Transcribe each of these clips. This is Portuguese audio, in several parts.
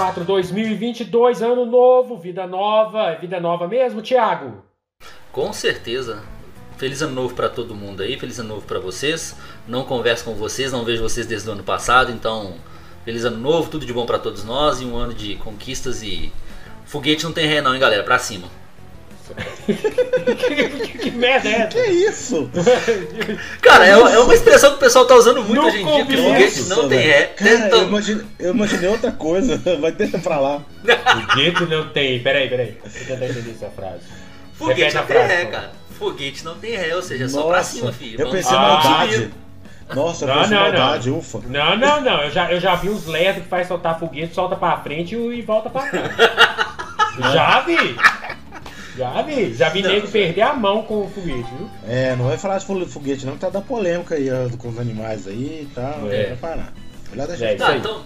2024, 2022, ano novo, vida nova. É vida nova mesmo, Thiago? Com certeza. Feliz ano novo para todo mundo aí, feliz ano novo para vocês. Não converso com vocês, não vejo vocês desde o ano passado, então feliz ano novo, tudo de bom para todos nós e um ano de conquistas e foguete não tem ré não, hein, galera, para cima. Que, que merda é essa? Que isso? Cara, é, é uma expressão que o pessoal tá usando muito hoje em dia, que foguete não tem ré. Cara, eu imaginei, eu imaginei outra coisa. Vai ter pra lá. Foguete não tem. Peraí, peraí. Deixa eu tentar entender essa frase. foguete Repete não tem frase, ré, cara. Foguete não tem ré, ou seja, é só pra cima, filho. eu pensei Ah. maldade. Nossa, eu Não, pensei não, não. maldade, ufa. Não, não, não. Eu já, eu já vi uns lerdos que faz soltar foguete, solta pra frente e, e volta pra trás. já vi! Já vi. Já vi Não. nego perder a mão com o foguete, viu? É, não vai falar de fo- foguete não, que tá dando polêmica aí ó, com os animais aí e tal. É. Vai parar. Melhor deixar É, Tá, aí. então,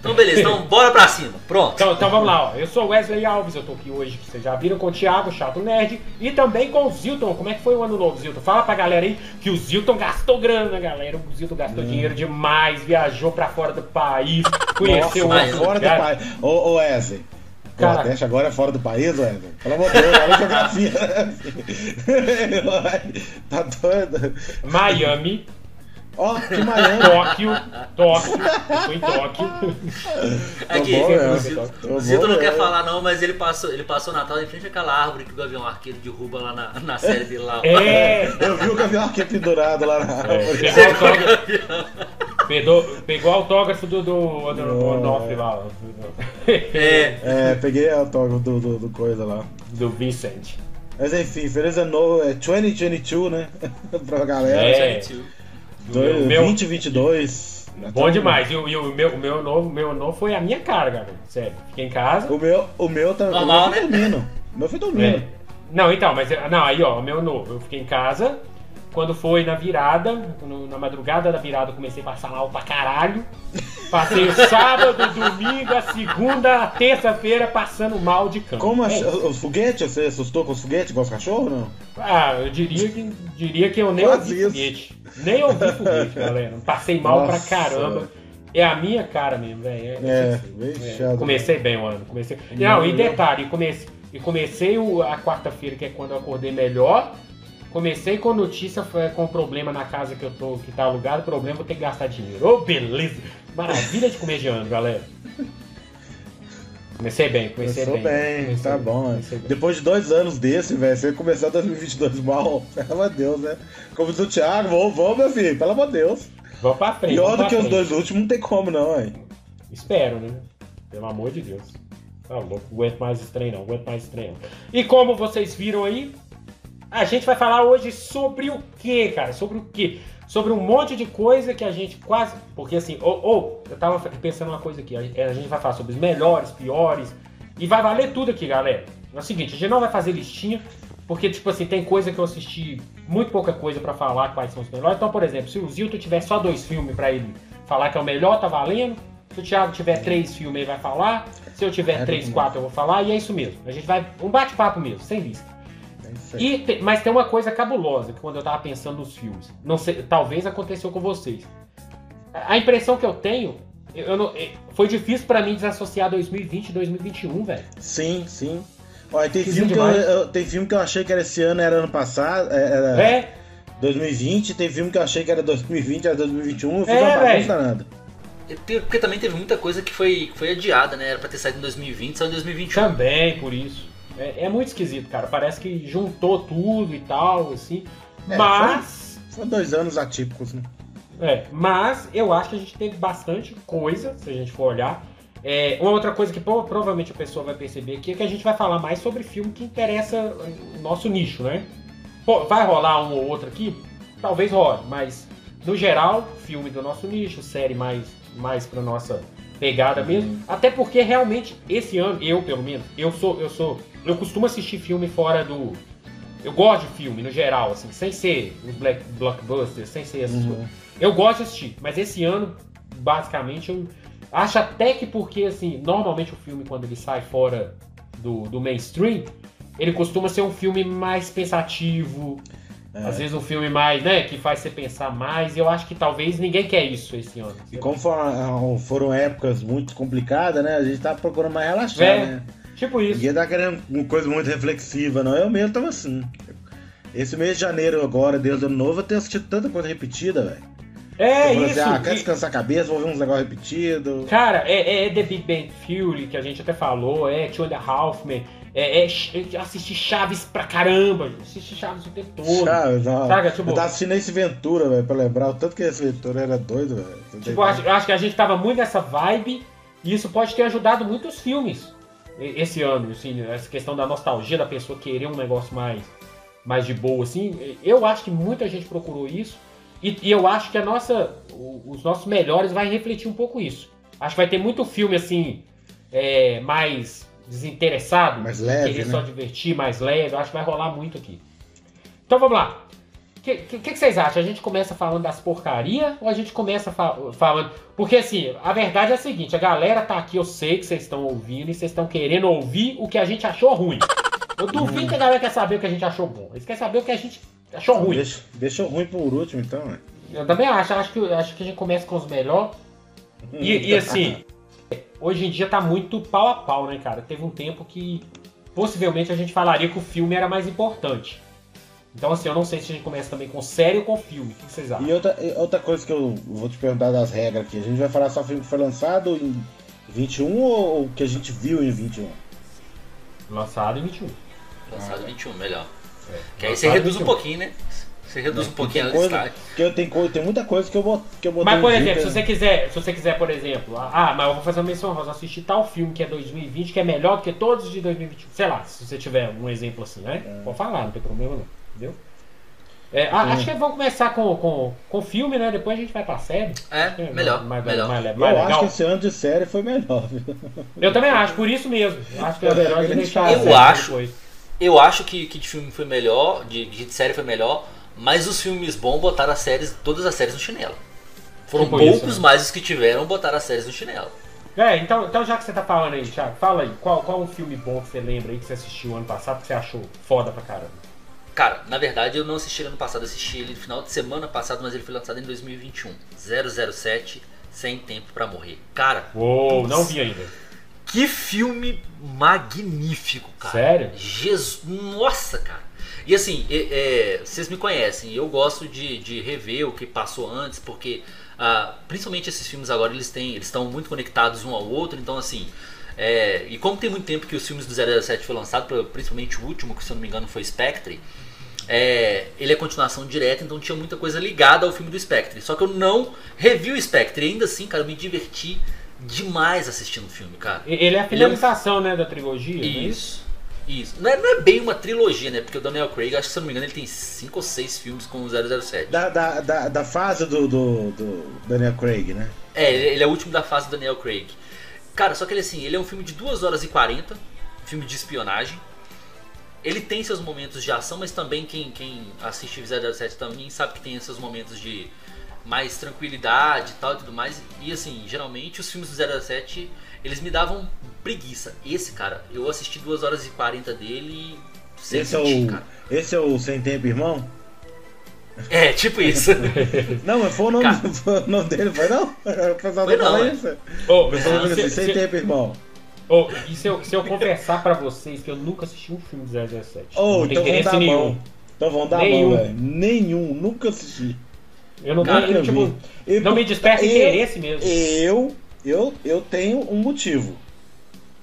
então beleza, então bora pra cima. Pronto. Então, então vamos lá, ó. Eu sou Wesley Alves, eu tô aqui hoje, que vocês já viram, com o Thiago, Chato Nerd, e também com o Zilton. Como é que foi o ano novo, Zilton? Fala pra galera aí que o Zilton gastou grana, galera. O Zilton gastou dinheiro demais, viajou pra fora do país, conheceu Nossa, outro fora do país. Ô, ô Wesley. Nordeste agora é fora do país, Wesley? Pelo amor de Deus, olha a geografia. tá doido? Miami, Ó, que Miami. Tóquio, Tóquio, eu fui em Tóquio. Aqui, bom, é. o Tô Zilton, bom, o Zilton não é. quer falar não, mas ele passou, ele passou o Natal em frente àquela árvore que o Gavião Arqueiro derruba lá na, na série dele lá. É, Eu vi o gavião aqui pendurado lá na árvore. pegou, pegou, pegou autógrafo do, do, do, do Onofre lá, É, É, peguei o autógrafo do, do, do coisa lá. do Vicente. Mas enfim, feliz ano novo, é 2022, né? pra galera. É. tio. Dois- O meu- 2022. Já Bom tá- demais. E, o- e o meu, o meu novo, o meu novo foi a minha cara, galera. Sério. Fiquei em casa. O meu, o meu tá. Normal, o meu foi né? dormindo. O meu foi dormindo. É. Não, então, mas não, aí ó, o meu novo. Eu fiquei em casa. Quando foi na virada, no- na madrugada da virada, eu comecei a passar mal pra caralho. Passei o sábado, domingo, a segunda, a terça-feira passando mal de cama. Como É os foguetes? Você assustou com os foguetes igual os cachorros não? Ah, eu diria que, diria que eu nem Quase ouvi isso. foguete. Nem ouvi foguete, galera. Passei mal Nossa. pra caramba. É a minha cara mesmo, velho. É, É, É, é, comecei bem o ano. Comecei... Não, e detalhe, comecei, e comecei a quarta-feira, que é quando eu acordei melhor. Comecei com notícia foi com problema na casa que eu tô, que tá alugado, problema, vou ter que gastar dinheiro. Ô, beleza! Maravilha de comer de ano, galera. Comecei bem, comecei Começou bem. bem, Comecei tá bem, bom. comecei bem. Depois de dois anos desse, velho, você começar 2022 mal, pelo amor de Deus, né? Como diz o Thiago, vamos, vamos, meu filho, pelo amor de Deus. Vamos pra frente. Pior do que os frente. dois últimos não tem como, não, hein? Espero, né? Pelo amor de Deus. Tá louco, aguento mais estranho não, aguento mais estranho. E como vocês viram aí, a gente vai falar hoje sobre o quê, cara? Sobre o quê? Sobre um monte de coisa que a gente quase. Porque assim, ou, ou eu tava pensando uma coisa aqui, a gente a gente vai falar sobre os melhores, piores, e vai valer tudo aqui, galera. É o seguinte, a gente não vai fazer listinha, porque, tipo assim, tem coisa que eu assisti muito pouca coisa pra falar quais são os melhores. Então, por exemplo, se o Zilton tiver só dois filmes pra ele falar que é o melhor, tá valendo. Se o Thiago tiver três filmes, ele vai falar. Se eu tiver É, três, quatro, eu vou falar. E é isso mesmo. A gente vai. Um bate-papo mesmo, sem lista. É. E mas tem uma coisa cabulosa que quando eu tava pensando nos filmes, não sei, talvez aconteceu com vocês. A impressão que eu tenho, eu, eu não- eh, foi difícil pra mim desassociar 2020 e 2021, velho. Sim, sim. Olha, tem filme, que eu, eu- tem filme que eu achei que era esse ano, era ano passado, é- era É, 2020, tem filme que eu achei que era 2020, era 2021, eu fiz É, uma bagunça danada. É Porque também teve muita coisa que foi, foi adiada, né? Era pra ter saído em 2020, saiu em 2021. também por isso. É, é muito esquisito, cara. Parece que juntou tudo e tal, assim. É, mas. Foi dois anos atípicos, né? É, mas eu acho que a gente teve bastante coisa, se a gente for olhar. É, uma outra coisa que pro- provavelmente a pessoa vai perceber aqui é que a gente vai falar mais sobre filme que interessa o nosso nicho, né? Pô, vai rolar um ou outro aqui? Talvez role, mas no geral, filme do nosso nicho, série mais, mais pra nossa pegada mesmo. Até porque realmente esse ano, eu pelo menos, eu sou, eu sou. Eu costumo assistir filme fora do. Eu gosto de filme, no geral, assim, sem ser os black blockbusters, sem ser essas Uhum. coisas. Eu gosto de assistir, mas esse ano, basicamente, eu acho até que porque, assim, normalmente o filme, quando ele sai fora do, do mainstream, ele costuma ser um filme mais pensativo, É. Às vezes um filme mais, né, que faz você pensar mais. E eu acho que talvez ninguém quer isso esse ano. E como foram, foram épocas muito complicadas, né? A gente tá procurando mais relaxar, É. né? Tipo isso. Ninguém tá querendo uma coisa muito reflexiva, não. Eu mesmo tava assim. Esse mês de janeiro agora, Deus do Ano Novo, eu tenho assistido tanta coisa repetida, velho. É falei isso. assim, ah, quer e- descansar a cabeça, vou ver uns negócios repetidos. Cara, é, é The Big Bang Theory, que a gente até falou, é Two and a Half Men, é, é, é assistir Chaves pra caramba, assistir Chaves o tempo todo. Chaves, ó. Saca, tipo- Eu tava assistindo esse Ventura, velho, pra lembrar o tanto que esse Ventura era doido, velho. Tipo, eu acho, acho que a gente tava muito nessa vibe e isso pode ter ajudado muitos filmes esse ano, assim, essa questão da nostalgia, da pessoa querer um negócio mais, mais de boa, assim. Eu acho que muita gente procurou isso e, e eu acho que a nossa, os nossos melhores vai refletir um pouco isso. Acho que vai ter muito filme, assim, é, mais desinteressado, Mais leve, querer né? só divertir, mais leve. Acho que vai rolar muito aqui. Então vamos lá. O que, que, que vocês acham? A gente começa falando das porcaria ou a gente começa fa- falando. Porque assim, a verdade é a seguinte: a galera tá aqui, eu sei que vocês estão ouvindo e vocês estão querendo ouvir o que a gente achou ruim. Eu duvido que a galera quer saber o que a gente achou bom. Eles querem saber o que a gente achou ruim. Deixa, deixa ruim por último, então, velho. Eu também acho, acho que, acho que a gente começa com os melhores. E, e, assim, hoje em dia tá muito pau a pau, né, cara? Teve um tempo que possivelmente a gente falaria que o filme era mais importante. Então, assim, eu não sei se a gente começa também com série ou com filme. O que vocês acham? E outra, outra coisa que eu vou te perguntar das regras aqui, a gente vai falar só filme que foi lançado em 21 ou o que a gente viu em 21? Lançado em 21. Lançado 21, melhor. É, Que aí você em reduz um 21. pouquinho, né? Você reduz um Porque pouquinho tem a coisa, destaque. que eu tenho, coi- tem muita coisa que eu, bot, que eu botei Mas, por em exemplo, se você quiser, se você quiser, por exemplo, ah, mas eu vou fazer uma menção rosa, assistir tal filme que é 2020, que é melhor do que todos os de 2021. Sei lá, se você tiver um exemplo assim, né? Pode falar, não tem problema não, entendeu? É, a- acho que vamos começar com, com, com filme, né? Depois a gente vai pra série. É, melhor, mais, melhor. Mais, mais, Eu mais acho legal. que esse ano de série foi melhor, viu? Eu também acho, por isso mesmo. Eu Acho que é melhor a gente deixar Eu acho. depois. Eu acho que, que de filme foi melhor, de, de série foi melhor, mas os filmes bons botaram as séries, todas as séries no chinelo. Foram Tipo poucos, isso, né? mas os que tiveram botaram as séries no chinelo. É, então, então já que você tá falando aí, Thiago, fala aí, qual, qual um filme bom que você lembra aí que você assistiu ano passado que você achou foda pra caramba? Cara, na verdade eu não assisti ele ano passado, assisti ele no final de semana passado, mas ele foi lançado em 2021. 007, Sem Tempo pra Morrer. Cara, Uou, não vi ainda. que filme magnífico, cara. Sério? Jesus, nossa, cara. E assim, é- é, vocês me conhecem, eu gosto de, de rever o que passou antes, porque ah, principalmente esses filmes agora eles têm, eles estão muito conectados um ao outro, então assim. é, e como tem muito tempo que os filmes do 007 foi lançado, principalmente o último, que se eu não me engano foi Spectre, é, ele é continuação direta, então tinha muita coisa ligada ao filme do Spectre. Só que eu não revi o Spectre, e ainda assim, cara, eu me diverti demais assistindo o filme, cara. Ele é a Ele é um- finalização, né, da trilogia, é Isso. Isso. Não é, não é bem uma trilogia, né? Porque o Daniel Craig, acho que se eu não me engano, ele tem cinco ou seis filmes com o 007. Da, da, da, da fase do, do, do Daniel Craig, né? É, ele ele é o último da fase do Daniel Craig. Cara, só que ele assim, ele é um filme de 2 horas e 40, filme de espionagem. Ele tem seus momentos de ação, mas também quem, quem assiste 007 também sabe que tem esses momentos de mais tranquilidade e tal e tudo mais. E assim, geralmente os filmes do 07, eles me davam preguiça. Esse, cara, eu assisti 2 horas e 40 dele e sem Esse é, sentir, o, cara. esse é o Sem Tempo Irmão? É, tipo isso. Não, mas foi o nome, Cara. foi o nome dele, foi não? O pessoal Foi tá não, falando é. isso? Ô, Sem Tempo Irmão. Ô, e se eu, se eu confessar pra vocês que eu nunca assisti um filme do 017? Oh, não tenho então interesse dar nenhum. mão. Então vamos dar Nenhum. mão, velho. Nenhum, nunca assisti. Eu não tenho, tipo, vi. Eu- não me desperta eu- interesse mesmo. Eu, eu, eu tenho um motivo.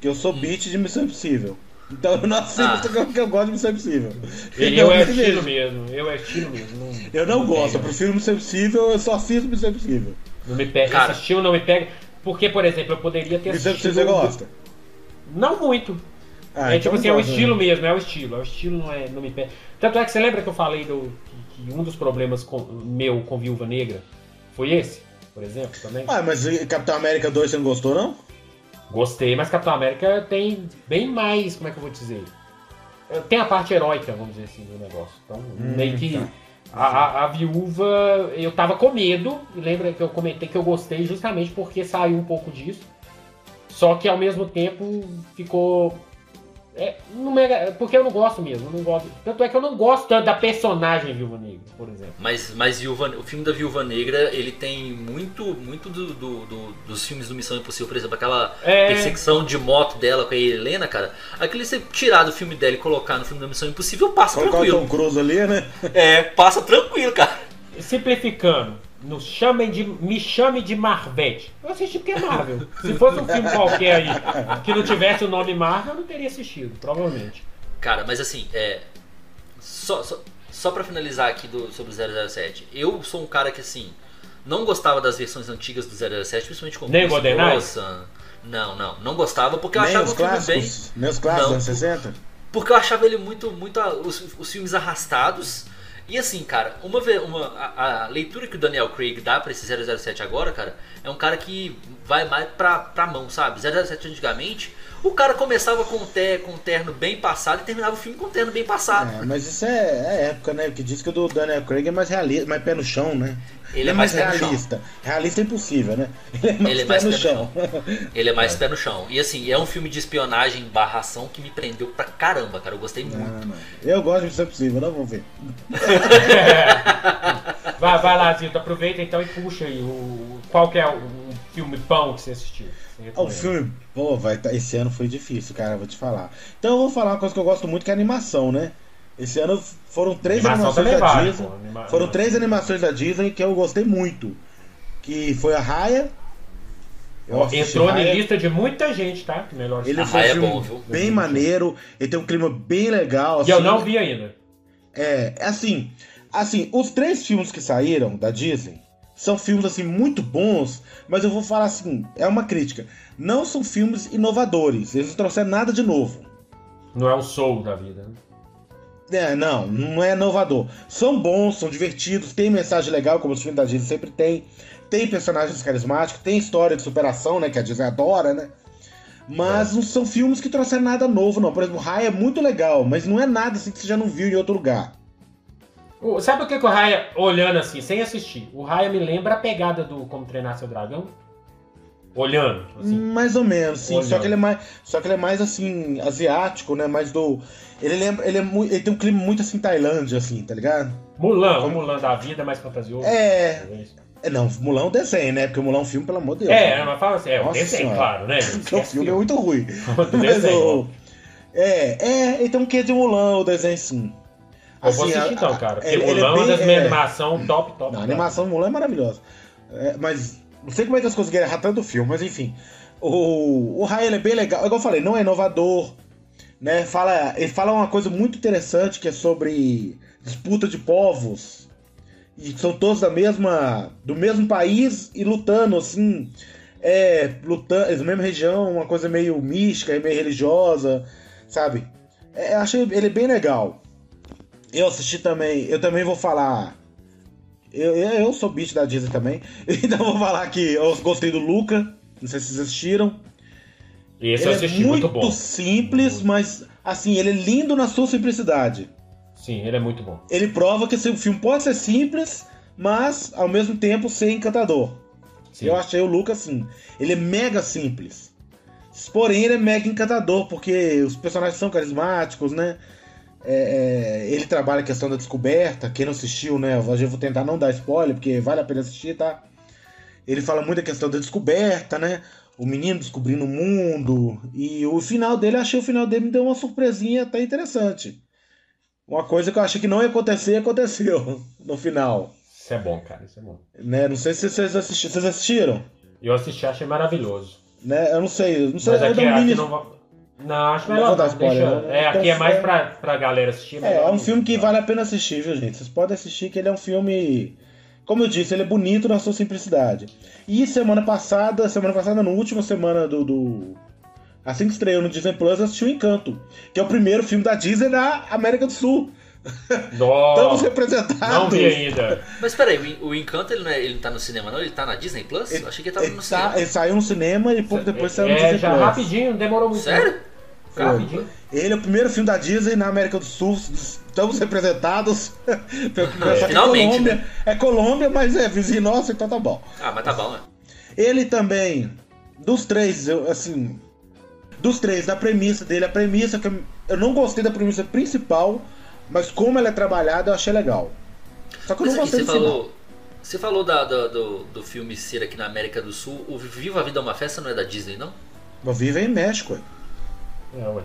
Que eu sou beat de Missão Impossível. Então eu não assisto Ah. porque eu gosto de Missão Impossível. E Então, eu é estilo mesmo, eu é estilo mesmo. Não, Eu não, gosto, eu pega. prefiro Missão Impossível, eu só assisto Missão Impossível. Não me pega. Cara. Esse estilo não me pega. Porque, por exemplo, eu poderia ter Missão assistido. Impossível você gosta? Não muito. Ah, é então tipo assim, é o estilo né? mesmo, é o estilo. É o estilo, não, é, não me pega. Tanto é que você lembra que eu falei do, que, que um dos problemas com, meu com Viúva Negra foi esse, por exemplo, também? Ah, mas Capitão América 2 você não gostou, não? Gostei, mas Capitão América tem bem mais, como é que eu vou dizer? Tem a parte heróica, vamos dizer assim, do negócio. Então, meio que. tá. A, a- a viúva, eu tava com medo, e lembra que eu comentei que eu gostei justamente porque saiu um pouco disso. Só que ao mesmo tempo ficou. É, não me- porque eu não gosto mesmo. Não gosto, tanto é que eu não gosto tanto da personagem Viúva Negra, por exemplo. Mas, mas Viúva- o filme da Viúva Negra, ele tem muito, muito do, do- do- dos filmes do Missão Impossível, por exemplo, aquela É. perseguição de moto dela com a Helena, cara. Aquele você tirar do filme dela e colocar no filme da Missão Impossível, passa Colocar o Tom tranquilo. Cruise ali, né? É, passa tranquilo, cara. Simplificando, nos chamem de, me chame de Marvete. Eu assisti porque é Marvel. Se fosse um filme qualquer aí que não tivesse o nome Marvel, eu não teria assistido, provavelmente. Cara, mas assim, é. Só, só, só pra finalizar aqui do, sobre o 007, eu sou um cara que assim. Não gostava das versões antigas do 007, principalmente com Nem GoldenEye? Não, não, não gostava porque eu Nem achava os o filme bem. clássicos, nem os clássicos Não. anos 60. Porque eu achava ele muito, muito os, os filmes arrastados. E assim, cara, uma, uma a, a leitura que o Daniel Craig dá pra esse 007 agora, cara, é um cara que vai mais pra, pra mão, sabe? 007 antigamente, o cara começava com um, ter, com um terno bem passado e terminava o filme com um terno bem passado. É, mas isso é, é época, né? Que diz que o do Daniel Craig é mais realista, mais pé no chão, né? Ele é mais pé no chão. realista. Realista é impossível, né? Ele é mais, Ele é pé, mais no pé no chão. Ele é mais pé no chão. E assim, é um filme de espionagem barra ação que me prendeu pra caramba, cara. Eu gostei muito. Não. Eu gosto de Missão Impossível, não vou ver. Vai, vai lá, Zito, aproveita então e puxa aí o, qual que é o, o filme bom que você assistiu. Você O recomenda. filme, pô, vai, tá- esse ano foi difícil, cara, vou te falar. Então eu vou falar uma coisa que eu gosto muito, que é animação, né? Esse ano foram três Animação animações da vale, Disney. pô, anima- Foram três animações da Disney que eu gostei muito. Que foi a Raya. Entrou na lista de muita gente, tá? Que melhor Ele A foi Raya um é bom, viu? bem maneiro, ele tem um clima bem legal. E eu assim. não vi ainda. É, assim, assim, os três filmes que saíram da Disney são filmes assim muito bons, mas eu vou falar assim, é uma crítica. Não são filmes inovadores, eles não trouxeram nada de novo. Não é o Soul da vida. né? É, não, não é inovador. São bons, são divertidos, tem mensagem legal, como os filmes da Disney sempre tem. Tem personagens carismáticos, tem história de superação, né, que a Disney adora, né? Mas não são filmes que trouxeram nada novo, não. Por exemplo, Raya é muito legal, mas não é nada assim que você já não viu em outro lugar. Sabe o que, que o Raya, olhando assim, sem assistir, o Raya me lembra a pegada do Como Treinar Seu Dragão? Olhando, assim. Mais ou menos, sim. Olhando. Só que ele é mais, só que ele é mais assim asiático, né? Mais do, ele lembra, ele é muito, ele tem um clima muito assim Tailândia, assim, tá ligado? Mulan, o Mulan da vida mais fantasioso. É, talvez. é não, Mulan é um desenho, né? Porque o Mulan é um filme, pelo amor de Deus. É, né? mas fala assim, é o Nossa desenho, Senhora. claro, né? Porque o filme é muito ruim. Mas o, é, é, então que de Mulan o desenho sim. Eu vou Assim, assistir a- então, a- cara. Porque ele- ele é Mulan é uma bem- das é. animação top, top. Não, a animação do Mulan é maravilhosa. É, mas não sei como é que eles conseguiram errar tanto o filme, mas enfim. O, o Raya ele é bem legal. Igual eu falei, não é inovador. Né? Fala, ele fala uma coisa muito interessante que é sobre disputa de povos. E são todos da mesma. do mesmo país e lutando, assim. É, lutando, da mesma região, uma coisa meio mística e meio religiosa, sabe? É, achei ele bem legal. Eu assisti também, eu também vou falar. Eu, eu, sou bicho da Disney também, então vou falar que eu gostei do Luca, não sei se vocês assistiram. Esse ele eu assisti, é muito, muito, bom. simples, mas assim, ele é lindo na sua simplicidade. Sim, ele é muito bom. Ele prova que esse filme pode ser simples, mas ao mesmo tempo ser encantador. Sim. Eu achei o Luca assim. Ele é mega simples. Porém, ele é mega encantador, porque os personagens são carismáticos, né? É, é, ele trabalha a questão da descoberta. Quem não assistiu, né? Eu vou tentar não dar spoiler, porque vale a pena assistir, tá? Ele fala muito da questão da descoberta, né? O menino descobrindo o mundo. E o final dele, achei o final dele me deu uma surpresinha até interessante. Uma coisa que eu achei que não ia acontecer, aconteceu no final. Isso é bom, cara. Isso é bom. Né? Não sei se vocês assistiram. Vocês assistiram? Eu assisti, achei maravilhoso. Né? Eu não sei. Não sei Mas eu aqui, um aqui mini- não. Não, acho Não melhor vou dar não, spoiler, deixa- né? É, aqui Então, é mais é- pra, pra galera assistir. É, melhor é um não. filme que vale a pena assistir, viu, gente? Vocês podem assistir, que ele é um filme. Como eu disse, ele é bonito na sua simplicidade. E semana passada, semana passada, na última semana do. do- Assim que estreou no Disney Plus, eu assisti o Encanto, que é o primeiro filme da Disney da América do Sul. Estamos representados. não vi ainda. Mas peraí, o, o Encanto ele não, é, ele não tá no cinema, não? Ele tá na Disney Plus? Eu achei que ele tava Ele, no cinema. ele saiu no cinema e pouco depois saiu no é, Disney já Plus. rapidinho, não demorou muito. Sério? Foi Rapidinho. Ele é o primeiro filme da Disney na América do Sul. Estamos representados. É, finalmente, Colômbia, né? É Colômbia, mas é vizinho nosso, então tá bom. Ah, mas tá bom, né? Ele também, dos três, eu, assim. Dos três, da premissa dele, a premissa que eu, eu não gostei da premissa principal, mas como ela é trabalhada, eu achei legal. Só que eu não aqui, gostei do final. falou, você falou da- do, do, do filme ser aqui na América do Sul. O Viva a Vida é uma Festa não é da Disney, não? Eu vivo em México, ué. É, ué.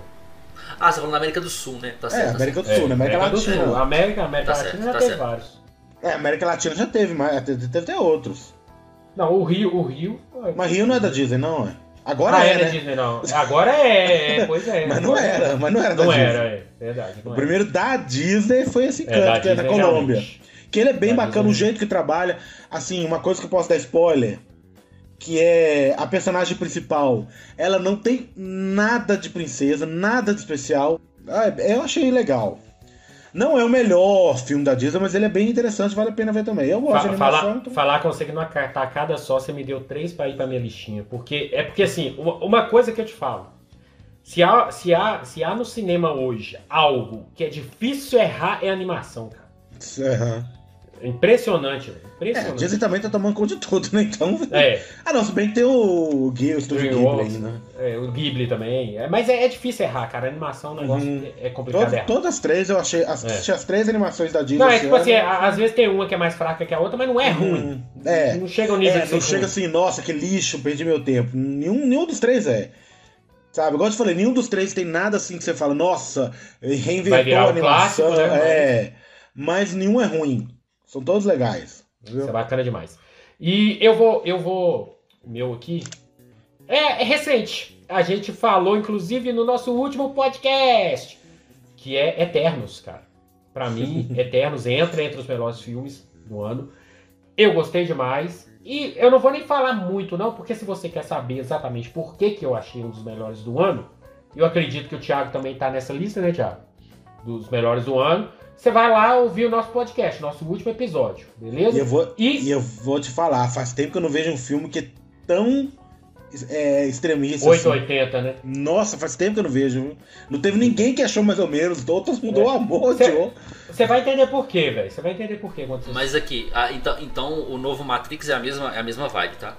Ah, você falou na América do Sul, né? Tá certo. É, tá América certo. do Sul, né? América do Latina. Sul. América, América Tá Latina certo, já tá teve certo. vários. É, América Latina já teve, mas teve, teve até outros. Não, o Rio, o Rio. Mas Rio não é da Disney, não, é? Agora ah, é, é da né? Disney, não. Agora é, é, pois é. Mas não era, mas não era da Não Disney. era, é. Verdade. Não O era. primeiro da Disney foi esse É, da canto, que é Disney, Colômbia. realmente. Que ele é bem Da bacana, o Disney. jeito que trabalha. Assim, uma coisa que eu posso dar spoiler, que é a personagem principal. Ela não tem nada de princesa, nada de especial. Ah, eu achei legal. Não é o melhor filme da Disney, mas ele é bem interessante, vale a pena ver também. Eu gosto de animação. falar, então- falar com você que numa tacada só, você me deu três pra ir pra minha listinha. Porque é porque assim, uma, uma coisa que eu te falo. Se há, se, há, se há no cinema hoje algo que é difícil errar, é animação, cara. É impressionante, velho. É, Impressionante. Disney também tá tomando conta de tudo, né? Então. É, Ah, não, se bem que tem o Gui, o estúdio Ghibli ainda. né? é, o Ghibli também. É, mas é, é difícil errar, cara. A animação é negócio Uhum. é, é complicado errar. todas as três eu achei. Assisti as três animações da Disney. Não, é tipo ano. assim, às vezes tem uma que é mais fraca que a outra, mas não é ruim. Hum, é. Não chega ao nível É, de não chega ruim. assim, nossa, que lixo, perdi meu tempo. Nenhum, nenhum dos três é. Sabe, igual eu te falei, nenhum dos três tem nada assim que você fala, nossa, reinventou a animação. clássico, né, É. Mas nenhum é ruim. São todos legais. Entendeu? Isso é bacana demais. E eu vou, eu vou. O meu aqui. É, é recente. A gente falou, inclusive, no nosso último podcast. Que é Eternos, cara. Pra mim, Eternos entra entre os melhores filmes do ano. Eu gostei demais. E eu não vou nem falar muito, não, porque se você quer saber exatamente por que, que eu achei um dos melhores do ano, eu acredito que o Thiago também tá nessa lista, né, Thiago? Dos melhores do ano. Você vai lá ouvir o nosso podcast, nosso último episódio, beleza? E eu, vou, E- e eu vou te falar, faz tempo que eu não vejo um filme que é tão é, extremista. assim. 880, né? Nossa, faz tempo que eu não vejo. viu? Não teve ninguém que achou mais ou menos. Outros mudou É. o amor. Você vai entender por quê, velho. Você vai entender por quê quando. Mas aqui, ah, então, então o novo Matrix é a mesma, é a mesma vibe, tá?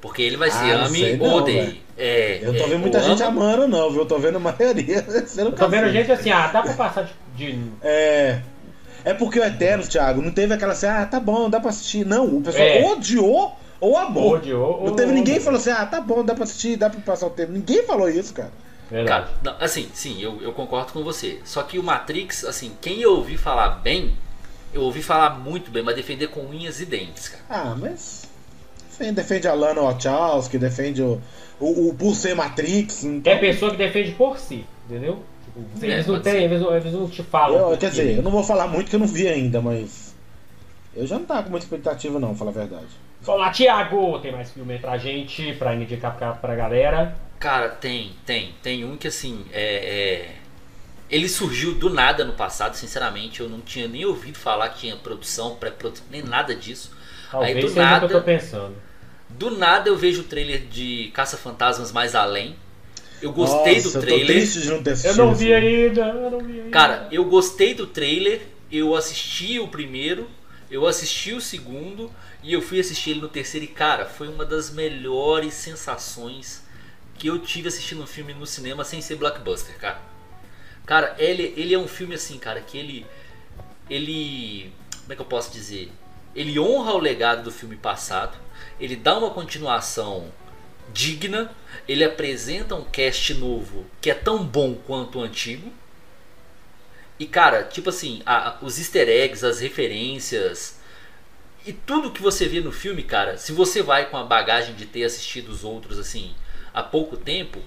Porque ele vai ser Ah, ame ou odeie. É, Eu tô é, vendo muita gente ama- amando, não, viu? Eu tô vendo a maioria. sendo Eu tô vendo gente assim, ah, dá pra passar de... de- É. É porque o Eterno, Thiago, não teve aquela assim, ah, tá bom, dá pra assistir. Não, o pessoal É. odiou ou amou. odiou, Não teve ou- ninguém que falou assim, ah, tá bom, dá pra assistir, dá pra passar o tempo. Ninguém falou isso, cara. Verdade. Cara, não, assim, sim, eu, eu concordo com você. Só que o Matrix, assim, quem eu ouvi falar bem, eu ouvi falar muito bem, mas defender com unhas e dentes, cara. Ah, mas. Defende, defende a Lana Wachowski, defende o, o, o por ser Matrix. Então, É pessoa que defende por si, entendeu? Eles, não têm, eles, eles não te falam. eu, quer dizer, eu não vou falar muito que eu não vi ainda, mas. Eu já não tava com muita expectativa, não, pra falar a verdade. Vamos lá, Thiago! Tem mais filme aí pra gente, pra indicar pra, pra galera. Cara, tem, tem. Tem um que, assim, é, é- Ele surgiu do nada no passado, sinceramente. Eu não tinha nem ouvido falar que tinha produção, pré-produção, nem nada disso. Talvez Aí do seja o que nada- eu tô pensando. Do nada eu vejo o trailer de Caça-Fantasmas Mais Além. Eu gostei Nossa, do Eu tô trailer. triste de não ter Eu assistido. não vi ainda, eu não vi ainda. Cara, eu gostei do trailer, eu assisti o primeiro, eu assisti o segundo e eu fui assistir ele no terceiro e cara, foi uma das melhores sensações que eu tive assistindo um filme no cinema sem ser blockbuster, cara. Cara, ele, ele é um filme assim, cara, que ele ele como é que eu posso dizer? Ele honra o legado do filme passado, ele dá uma continuação digna, ele apresenta um cast novo que é tão bom quanto o antigo. E cara, tipo assim, a- os easter eggs, as referências e tudo que você vê no filme, cara, se você vai com a bagagem de ter assistido os outros assim há pouco tempo,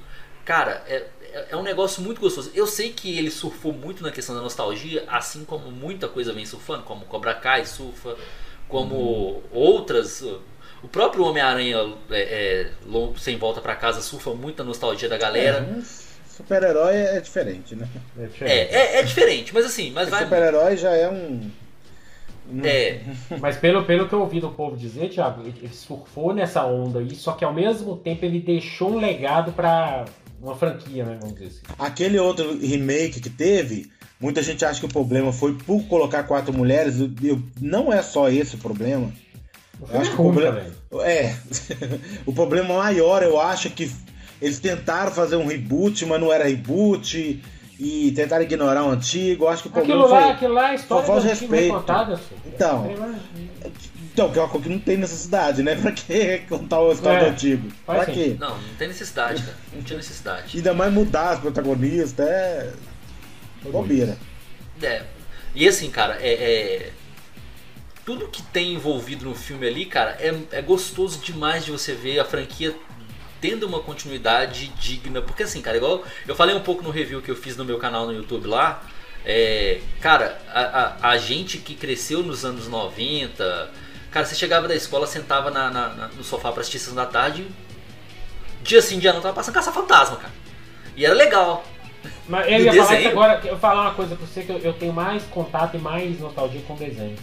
cara, é, é- é um negócio muito gostoso. Eu sei que ele surfou muito na questão da nostalgia, assim como muita coisa vem surfando, como Cobra Kai surfa, como outras. O próprio Homem-Aranha é, é, Sem Volta pra Casa surfa muito na nostalgia da galera. É, mas Super-herói é diferente, né? É É, diferente. é, é diferente, mas assim, mas vai. Super-herói já é um. um- É, Mas pelo, pelo que eu ouvi do povo dizer, Thiago, ele, surfou nessa onda aí, só que ao mesmo tempo ele deixou um legado pra uma franquia, né? Vamos dizer assim. Aquele outro remake que teve, muita gente acha que o problema foi por colocar quatro mulheres. Eu- eu- não é só esse o problema. O Eu acho é que o problema-. É. o problema maior, eu acho, é que eles tentaram fazer um reboot, mas não era reboot. E tentaram ignorar o antigo. Eu acho que o problema Aquilo lá, foi. aquilo lá é história falta de do antigo respeito. recontada, filho. Então. Então, que é uma coisa que não tem necessidade, né? Pra que contar a história É, do antigo? Pra sim. quê? Não, não tem necessidade, cara. Não tinha necessidade. Ainda mais mudar os protagonistas, é. bobeira. É. E assim, cara, é, é- Tudo que tem envolvido no filme ali, cara, é, é gostoso demais de você ver a franquia tendo uma continuidade digna. Porque assim, cara, igual eu falei um pouco no review que eu fiz no meu canal no YouTube lá. É, cara, a, a, a gente que cresceu nos anos 90, cara, você chegava da escola, sentava na, na- na- no sofá pra assistir Sessão da Tarde, dia sim, dia não, tava passando caça-fantasma, cara. E era legal. Mas eu ia falar agora, eu falar uma coisa pra você que eu, eu tenho mais contato e mais nostalgia com o desenho.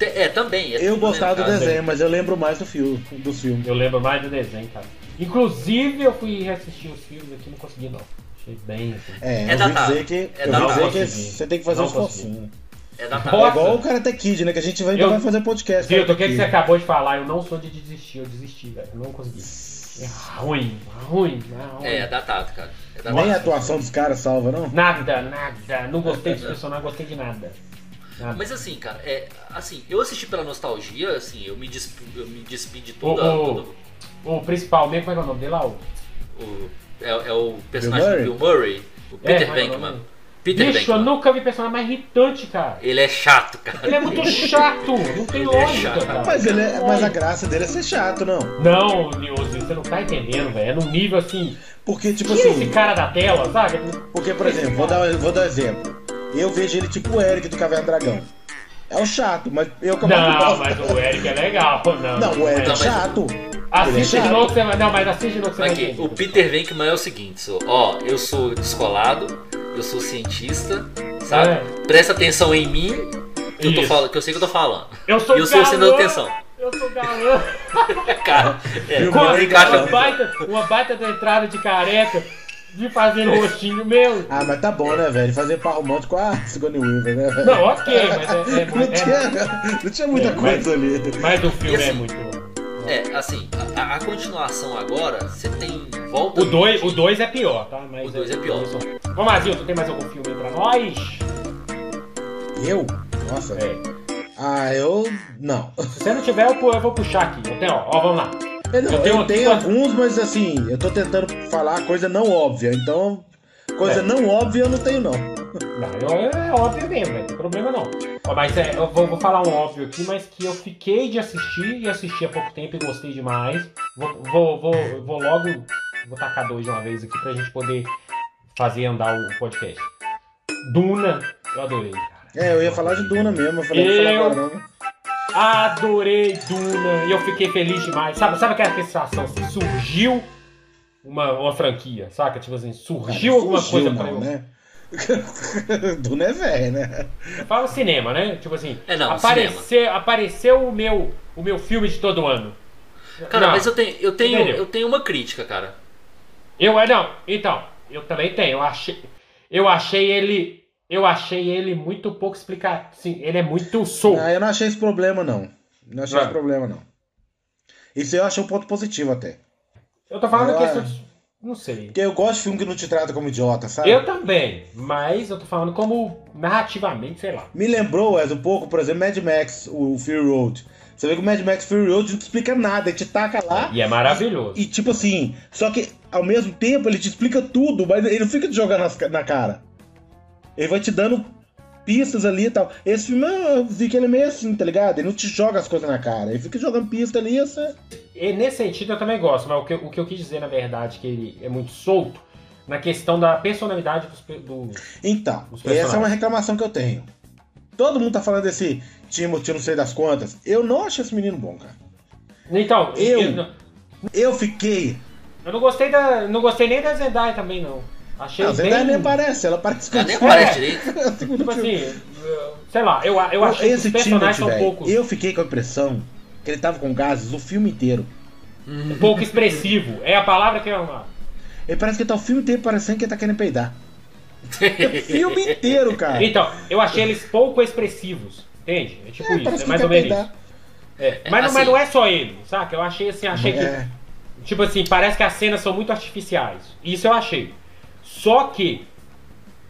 É, também. é Eu gostava do desenho, mas eu lembro mais do filme, dos filmes. Eu lembro mais do desenho, cara. Inclusive eu fui reassistir os filmes aqui e não consegui não. Achei bem assim. É, É eu datado. dizer que, É eu dizer que você tem que fazer Não um esforcinho. É da É igual o Karate Kid, né? Que a gente vai, ainda Eu- vai fazer podcast. Vitor, o que, que Kid. você acabou de falar? Eu não sou de desistir, eu desisti, velho. Eu não consegui. É ruim, ruim, é ruim. É, é datado, cara. É datado. Nem a atuação dos caras salva, não? Nada, nada. Não gostei dos personagens, não gostei de nada. Nada. Mas assim, cara, é. Assim, eu assisti pela nostalgia, assim, eu me despi, eu me despi de O, toda. o, todo- o principal mesmo, como é que é o nome dele lá? O- o- é, é o personagem Murray? do Bill Murray, o É, Peter é é o Venkman. nome? Peter Bicho, eu nunca vi personagem mais irritante, cara. Ele é chato, cara. Ele é muito chato, não tem Ele é lógica, chato. cara. Mas, ele é- mas a graça dele é ser chato, não. Não, Nilson, você não tá entendendo, velho. É num nível assim. Porque, tipo Tira assim. esse cara da tela, sabe? Porque, por exemplo, vou dar, vou dar um exemplo. Eu vejo ele tipo o Eric do Caverna do Dragão. É o chato, mas eu acabo Não, mas o Eric é legal. Não, Não, o Eric é Não, mas- chato. Assiste é de novo que você vai. Não, mas assiste de novo que você vai Aqui, o Peter Venkman é o seguinte, só, ó, eu sou descolado, eu sou cientista, sabe? É. Presta atenção em mim, que eu, tô falando, que eu sei que eu tô falando. Eu sou E eu sou galã, atenção. Eu sou galã. Cara, é, Com uma baita, uma baita da entrada de careca, de fazer rostinho meu. Ah, mas tá bom, né, velho? Fazer par romântico com a Sigourney Weaver, né? velho? Não, ok, mas é, é, Não é- tinha, não tinha muita É, mas- coisa ali. mas o filme assim, é muito. É, assim, a, a continuação agora, você tem volta. O 2 o dois é pior, tá? Mas O dois é pior. Vamos lá, Zil, tu tem mais algum filme aí pra nós? Eu? Nossa. É. Ah, eu. Não. Se você não tiver, eu, eu vou puxar aqui. Eu tenho, ó, ó, vamos lá. Eu, não, Eu eu tenho tenho, aqui- alguns, mas assim, eu tô tentando falar coisa não óbvia. Então, coisa É. não óbvia eu não tenho, não. Não, eu- é óbvio mesmo. Não tem problema não. Mas é, eu vou, vou falar um óbvio aqui, mas que eu fiquei de assistir e assisti há pouco tempo e gostei demais. Vou, vou, vou, vou logo. Vou tacar dois de uma vez aqui pra gente poder fazer andar o podcast. Duna, eu adorei, cara. É, eu ia falar de Duna mesmo, eu falei, falar Eu- agora não. Adorei Duna e eu fiquei feliz demais. Sabe, sabe aquela sensação assim? Surgiu uma, uma franquia, saca? Tipo assim, surgiu alguma Surgiu, coisa pra não, eu. né? Duna é velho, né? Eu falo cinema, né? Tipo assim, É, não, apareceu, apareceu o meu, o meu filme de todo ano. Cara, Não, mas eu tenho, eu tenho, Entendeu? eu tenho uma crítica, cara. eu é não. Então, eu também tenho. Eu achei, eu achei ele, eu achei ele muito pouco explicado. Sim, ele é muito solto. Ah, eu não achei esse problema, não. Não achei Ah. esse problema, não. Isso eu achei um ponto positivo até. Eu tô falando Eu- questão de, não sei. Porque eu gosto de filme que não te trata como idiota, sabe? Eu também, mas eu tô falando como narrativamente, sei lá. Me lembrou, Wes, um pouco, por exemplo, Mad Max, o Fury Road. Você vê que o Mad Max Fury Road não te explica nada, ele te taca lá. E é maravilhoso. E tipo assim, só que ao mesmo tempo ele te explica tudo, mas ele não fica te jogando na cara. Ele vai te dando pistas ali e tal. Esse filme eu vi que ele é meio assim, tá ligado? Ele não te joga as coisas na cara. Ele fica jogando pista ali e você. E nesse sentido eu também gosto, mas o que, o que eu quis dizer, na verdade, que ele é muito solto na questão da personalidade dos, do. Então, Os essa é uma reclamação que eu tenho. Todo mundo tá falando desse Timothy, não sei das quantas. Eu não achei esse menino bom, cara. Então, Eu- eu, Eu fiquei. eu não gostei da. Não gostei nem da Zendaya também, não. Achei Não, bem. Zendaya nem aparece, ela parece com Ela nem É. aparece direito. Tipo assim, sei lá, eu, eu achei que os Esse personagens são um pouco, eu fiquei com a impressão que ele tava com gases o filme inteiro. um pouco expressivo. É a palavra que eu. Ele parece que tá o filme inteiro parecendo que ele tá querendo peidar. O filme inteiro, cara. Então, eu achei eles pouco expressivos. Entende? É tipo É, isso, é que mais quer ou menos isso. peidar. É, mas, não- mas assim- não é só ele, saca? Eu achei assim, achei que. É. Tipo assim, parece que as cenas são muito artificiais. Isso eu achei. Só que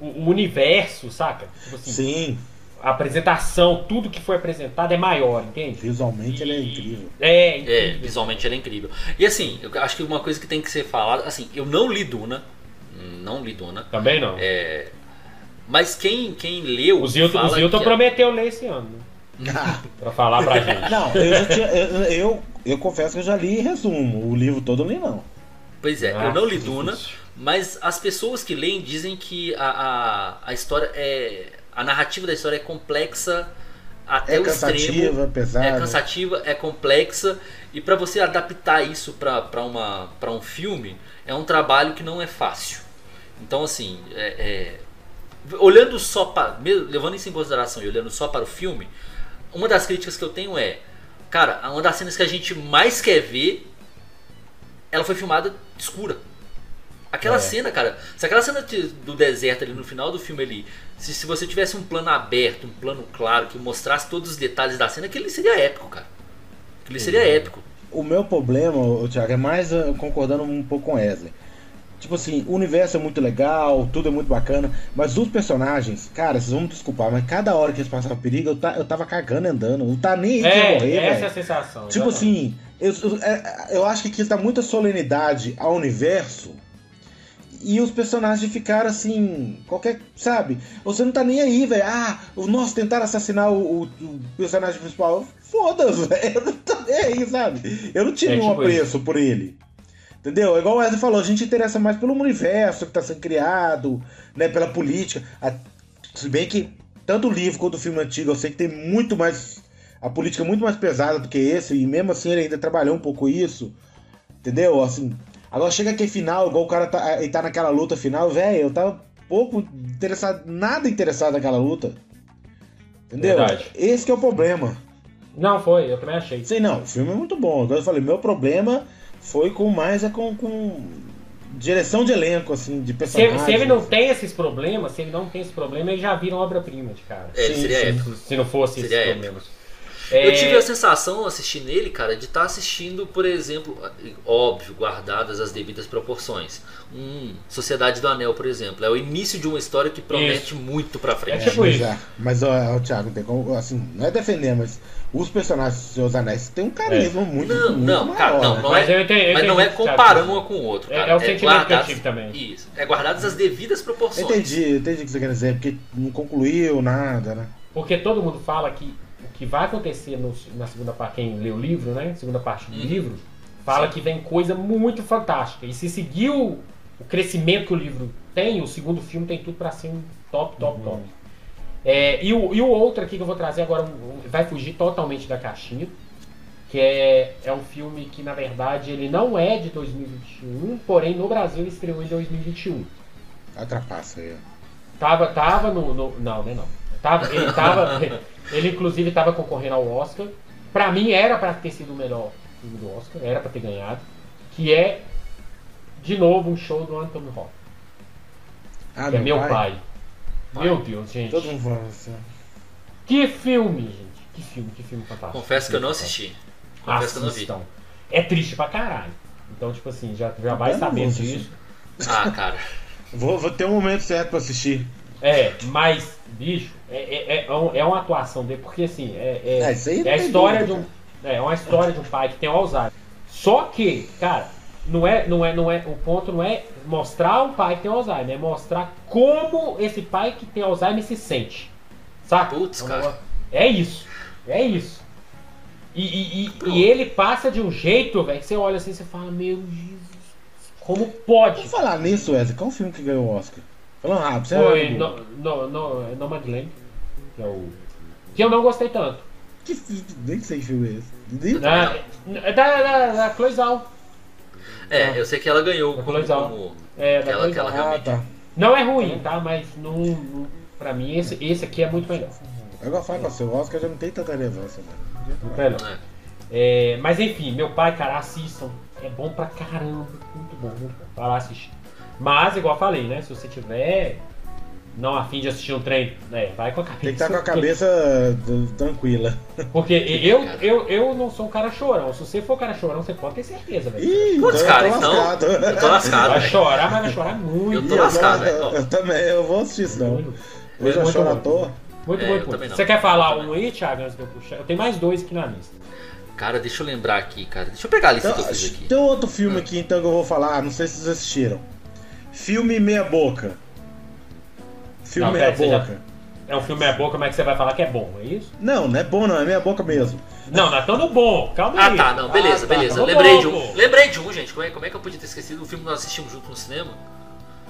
o, o universo, saca? Tipo assim, Sim, a apresentação, tudo que foi apresentado é maior, entende? visualmente ele é incrível. É, É, incrível. visualmente ele é incrível. E assim, eu acho que uma coisa que tem que ser falada, assim, eu não li Duna, não li Duna, Também não. é, mas quem, quem leu o Zilton, o Zilton que- prometeu ler esse ano, né? Pra falar pra gente. Não, eu, já tinha- eu, eu, eu confesso que eu já li resumo. O livro todo eu li não. Pois é, Ah, eu não li Duna, difícil. Mas as pessoas que leem dizem que a, a, a história é. A narrativa da história é complexa até É o extremo. cansativa, pesada. É cansativa, é complexa e para você adaptar isso para um filme é um trabalho que não é fácil. Então assim, é, é, olhando só para levando isso em consideração e olhando só para o filme, uma das críticas que eu tenho é, cara, uma das cenas que a gente mais quer ver, ela foi filmada escura. Aquela É. cena, cara, se aquela cena do deserto ali no final do filme ali, se, se você tivesse um plano aberto, um plano claro, que mostrasse todos os detalhes da cena, aquele seria épico, cara. Aquele seria épico. O meu problema, Thiago, é mais uh, concordando um pouco com Wesley. Tipo assim, o universo é muito legal, tudo é muito bacana, mas os personagens, cara, vocês vão me desculpar, mas cada hora que eles passavam perigo, eu, ta- eu tava cagando andando. Não tá nem aí que ia É, morrer, essa é a sensação. Tipo exatamente. assim, eu, eu, é, eu acho que aqui dá muita solenidade ao universo e os personagens ficaram assim, qualquer, sabe? Você não tá nem aí, velho. Ah, o nossa, tentaram assassinar o, o- personagem principal. Foda-se, velho. Eu não tô nem aí, sabe? Eu não tinha É, nenhum tipo apreço por ele. Entendeu? É Igual o Wesley falou, a gente interessa mais pelo universo que tá sendo criado, né? Pela política. A- Se bem que tanto o livro quanto o filme antigo, eu sei que tem muito mais. A política é muito mais pesada do que esse, e mesmo assim ele ainda trabalhou um pouco isso. Entendeu? Assim. Agora chega aquele final, igual o cara tá, ele tá naquela luta final, velho, eu tava pouco interessado, nada interessado naquela luta. Entendeu? Verdade. Esse que é o problema. Não, foi, eu também achei. Sei não, o filme é muito bom. Agora eu falei, meu problema foi com mais é com, com direção de elenco, assim, de Se, personagens. se ele não tem esses problemas, se ele não tem esse problema, ele já vira obra-prima de cara. É, Sim, seria sim. épico. Se não fosse Seria esses épico. problemas. Eu É, tive a sensação, assistindo ele, cara, de estar assistindo, por exemplo, óbvio, guardadas as devidas proporções. Um Sociedade do Anel, por exemplo, é o início de uma história que promete Isso. muito pra frente. É tipo isso. já- mas ó, ó, Thiago, tem como, assim, não é defender, mas os personagens dos Seus Anéis têm um carisma muito, Não, muito não, maior, cara, não, né? não Mas é, eu entendi- eu mas não é que você comparando uma com o outro, É- cara. é o sentimento que eu guardadas- tive também. Isso, é guardadas as devidas proporções. Entendi, entendi o que você quer dizer, porque não concluiu nada, né? Porque todo mundo fala que que vai acontecer no- na segunda parte, quem lê o livro, né? Segunda parte do Uhum. livro, fala Sim. que vem coisa muito fantástica. E se seguir o, crescimento que o livro tem, o segundo filme tem tudo pra ser um top, top, Uhum. top. É, e, o, e o outro aqui que eu vou trazer agora vai fugir totalmente da caixinha. Que é, é um filme que, na verdade, ele não é de 2021, porém no Brasil ele estreou em 2021. Atrapassa aí. Tava, tava no, no- Não, né não. Tava, ele tava. ele inclusive tava concorrendo ao Oscar. Pra mim era pra ter sido o melhor filme do Oscar, era pra ter ganhado. Que é, de novo, um show do Anthony Hopkins. Ah, que é meu pai. Meu Deus, gente. Todo mundo fala assim. Que filme, gente. Que filme, que filme fantástico. Confesso que eu não assisti. Confesso que eu não vi. Assistam. É triste pra caralho. Então, tipo assim, já, já vai sabendo disso. Ah, cara. Vou, vou ter um momento certo pra assistir. É, mas, bicho, é, é, é, um- é uma atuação dele, porque assim, é, é, É, é a história de um. É, é uma história de um pai que tem Alzheimer. Só que, cara, não é, não é, não é. O ponto não é mostrar um pai que tem Alzheimer, é mostrar como esse pai que tem Alzheimer se sente. Saca? Putz, É um cara. É isso. É isso. E, e, e- e ele passa de um jeito, velho, que você olha assim e você fala, meu Jesus, como pode? Vou falar nisso, Wesley. Qual o filme que ganhou o Oscar? Falando rápido, você Foi é no, no, no, é Nomadland, que é o. Que eu não gostei tanto. Que Nem sei que filme é esse. Nem- Na, é da, da, da Chloe Zhao. É, eu sei que ela ganhou Da como, Chloe Zhao. como É, da Aquela- Chloe aquela- Zhao. Ah, realmente. tá. Não é ruim, tá? Mas não, não, pra mim esse, esse aqui é muito melhor. Agora fala com você, o Oscar já não tem tanta relevância, né? Melhor. É. É, mas enfim, meu pai, cara, assistam. É bom pra caramba. Muito bom, muito bom. Vai lá assistir. Mas, igual eu falei, né? Se você tiver não a fim de assistir um trem, é, vai com a cabeça. Tem que estar com a cabeça tranquila. Porque eu, eu, eu não sou um cara chorão. Se você for um cara chorão, você pode ter certeza, velho. Ih, Putz, então cara, eu tô então. lascado. Eu tô lascado, Vai chorar, mas vai chorar Eu muito. tô Ih, lascado, eu, velho. eu também, eu vou assistir isso não. Muito, Hoje eu muito choro à toa. Muito É, eu muito não. Você quer falar Eu um aí, Thiago, antes de eu puxar? Eu tenho mais dois aqui na lista. Cara, deixa eu lembrar aqui, cara. Deixa eu pegar a lista Então, que eu fiz aqui. tem outro filme aqui então que eu vou falar, não sei se vocês assistiram. Filme Meia Boca. Filme Não, Meia pera, você já- Boca. É um filme é bom, como é que você vai falar que é bom? É isso? Não, não é bom não, é Meia Boca mesmo. Não, nós estamos no bom. Calma Ah, aí. tá, não, beleza, Ah, tá, beleza. tá Lembrei bom, de um. pô. Lembrei de um, gente. Como é, como é que eu podia ter esquecido o filme que nós assistimos junto no cinema?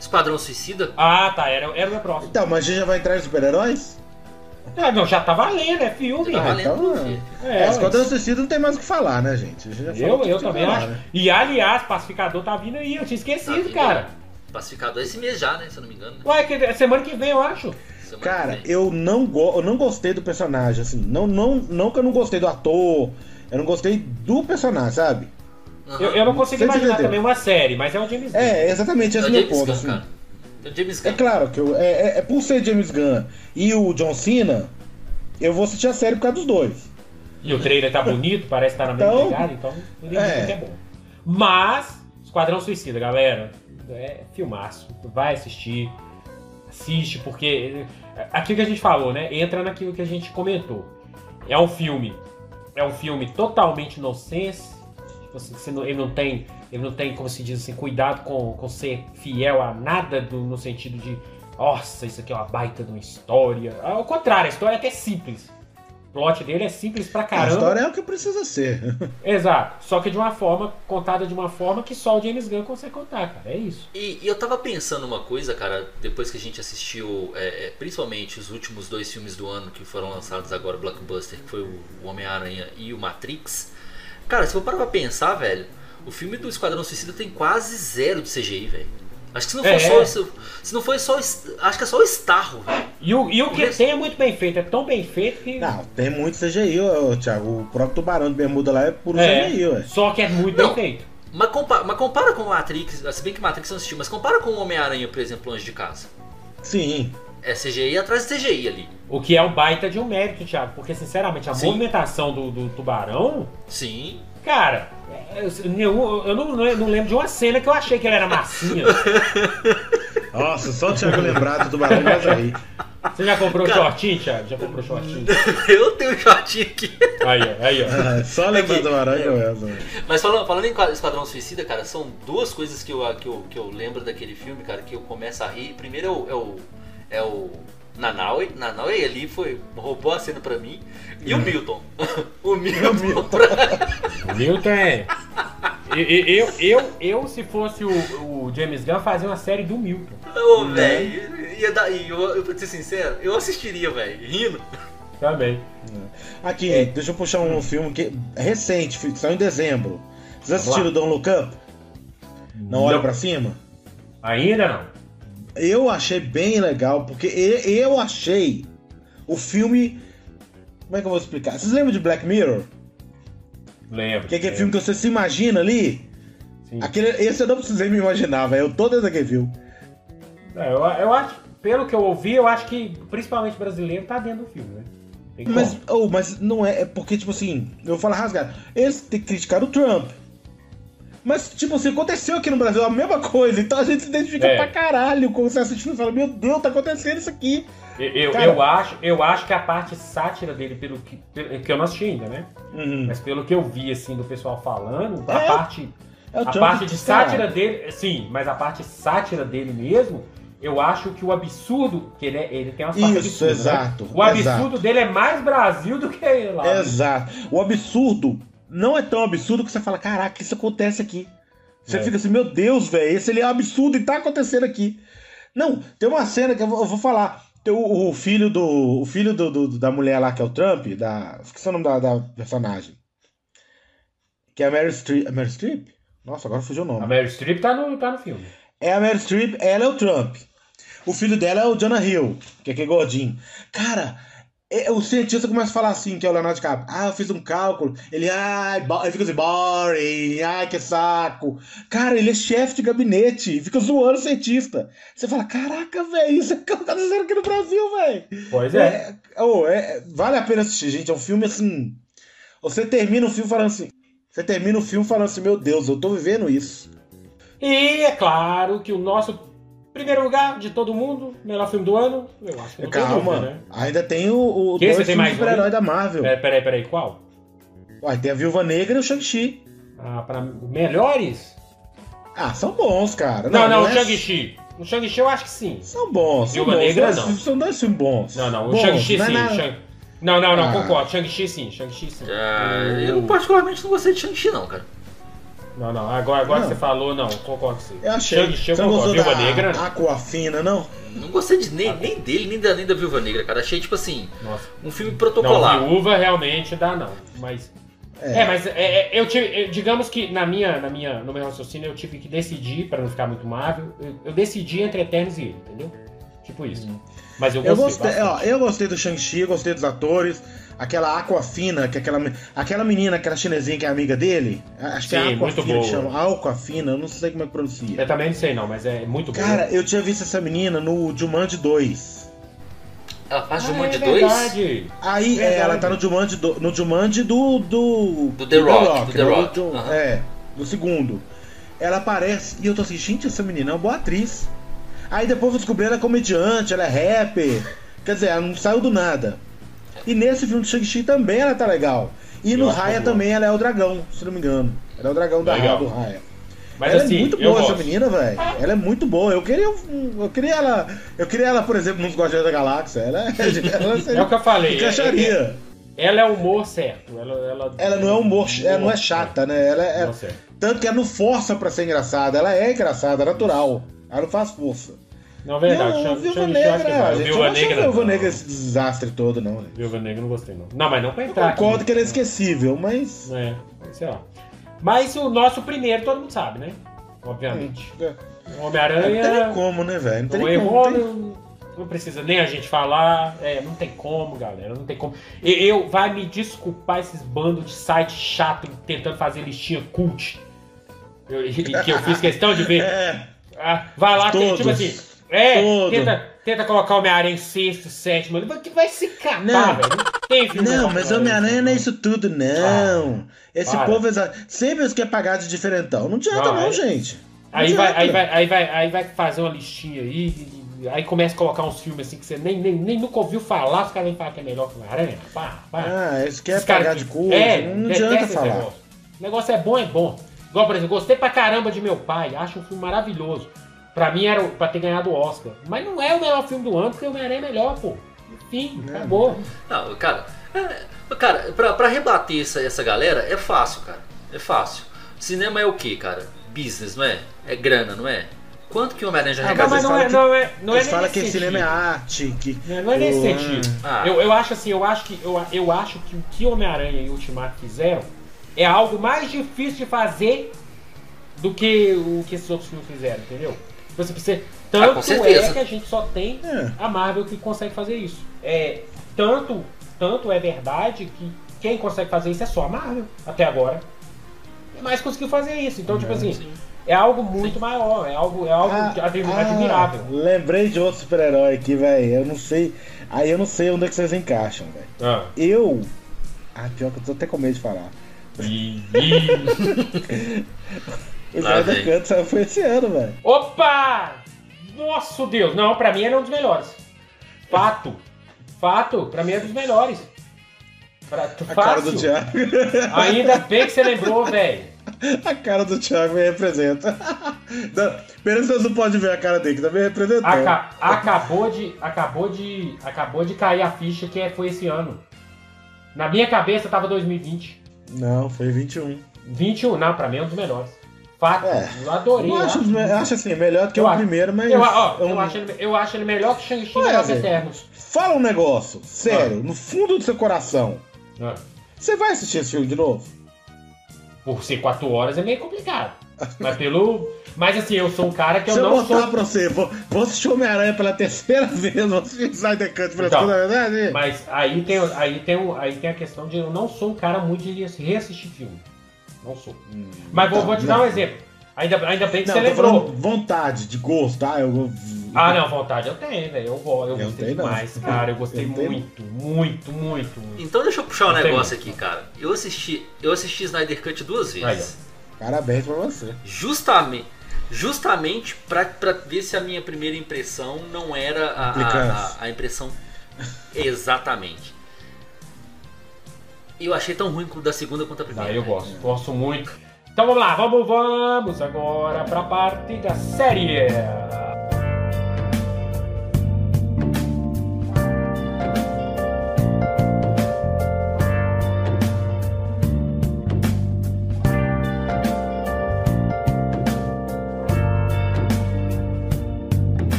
Esquadrão Suicida. Ah, tá. Era, era o meu próximo. Então, mas a gente já vai entrar em super-heróis? Ah, não, já tá valendo, é filme. Tá Ah, valendo então. É, É. Esquadrão Suicida não tem mais o que falar, né, gente? A gente já falou Eu, eu também que acho. falar, né? E aliás, pacificador tá vindo aí, eu tinha Tá esquecido, vindo cara. Pacificador esse mês já, né? Se eu não me engano. né? Ué, que, semana que vem, eu acho. Semana Cara, que eu não, go eu não gostei do personagem, assim. Não, não, não que eu não gostei do ator, eu não gostei do personagem, sabe? Eu, eu não consigo Você imaginar entendeu? também uma série, mas é o James Gunn. É, exatamente É esse o é o meu James ponto, Gunn, assim. É o James É claro que eu- é, é- é por ser James Gunn e o John Cena, eu vou assistir a série por causa dos dois. E o trailer tá bonito, parece estar na mesma Então, pegada, então é. que é bom. Mas, Esquadrão Suicida, galera, é filmaço. Vai assistir, assiste, porque é, aquilo que a gente falou, né? Entra naquilo que a gente comentou. É um filme, é um filme totalmente nonsense. Tipo assim, você não- ele não tem, ele não tem, como se diz assim, cuidado com, com ser fiel a nada do- no sentido de, nossa, isso aqui é uma baita de uma história. Ao contrário, a história é até simples. O plot dele é simples pra A caramba. história é o que precisa ser. Exato. Só que de uma forma, contada de uma forma que só o James Gunn consegue contar, cara. É isso. E, e eu tava pensando uma coisa, cara, depois que a gente assistiu, é, é, principalmente os últimos dois filmes do ano que foram lançados agora, Blockbuster, que foi o Homem-Aranha e o Matrix. Cara, se for parar pra pensar, velho, o filme do Esquadrão Suicida tem quase zero de CGI, velho. Acho que se não for É. só isso. Se não foi só. Acho que é só o Starro. E o, e o que tem é muito bem feito. É tão bem feito que. Não, tem muito CGI, ô, Thiago. O próprio tubarão de bermuda lá é puro é, CGI, ué. só que é muito Não. bem feito. Mas, compa mas compara com o Matrix, se bem que Matrix não assistiu, mas compara com o Homem-Aranha, por exemplo, longe de casa. Sim. É CGI atrás de CGI ali. O que é um baita de um mérito, Thiago. Porque, sinceramente, a Sim. movimentação do, do tubarão, Sim. Cara. é, Eu, eu- não, eu não lembro de uma cena que eu achei que ele era massinha. Nossa, só o Thiago lembrar do tubarão vai aí. Você já comprou Cara. shortinho, Thiago? Já comprou shortinho? Eu tenho um shortinho aqui. Aí, ó. Aí, ó. Ah, Só lembrar Aqui. do eu essa. Mas falando, falando em Qua- Esquadrão Suicida, cara, são duas coisas que eu, que, eu, que eu lembro daquele filme, cara, que eu começo a rir. Primeiro é o. É o, é o Nanaue. Nanaue ali foi. roubou a cena pra mim. E o Milton. o Milton. pra- O Milton é. Eu, eu, eu, eu, se fosse o, o James Gunn, fazia uma série do Milton. Ô, velho. Ia dar. e Eu, eu, pra ser sincero, eu assistiria, velho. Rindo. Também. Aqui, deixa eu puxar um filme que é recente, saiu em dezembro. Vocês assistiram Don't Look Up? Não olha pra cima? Ainda não. Eu achei bem legal, porque eu achei o filme. Como é que eu vou explicar? Vocês lembram de Black Mirror? Lembro. Que é aquele lembro. filme que você se imagina ali? Sim. Aquele, esse eu não precisei me imaginar, velho. Eu tô dentro daquele filme. É, eu, eu acho, pelo que eu ouvi, eu acho que principalmente brasileiro tá dentro do filme, né? Mas, oh, mas não é, é porque, tipo assim, eu vou falar rasgado. Eles têm que criticar o Trump. Mas, tipo assim, aconteceu aqui no Brasil a mesma coisa, então a gente se identifica É. pra caralho com você assistindo e fala, meu Deus, tá acontecendo isso aqui. Eu, eu, cara- eu acho, eu acho que a parte sátira dele, pelo que, pelo- que eu não assisti ainda, né? Uhum. Mas pelo que eu vi, assim, do pessoal falando, a É. parte, É a parte de sátira dele, sim, mas a parte sátira dele mesmo, eu acho que o absurdo, que ele, é- ele tem umas partes Isso, absurdas, né? exato. O absurdo exato. dele é mais Brasil do que lá. né? Exato. O absurdo não é tão absurdo que você fala, caraca, isso acontece aqui. Você É. fica assim, meu Deus, velho, esse ele é um absurdo e tá acontecendo aqui. Não, tem uma cena que eu vou, eu vou falar. Tem o, o filho do. O filho do, do- da mulher lá, que é o Trump, da. Esqueci o nome da, da personagem. Que é a Mary Streep. A Mary Streep? Nossa, agora fugiu o nome. A Meryl Streep tá no, tá no filme. É a Meryl Streep, ela é o Trump. O filho dela é o Jonah Hill, que é aquele gordinho. Cara, é, o cientista começa a falar assim, que é o Leonardo DiCaprio. Ah, eu fiz um cálculo. Ele, ai, bo- ele fica assim, boring, ai, que saco. Cara, ele é chefe de gabinete, fica zoando o cientista. Você fala, caraca, velho, isso é o que tá acontecendo aqui no Brasil, velho. Pois é. É, oh, é- vale a pena assistir, gente. É um filme assim. Você termina o filme falando assim. Você termina o filme falando assim, meu Deus, eu tô vivendo isso. E é claro que o nosso primeiro lugar de todo mundo, melhor filme do ano, eu acho que não tem Calma, dúvida, né? ainda tem o, o Que, dois você tem filmes mais de um super-herói da Marvel. Peraí, peraí, peraí, qual? Uai, tem a Viúva Negra e o Shang-Chi. Ah, pra melhores? Ah, são bons, cara. Não, não, o é- Shang-Chi. O Shang-Chi eu acho que sim. São bons, são Viúva bons. Negra, Dois- não. São dois filmes bons. Não, não, o Bons, Shang-Chi não é sim. Shang- Não, não, não, Ah. concordo. Shang-Chi sim, Shang-Chi sim. Ah, eu particularmente não gostei de Shang-Chi, não, cara. Não, não, agora, agora Não. que você falou, não, concordo com você. Eu achei. Shang-Chi eu Você não gostou Viúva da Negra, não. Aquafina, não? Não gostei de, nem, nem dele, nem da, nem da Viúva Negra, cara. Achei, tipo assim, Nossa. um filme Não, protocolar. viúva realmente dá não. Mas. É. É, mas é, é, eu tive. eu- digamos que na minha, na minha, no meu raciocínio eu tive que decidir, pra não ficar muito Marvel, eu, eu decidi entre Eternos e ele, entendeu? Tipo isso. Mas eu Eu gostei. gostei, ó, eu gostei do Shang-Chi, eu gostei dos atores. Aquela Aquafina, que é aquela, aquela menina, aquela chinesinha que é amiga dele. Acho que é Sim, Aquafina muito que boa. chama. Aquafina, eu não sei como é que pronuncia. Eu também não sei não, mas é muito bom. Cara, eu tinha visto essa menina no Jumanji 2. Ela faz ah, Jumanji é 2? verdade. Aí é, ela tá no Jumanji do, no Jumanji do, do. Do The Rock, do The? Rock, Do-. É, do segundo. Ela aparece e eu tô assim, gente, essa menina é uma boa atriz. Aí depois eu descobri ela é comediante, ela é rapper. Quer dizer, ela não saiu do nada. E nesse filme do Shang-Chi também ela tá legal. E Eu no Raya também ela é o dragão, se não me engano. Ela é o dragão da Legal. do Raya. Mas ela assim, é muito boa essa menina, velho. Ela é muito boa. Eu queria, eu queria ela, eu queria ela, por exemplo, nos Guardiões da Galáxia. Ela, ela seria- É o que eu falei. encaixaria. Ela é o humor certo. Ela, ela, Ela não é humor, ela não é chata, né? Ela é, Humor certo. tanto que ela não força pra ser engraçada. Ela é engraçada, é natural. Ela não faz força. Não, verdade. Não, Viúva eu acho que Negra, não. gente. Eu Viúva não Negra. Viúva não. Negra esse desastre todo, não. né? Viúva Negra eu não gostei, não. Não, mas não pra Eu entrar. concordo aqui. que ele é esquecível, mas. É, sei lá. Mas o nosso primeiro todo mundo sabe, né? Obviamente. É. O Não tem Homem-Aranha como, né, velho? Não tem não nem como. errou, não tem- não, não precisa nem a gente falar. É, não tem como, galera. Não tem como. E- Eu, vai me desculpar esses bandos de site chato tentando fazer listinha cult. Eu- que eu fiz questão de ver. É, Ah, vai lá, tem, Todos. tipo assim. É, Todo. tenta, tenta colocar Homem-Aranha em sexto, sétimo. Que vai se catar, Não. velho. Não mas que Homem-Aranha não é isso tudo, não. Esse Para. povo exa- sempre eles querem pagar de diferentão. Não adianta, Não, não, é- gente. Não Aí vai, aí, vai, aí, vai, aí vai fazer uma listinha aí, aí começa a colocar uns filmes assim que você nem, nem, nem nunca ouviu falar, os caras vêm falar que é melhor que o Aranha. Pá, pá. Ah, eles querem caras pagar que- de curso. É, não adianta falar. Negócio. O negócio é bom, é bom. Igual, por exemplo, gostei pra caramba de meu pai, acho um filme maravilhoso. Pra mim era o- pra ter ganhado o Oscar. Mas não é o melhor filme do ano, porque o Homem-Aranha é melhor, pô. Enfim, É. acabou. Não, cara, é, cara, pra, pra rebater essa, essa galera é fácil, cara. É fácil. Cinema é o que, cara? Business, não é? É grana, não é? Quanto que o Homem-Aranha já Ah, Não, arrecadou? mas não falam é, que- não é, não é Eles nem falam que nesse cinema é sentido. arte, que. Não, não é nesse o- sentido. Ah. Eu, eu acho assim, eu acho que eu, eu acho que o que Homem-Aranha e Ultimato fizeram é algo mais difícil de fazer do que o que esses outros filmes fizeram, entendeu? Você precisa. Ah, Tanto certeza. é que a gente só tem É. a Marvel que consegue fazer isso. É, tanto, tanto é verdade que quem consegue fazer isso é só a Marvel, até agora. Mas conseguiu fazer isso. Então, tipo assim, Sim. é algo muito maior, é algo, é algo Ah, ah, admirável. lembrei de outro super-herói aqui, velho. Eu não sei. Aí eu não sei onde é que vocês encaixam, velho. Ah. Eu. Ah, pior que eu tô até com medo de falar. Snyder. Cut saiu foi esse ano, velho. Opa! Nossa Deus! Não, pra mim ele é um dos melhores. Fato. Fato, pra mim é um dos melhores. Pra, A cara do fácil. Thiago. Ainda bem que você lembrou, velho. A cara do Thiago me representa. Que vocês não podem ver a cara dele, que tá me representando. Aca- acabou de. Acabou de. Acabou de cair a ficha que foi esse ano. Na minha cabeça tava 2020. Não, foi 21. 21, não, pra mim é um dos melhores. Fato. É. Eu adorei. Eu acho, acho- eu acho assim, melhor que Eu o acho- primeiro, mas. eu, ó, eu eu, acho ele, eu acho ele melhor que Shang-Chi e Zé. Eternos. Fala um negócio, Ah. sério, no fundo do seu coração. Você vai assistir esse filme de novo? Por ser 4 horas é meio complicado. Mas pelo. Mas assim, eu sou um cara que eu Se eu não botar sou. pra você, vou, vou assistir Homem-Aranha pela terceira vez, vou assistir Snyder Cut pela Então, segunda vez. Mas aí tem, aí, tem, aí tem a questão de eu não sou um cara muito de reassistir filme. Não sou. Mas vou, tá, vou te dar não. um exemplo. Ainda, ainda bem que Não, você lembrou. vontade, de gosto, tá? Eu, Ah, não, vontade eu tenho, velho. Eu, eu Eu gostei tenho, não. demais, cara. Eu gostei Eu muito, muito, muito, muito. Então deixa eu puxar um tem negócio muito. aqui, cara. Eu assisti, eu assisti Snyder Cut duas vezes. Parabéns pra você. Justamente, justamente pra, pra ver se a minha primeira impressão não era a, a, a- a impressão exatamente. Eu achei tão ruim da segunda quanto a primeira. Ah, eu gosto, gosto muito. Então vamos lá, vamos, vamos agora pra parte da série.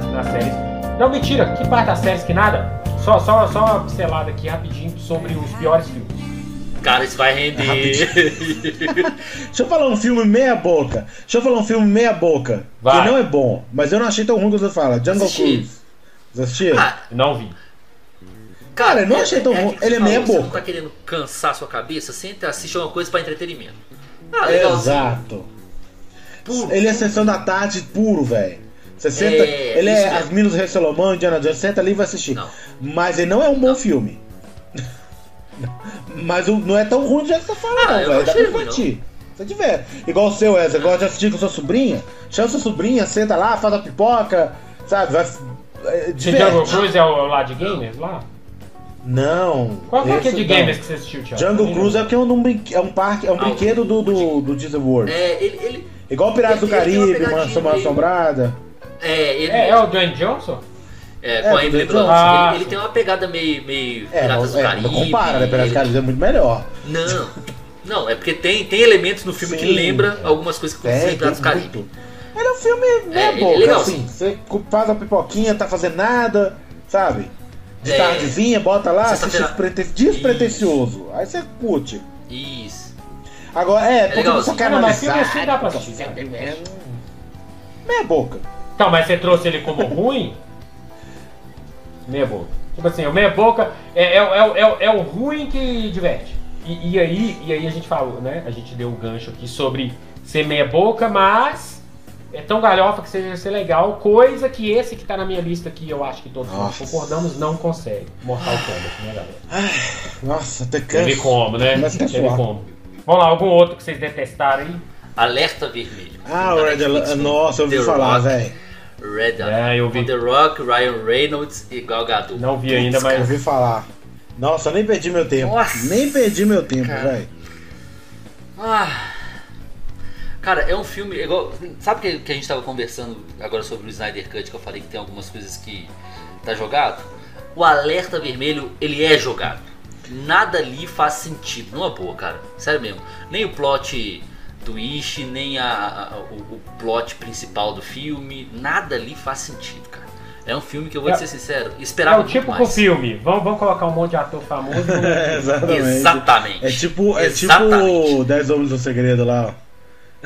Que nas séries. Não, mentira, que parte das séries que nada? Só, só, só uma pincelada aqui rapidinho sobre os piores filmes. Cara, isso vai render. Deixa eu falar um filme meia boca. Deixa eu falar um filme meia boca. Vai. Que não é bom, mas eu não achei tão ruim quanto você fala. Jungle. Cruise. Você assistiu? Ah, Não vi. Cara, eu não achei tão ruim. aquilo que Ele é você meia falou, Você não boca. tá querendo cansar sua cabeça? Senta e assiste uma coisa pra entretenimento. Ah, legalzinho. Exato. Puro. Ele é sessão da tarde puro, velho. Você senta. É, ele é mesmo. As Minas do Rei Salomão, Indiana Jones, senta ali e vai assistir. Não. Mas ele não é um bom filme. Mas não é tão ruim do jeito que você fala, Ah, não, eu velho. não Dá pra divertir. Se tiver. Igual o seu, Wesley, gosta de assistir com sua sobrinha, chama sua sobrinha, senta lá, faz a pipoca, sabe? Vai. é, Esse Jungle diverte. Cruise é o, é lá de gamers lá? Não. Qual que é aquele de não. gamers que você assistiu, Thiago? Jungle Cruise é porque é um, é um parque, é um Ah, brinquedo do, do, do Disney World. É, ele, ele, Igual Piratas do Caribe, Mansão Assombrada. É, ele, É, é o Dwayne Johnson? é, é, com a Emily. Blunt. Ah, ele, ele tem uma pegada meio, meio É, Piratas não, do é, Caribe. não compara, né? Piratas do Caribe é muito melhor. Não, não, é porque tem, tem elementos no filme que Sim. lembra algumas coisas que acontecem É, em Piratas do tem Caribe. muito. Ele é um filme meia ele é boca, legalzinho. assim. Você faz a pipoquinha, tá fazendo nada, sabe? De É. tardezinha, bota lá, assiste Sexta-feira. despreten- despretensioso. Aí você curte. Isso. Agora, é, porque legalzinho. você quer Ah, não, mas filme analisar. assim dá pra assistir. É, Meia boca. Então, mas você trouxe ele como ruim? Meia boca. Tipo assim, o meia boca é, é, é, é, é o ruim que diverte. E, e aí, e aí a gente falou, né? A gente deu o gancho aqui sobre ser meia boca, mas é tão galhofa que seja ser legal, coisa que esse que tá na minha lista aqui, eu acho que todos nós Nossa. concordamos, não consegue. Mortal Kombat, né, galera? Nossa, até Teve cansa. como, né? Teve como. Vamos lá, algum outro que vocês detestaram aí? Alerta Vermelho. Ah, o Red Nossa, eu ouvi falar, velho. Red É, eu vi. Com The Rock, Ryan Reynolds e Gal Gadot. Não vi ainda, Eu mas. ouvi falar. Nossa, eu nem perdi meu tempo. Nossa. Nem perdi meu tempo, Cara. velho. Ah. Cara, é um filme igual. Sabe que, que a gente tava conversando agora sobre o Snyder Cut, que eu falei que tem algumas coisas que tá jogado? O alerta vermelho, ele é jogado. Nada ali faz sentido, numa boa, cara. Sério mesmo. Nem o plot twist, nem a, a- o, o plot principal do filme, nada ali faz sentido, cara. É um filme que eu vou É- te ser sincero, É esperava o muito tipo com mais. filme. Vamos, vamos colocar um monte de ator famoso. É, exatamente. Exatamente. É tipo, é Exatamente. tipo 10 Homens do Segredo lá, ó.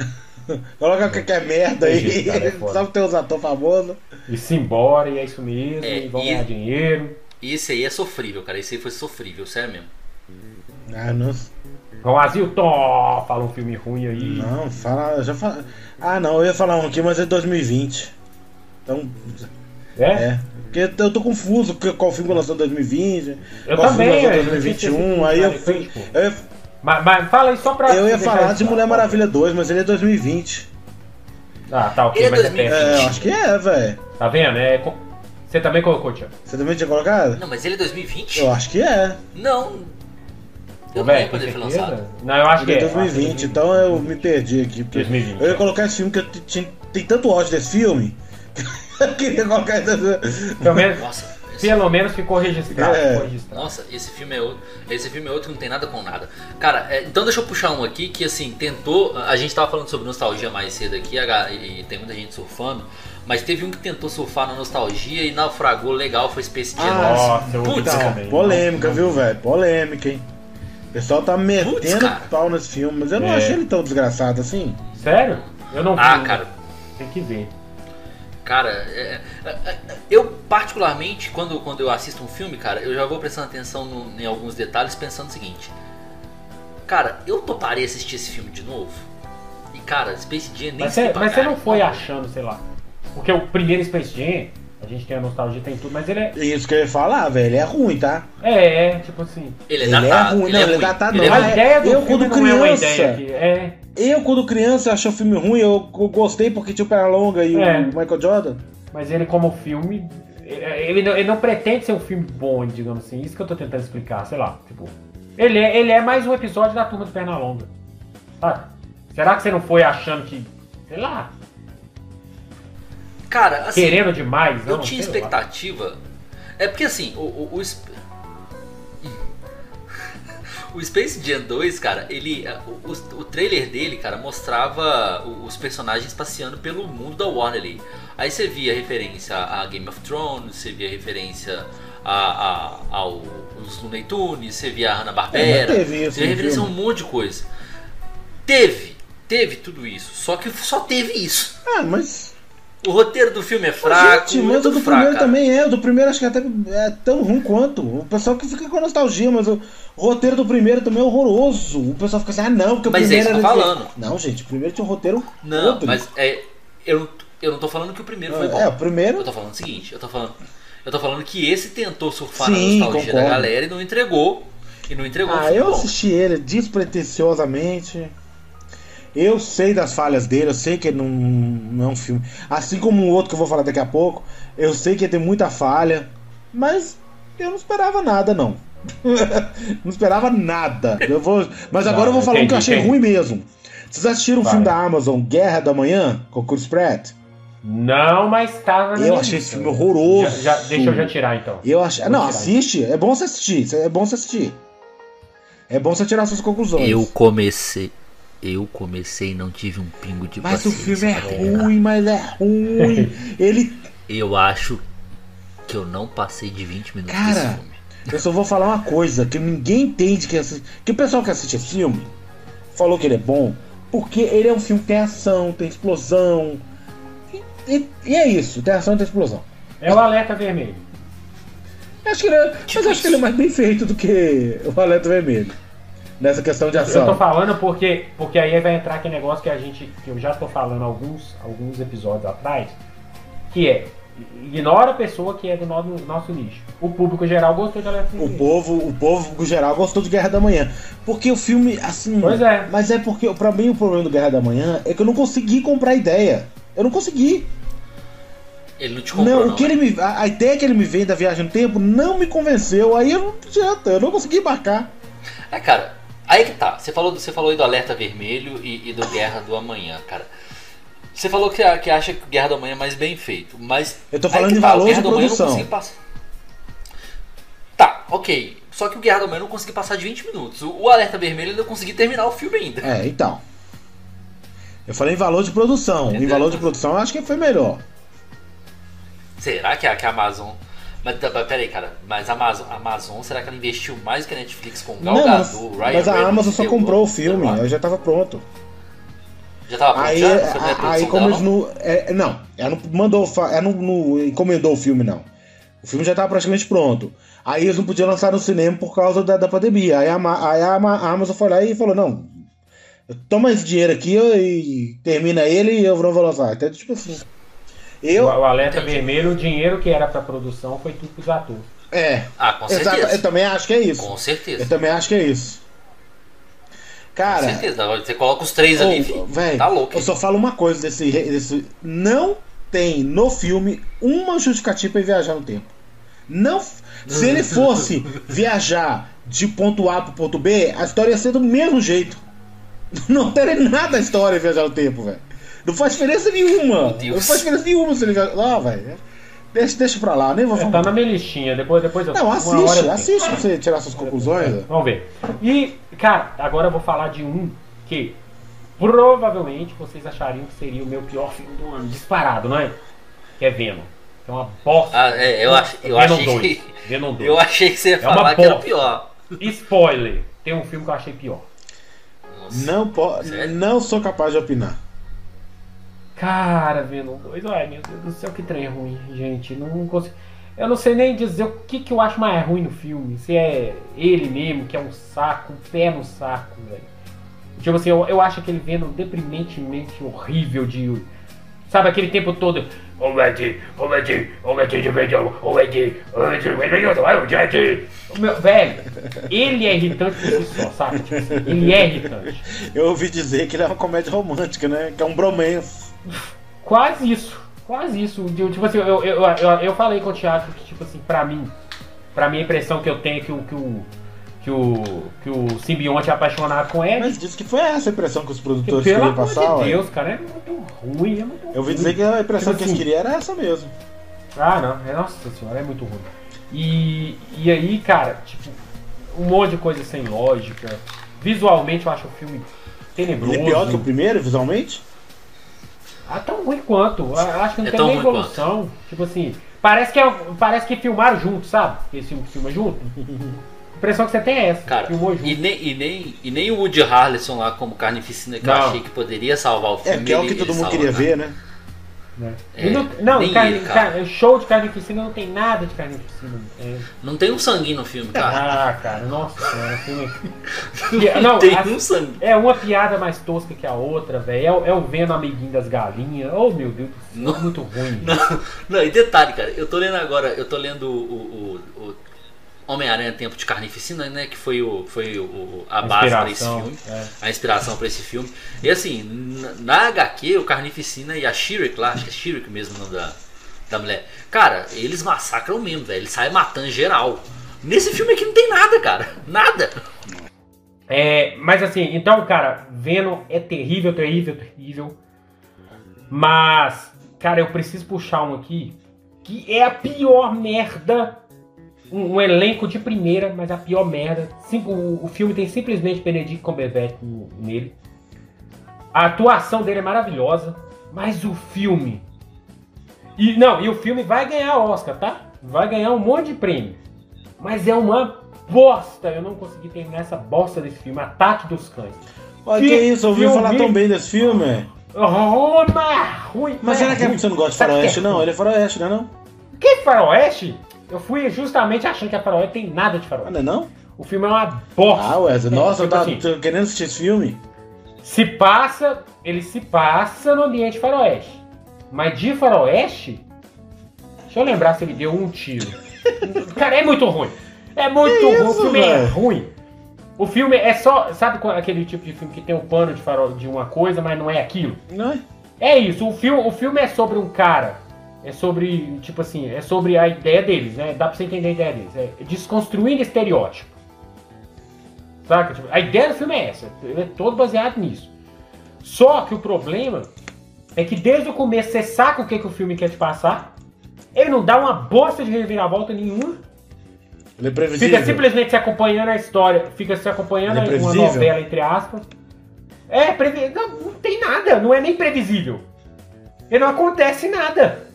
Coloca qualquer merda aí, cara, é só pra ter uns atores famosos. E se embora, e é isso mesmo, É, e vão ganhar dinheiro. E esse aí é sofrível, cara. Esse aí foi sofrível, sério mesmo. Ah, não, Vão Azilton, fala um filme ruim aí. não, fala, já fala. Ah, não, eu ia falar um aqui, mas é 2020. Então, É? é. Porque eu tô confuso com qual filme lançou em 2020. Eu qual também, filme lançou em eu não tinha 2021. Aí eu fui. Eu ia, Mas, mas fala aí só pra. eu ia falar de. Mulher Maravilha 2, mas ele é 2020. Ah, tá, ok, Ele é mas é 2020. perto. É, eu acho que é, velho. Tá vendo? É, Você também colocou, Tiago? Você também tinha colocado? Não, mas ele é 2020? Eu acho que é. Não. Eu não quando tem ele foi lançado. Não, eu acho que Ele é é. eu acho que é 2020, então eu me perdi aqui. porque 2020, Eu ia colocar esse filme que eu tinha, tem tanto ódio desse filme. que eu queria colocar esse... Pelo menos, Nossa, esse, pelo menos ficou registrado. É. ficou registrado. nossa, esse filme é outro. Esse filme é outro que não tem nada com nada. Cara, é, então deixa eu puxar um aqui que assim, tentou. A gente tava falando sobre nostalgia mais cedo aqui, e tem muita gente surfando. Mas teve um que tentou surfar na nostalgia e naufragou legal, foi Space Jam. Ah, Nossa, Putz. Então, polêmica, viu, velho? Polêmica, hein? Pessoal tá metendo cara. pau nesse filme, mas eu não É. achei ele tão desgraçado assim. Sério? Eu não Ah, vi. cara, Tem que ver. Cara, é- é- é- eu particularmente, quando, quando eu assisto um filme, cara, eu já vou prestando atenção no- em alguns detalhes, pensando o seguinte. Cara, eu toparia assistir esse filme de novo? E cara, Space Jam nem Mas pra mas você não foi achando, sei lá. Porque o primeiro Space Jam, gente tem a nostalgia, tem tudo, mas ele é. Isso que eu ia falar, velho, é ruim, tá? É, é, tipo assim. Ele é Ele é ruim, não, ele é datado, ele é não. a ideia do eu, filme quando não é uma criança- ideia que. É. Eu, quando criança, achei o filme ruim, eu, eu gostei porque tinha o Pernalonga e É. o Michael Jordan. Mas ele, como filme, ele não, ele não pretende ser um filme bom, digamos assim. Isso que eu tô tentando explicar, sei lá. Tipo, ele é, ele é mais um episódio da turma do Pernalonga. Sabe? Será que você não foi achando que. Sei lá. Cara, assim, querendo demais? eu não, tinha sei lá. expectativa. É porque assim, o, o, o, o Space Jam 2, cara, ele. O, o, o trailer dele, cara, mostrava os personagens passeando pelo mundo da Warner ali. Aí você via referência a Game of Thrones, você via referência a, a, ao, aos Looney Tunes, você via a Hanna-Barbera, É, mas teve isso você via referência a um monte de coisa. Teve, teve tudo isso, só que só teve isso. Ah, mas. O roteiro do filme é fraco, gente, é mas o do fraco, primeiro também é. O do primeiro acho que até é tão ruim quanto. O pessoal que fica com nostalgia, mas o roteiro do primeiro também é horroroso. O pessoal fica assim, ah não, porque o Mas é primeiro isso que eu tô era- falando. Não, gente, o primeiro tinha um roteiro. Não, podre. mas é, eu, não- eu não tô falando que o primeiro foi bom. É, o primeiro. Eu tô falando o seguinte, eu tô falando, eu tô falando que esse tentou surfar Sim, na nostalgia da concordo. galera e não entregou. E não entregou Ah, eu bom. assisti ele despretensiosamente. Eu sei das falhas dele, eu sei que ele não, não é um filme. Assim como o outro que eu vou falar daqui a pouco, eu sei que ele tem muita falha, mas eu não esperava nada, não. não esperava nada. Eu vou, mas Não, agora eu vou falar um que entendi, eu achei entendi. ruim mesmo. Vocês assistiram o Vai. filme da Amazon, Guerra da Manhã, com o Chris Pratt? Não, mas tava na Eu achei lista. esse filme horroroso. Já, já- deixa eu já tirar então. Eu achei. Vou Não, tirar. assiste. É bom você assistir. É bom você assistir. É bom você tirar suas conclusões. Eu comecei, eu comecei e não tive um pingo de Mas o paciência filme é pra terminar. ruim, mas é ruim. Ele. Eu acho que eu não passei de 20 minutos Cara, desse filme. Eu só vou falar uma coisa que ninguém entende que assiste. Que o pessoal que assiste esse filme falou que ele é bom. Porque ele é um filme que tem ação, tem explosão. E, e- e é isso, tem ação e tem explosão. É o alerta vermelho. Acho que ele é, Tipo mas eu acho que ele é mais bem feito do que o Alerta Vermelho. Nessa questão de Eu tô ação. falando porque, porque aí vai entrar aquele negócio que a gente. que eu já tô falando alguns, alguns episódios atrás, que é ignora a pessoa que é do nosso, nosso nicho. O público geral gostou de alerta O povo, o povo geral gostou de Guerra da Manhã. Porque o filme, assim. Pois é. Mas é porque, pra mim, o problema do Guerra da Manhã é que eu não consegui comprar a ideia. Eu não consegui. Ele não te comprou, não, não. o que né? ele me, a, a ideia que ele me vem da viagem no tempo não me convenceu. Aí eu não adianta, eu não consegui embarcar. É, cara, aí que tá. Você falou, você falou aí do Alerta Vermelho e, e do Guerra do Amanhã, cara. Você falou que, que acha que o Guerra do Amanhã é mais bem feito, mas. Eu tô falando que de tá, valor Guerra de do Amanhã eu produção. não passar. Tá, ok. Só que o Guerra do Amanhã não consegui passar de 20 minutos. O, o Alerta Vermelho eu não consegui terminar o filme ainda. É, então. Eu falei em valor de produção. Em Entendeu? valor de produção eu acho que foi melhor. Será que a, que a Amazon. Mas tá, mas peraí, cara. Mas a Amazon, a Amazon, será que ela investiu mais que a Netflix com o Gal Não, mas, Gadot, Ryan mas a Amazon só comprou o filme, eu já tava pronto. Já tava pronto? Aí? Não foi na aí como eles não. é, não, ela não mandou. Ela não, não encomendou o filme, não. O filme já tava praticamente pronto. Aí eles não podiam lançar no cinema por causa da, da pandemia. Aí a, aí a a Amazon foi lá e falou: não, toma esse dinheiro aqui e termina ele e eu não vou lançar. Então, tipo assim. Eu. O, o alerta Entendi. vermelho, o dinheiro que era pra produção foi tudo pros atores. É. Ah, com Exato, certeza. eu também acho que é isso. Com certeza. Eu também acho que é isso. Cara. Com certeza. Você coloca os três ali, véi, Tá louco. Eu só falo uma coisa desse, desse. Não tem no filme uma justificativa pra ir viajar no tempo. Não. Se ele fosse viajar de ponto A pro ponto B, a história ia ser do mesmo jeito. Não teria nada a história viajar no tempo, velho. Não faz diferença nenhuma. Meu Deus. Não faz diferença nenhuma se ele viajar. Ah, velho. Deixa, deixa pra lá, nem vou É, falar. tá na minha listinha, depois, depois eu Não, uma hora eu assiste, assiste pra você tirar suas conclusões. Vamos ver. E, cara, agora eu vou falar de um que provavelmente vocês achariam que seria o meu pior filme do ano, disparado, não é? Que é Venom. É uma bosta. Ah, é, eu, ach, eu Venom achei 2. que. Venom 2. Eu achei que você ia É falar que era pior. spoiler, tem um filme que eu achei pior. Nossa. Não, po não sou capaz de opinar. Cara, Venom 2, ai meu Deus do céu, que trem ruim, gente. Não consigo. Eu não sei nem dizer o que, que eu acho mais ruim no filme. Se é ele mesmo, que é um saco, um pé no saco, velho. Tipo assim, eu, eu acho aquele Venom deprimentemente horrível de. Sabe, aquele tempo todo. O Ed, o Ed, o Ed de Venom, o Ed, o Ed, o Ed, o. Meu, velho, ele é irritante por si só, sabe? Tipo assim, ele é irritante. Eu ouvi dizer que ele é uma comédia romântica, né? Que é um bromance. Quase isso. Quase isso. De- Tipo assim, eu, eu, eu, eu falei com o Thiago que, tipo assim, pra mim, pra mim a impressão que eu tenho é que o, que o, que o, que o simbionte é apaixonado com ele. Mas disse que foi essa a impressão que os Que, produtores pelo queriam amor passar, de ué. Deus, cara, é muito ruim, é muito Eu ouvi dizer que a impressão Tipo que eles assim, queriam era essa mesmo. Ah, não. É, nossa senhora, é muito ruim. E, e aí, cara, tipo, um monte de coisa sem lógica. Visualmente eu acho o filme tenebroso. Ele é pior que o primeiro, visualmente? Ah, tão ruim quanto. Eu Acho que não É tem nem evolução. Tipo assim, parece que, é, parece que filmaram junto, sabe? Esse filme que filma junto. A impressão que você tem é essa. Cara, filmou junto. e nem, e, nem, e nem o Woody Harrelson lá como carnificina que eu Não. achei que poderia salvar o É, filme. que é o ele- que todo mundo queria ver, né? Né? É, não, não carne- ele, show de carnificina não tem nada de carnificina. É. Não tem um sanguinho no filme, cara. Ah, cara, nossa senhora, filme. E- não, tem as- um sangue. é uma piada mais tosca que a outra, velho. É, o- é o vendo amiguinho das galinhas. Oh, meu Deus do céu, Não. muito ruim. Não, não, e detalhe, cara, eu tô lendo agora, eu tô lendo o, o- o Homem-Aranha Tempo de Carnificina, né? Que foi, o, foi o, a base pra esse filme. é. A inspiração pra esse filme. E assim, na, HQ, o Carnificina e a Shirek lá, acho que é Shirek mesmo o nome da, da mulher. Cara, eles massacram mesmo, velho. Eles saem matando geral. Nesse filme aqui não tem nada, cara. Nada. É, mas assim, então, cara, Venom é terrível, terrível, terrível. Mas, cara, eu preciso puxar um aqui que é a pior merda. Um, um elenco de primeira, mas a pior merda. Sim, o, o filme tem simplesmente Benedict Cumberbatch nele. A atuação dele é maravilhosa, mas o filme. E não, e o filme vai ganhar Oscar, tá? Vai ganhar um monte de prêmio. Mas é uma bosta. Eu não consegui terminar essa bosta desse filme, Ataque dos Cães. Olha, Que que isso, eu ouvi falar tão bem desse filme. é. Oh, mas ruim. Mas será que ruim. você não gosta de Sabe faroeste, é não? Ele é faroeste, não é não? Que faroeste? Eu fui justamente achando que a faroeste tem nada de Ah, faroeste. não é não? O filme é uma bosta. Ah, Wesley, nossa, eu tipo tava assim, tô querendo assistir esse filme. Se passa, ele se passa no ambiente faroeste. Mas de faroeste, deixa eu lembrar se ele deu um tiro. Cara, é muito ruim. É muito ruim. isso, o filme é velho? ruim. O filme é só, sabe qual- aquele tipo de filme que tem o pano de farol de uma coisa, mas não é aquilo? Não é? É isso, o filme, o filme é sobre um cara. É sobre, tipo assim, é sobre a ideia deles, né? Dá pra você entender a ideia deles. É desconstruindo estereótipo. Saca? Tipo, a ideia do filme é essa. Ele é todo baseado nisso. Só que o problema é que desde o começo você saca o que, que o filme quer te passar. Ele não dá uma bosta de reviravolta nenhuma. Ele é previsível. Fica simplesmente se acompanhando a história, fica se acompanhando é uma novela, entre aspas. É, previ... não, não tem nada, não é nem previsível. E não acontece nada.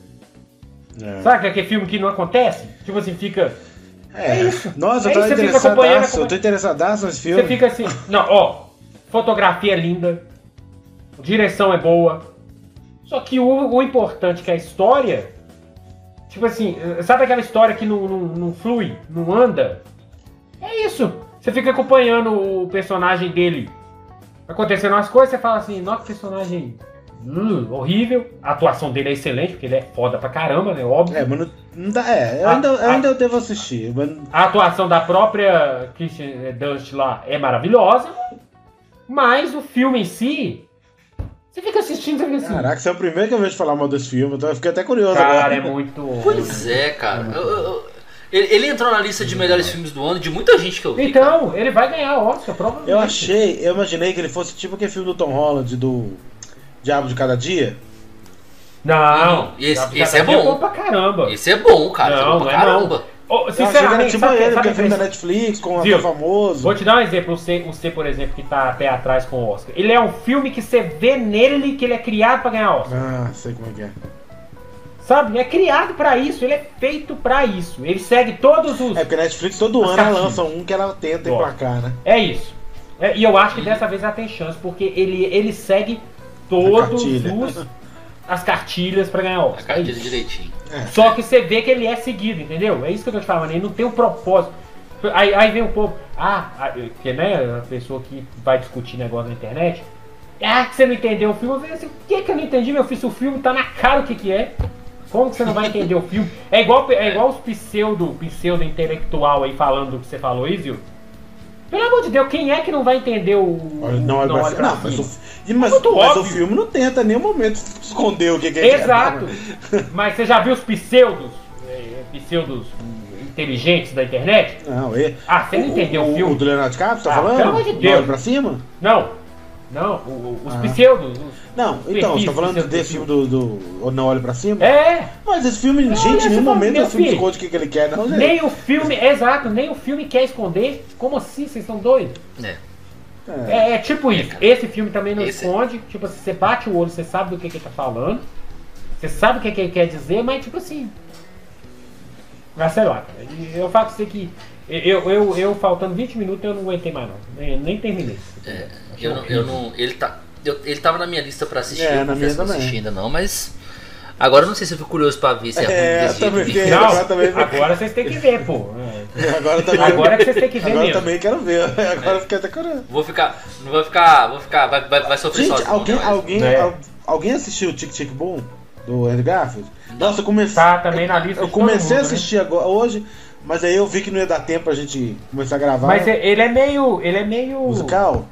É. Sabe aquele filme que não acontece? Tipo assim, fica. É. É isso. Nossa, É eu tô isso, você fica acompanhando, interessadaço. Eu tô interessadaço nesse filme. Você fica assim. Não, ó. Fotografia é linda. Direção é boa. Só que o, o importante que é a história. Tipo assim, sabe aquela história que não, não, não flui, não anda? É isso. Você fica acompanhando o personagem dele acontecendo as coisas, você fala assim, nossa, que personagem hum, horrível. A atuação dele é excelente, porque ele é foda pra caramba, né? Óbvio. É, mas não, não dá. É, eu Ah, ainda, eu ainda devo assistir. Mas... A atuação da própria Kirsten Dunst lá é maravilhosa, mas o filme em si, você fica assistindo, você fica assim. Caraca, você é o primeiro que eu vejo falar mal desse filme, então eu fiquei até curioso cara, agora. é muito. Pois é, cara. Eu- eu- ele, ele entrou na lista de melhores filmes do ano de muita gente que eu vi. cara. Então, ele vai ganhar Oscar, provavelmente. Eu achei, eu imaginei que ele fosse tipo aquele filme do Tom Holland, do Diabo de Cada Dia. Não, Esse- esse já é tá bom. pra caramba. Esse é bom, cara. Esse é Não, bom não pra é não. caramba. Que era sinceramente, tipo sabe, ele, sabe porque é a filme da Netflix, com um Viu? ator famoso. Vou te dar um exemplo, o C, o C, por exemplo, que tá até atrás com o Oscar. Ele é um filme que você vê nele que ele é criado pra ganhar Oscar. Ah, sei como é que é. Sabe? É criado pra isso, ele é feito pra isso. Ele segue todos os. É porque a Netflix todo As ano ela lança um que ela tenta Gosto. emplacar, né? É isso. É, e eu acho que dessa vez ela tem chance, porque ele, ele segue todos cartilha. os as cartilhas pra ganhar A Oscar. É cartilha direitinho. Só que você vê que ele é seguido, entendeu? É isso que eu tô te falando, ele não tem um propósito. Aí, aí vem o povo, ah, ah, que né, a pessoa que vai discutir negócio na internet, ah, que você não entendeu o filme. Eu falei assim, o que que eu não entendi, meu filho? Se o filme tá na cara o que que é. Como que você não vai entender o filme? É igual, é igual os pseudo, pseudo intelectual aí falando do que você falou viu? Pelo amor de Deus, quem é que não vai entender o. Não, cima. pra Não, mas, o, e- mas, mas o filme não tenta em nenhum momento esconder o que, que é. Exato. Mas você já viu os pseudos, eh, pseudos inteligentes da internet? Não, e, Ah, você não entendeu o filme? O do Leonardo DiCaprio, tá Ah, falando? pelo amor de Não, Deus. olha pra cima? Não. Não, o- o- os Ah. pseudos. os- Não, então, você tá falando desse filme do, do Não Olhe Pra Cima? É, Mas esse filme, Olha, gente, em você nenhum momento meu esse filme esconde o que, que ele quer, não, gente. nem o filme, exato, nem o filme quer esconder. Como assim? Vocês são doidos? É. É. É, é tipo isso. Esse filme também não Esse- esconde. Tipo assim, você bate o olho, você sabe do que, que ele tá falando. Você sabe o que, que ele quer dizer, mas tipo assim. Mas sei lá, eu falo pra você que. Eu, eu, eu, faltando 20 minutos, eu não aguentei mais não. Nem, nem terminei. É, eu, não, eu não. Ele tá. eu- ele tava na minha lista pra assistir. É, eu na minha não assisti ainda não, mas. Agora eu não sei se eu fico curioso pra ver se é, É, ruim desse jeito também. Não, agora também- agora vocês têm que ver, pô. É. Agora também. Agora que vocês têm que ver Agora mesmo. também quero ver. Agora eu fiquei até curioso. Vou ficar. Não vou ficar. Vou ficar. Vai, vai, vai sofrer Gente, sozinho. alguém, né, mas- alguém, É. al- alguém assistiu o Tic Tic Boom do Andrew Garfield? Nossa, eu comecei. Tá também na lista Eu todo comecei a mundo, né? assistir agora, hoje, mas aí eu vi que não ia dar tempo pra gente começar a gravar. Mas é- ele é meio. Ele é meio. Musical?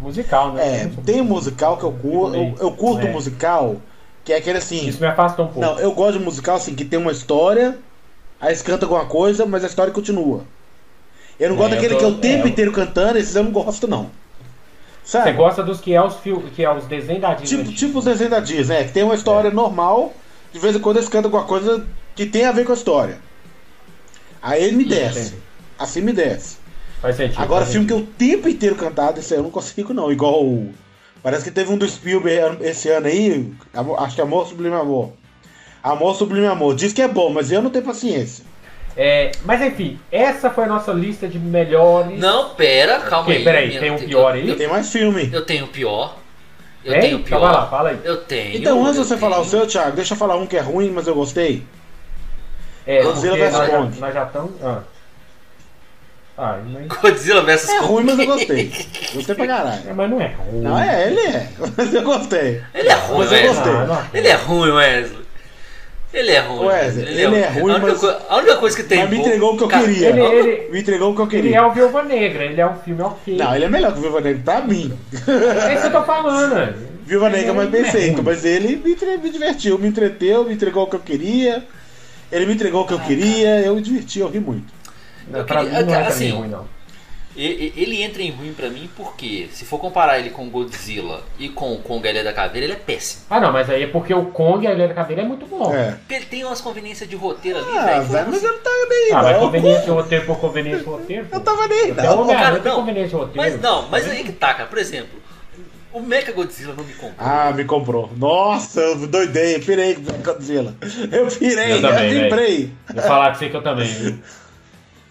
Musical, né? É, tem um musical que eu curto. Eu, eu curto É. musical, que é aquele assim. Isso me afastou um pouco. Não, eu gosto de musical assim, que tem uma história, aí eles cantam alguma coisa, mas a história continua. Eu não É, gosto eu daquele tô- que é o tempo é, eu- inteiro cantando, esses eu não gosto, não. Você Sabe? gosta dos que é os fil... que é os desenhos da Disney. Tipo, tipo os desenhos da Disney, é, que tem uma história normal, de vez em quando eles cantam alguma coisa que tem a ver com a história. Aí ele me desce. Assim me desce. Faz sentido. Agora, faz filme que sentido. o tempo inteiro cantado, esse aí eu não consigo, não. Igual. o- Parece que teve um do Spielberg esse ano aí, acho que é Amor Sublime Amor. Amor Sublime Amor. Diz que é bom, mas eu não tenho paciência. É, mas enfim, essa foi a nossa lista de melhores. Não, pera, calma Ok, aí. peraí, Minha- tem um eu- pior aí? Eu, Tem mais filme. eu tenho o pior. Eu Tem? tenho o Então pior. vai lá, fala aí. Eu tenho. Então, antes de eu você falar o tenho. seu, Thiago, deixa eu falar um que é ruim, mas eu gostei. É, Godzilla porque vs nós já- Kong. Nós já estamos. Ah. Ah, mas, Godzilla vs É Kong. ruim, mas eu gostei. Gostei pra caralho. é, mas não é ruim. Não, é, ele é. Mas eu gostei. Ele é ruim, Mas eu Wesley. gostei. Ah, não. Ele é ruim, Wesley. Ele é ruim. Wesley, ele é ruim, a única, mas- coi- a única coisa que tem. Mas me bom- entregou o que eu queria. Ele, ele, Me entregou o que eu ele queria. é o Viúva Negra, ele é um filme ok. Não, ele é melhor que o Viva Negra, pra mim. É isso que eu tô falando. né? Viva Negra é mais Ele bem é feito, mas ele me, entre- me divertiu, me entreteu, me entregou o que eu queria. Ele me entregou o que eu queria, eu me diverti, eu ri muito. Não, Eu pra queria- mim não é assim, ruim, não. Ele entra em ruim pra mim porque, se for comparar ele com Godzilla e com Kong a Ilha da Caveira, ele é péssimo. Ah, não, mas aí é porque o Kong e a Ilha da Caveira é muito bom. É. Porque ele tem umas conveniências de roteiro ali, Ah, velho. velho, mas eu não tava nem Ah, mas não. conveniência de roteiro por conveniência de roteiro. Eu tava nem aí, não. o Cara, tem não. conveniência de roteiro. Mas não, mas aí que tá, cara. Por exemplo, o Mecha Godzilla não me comprou. Ah, me comprou. Nossa, eu doidei, eu pirei com Godzilla. Eu pirei, Eu também, eu velho. vibrei. Vou falar com você que eu também, viu?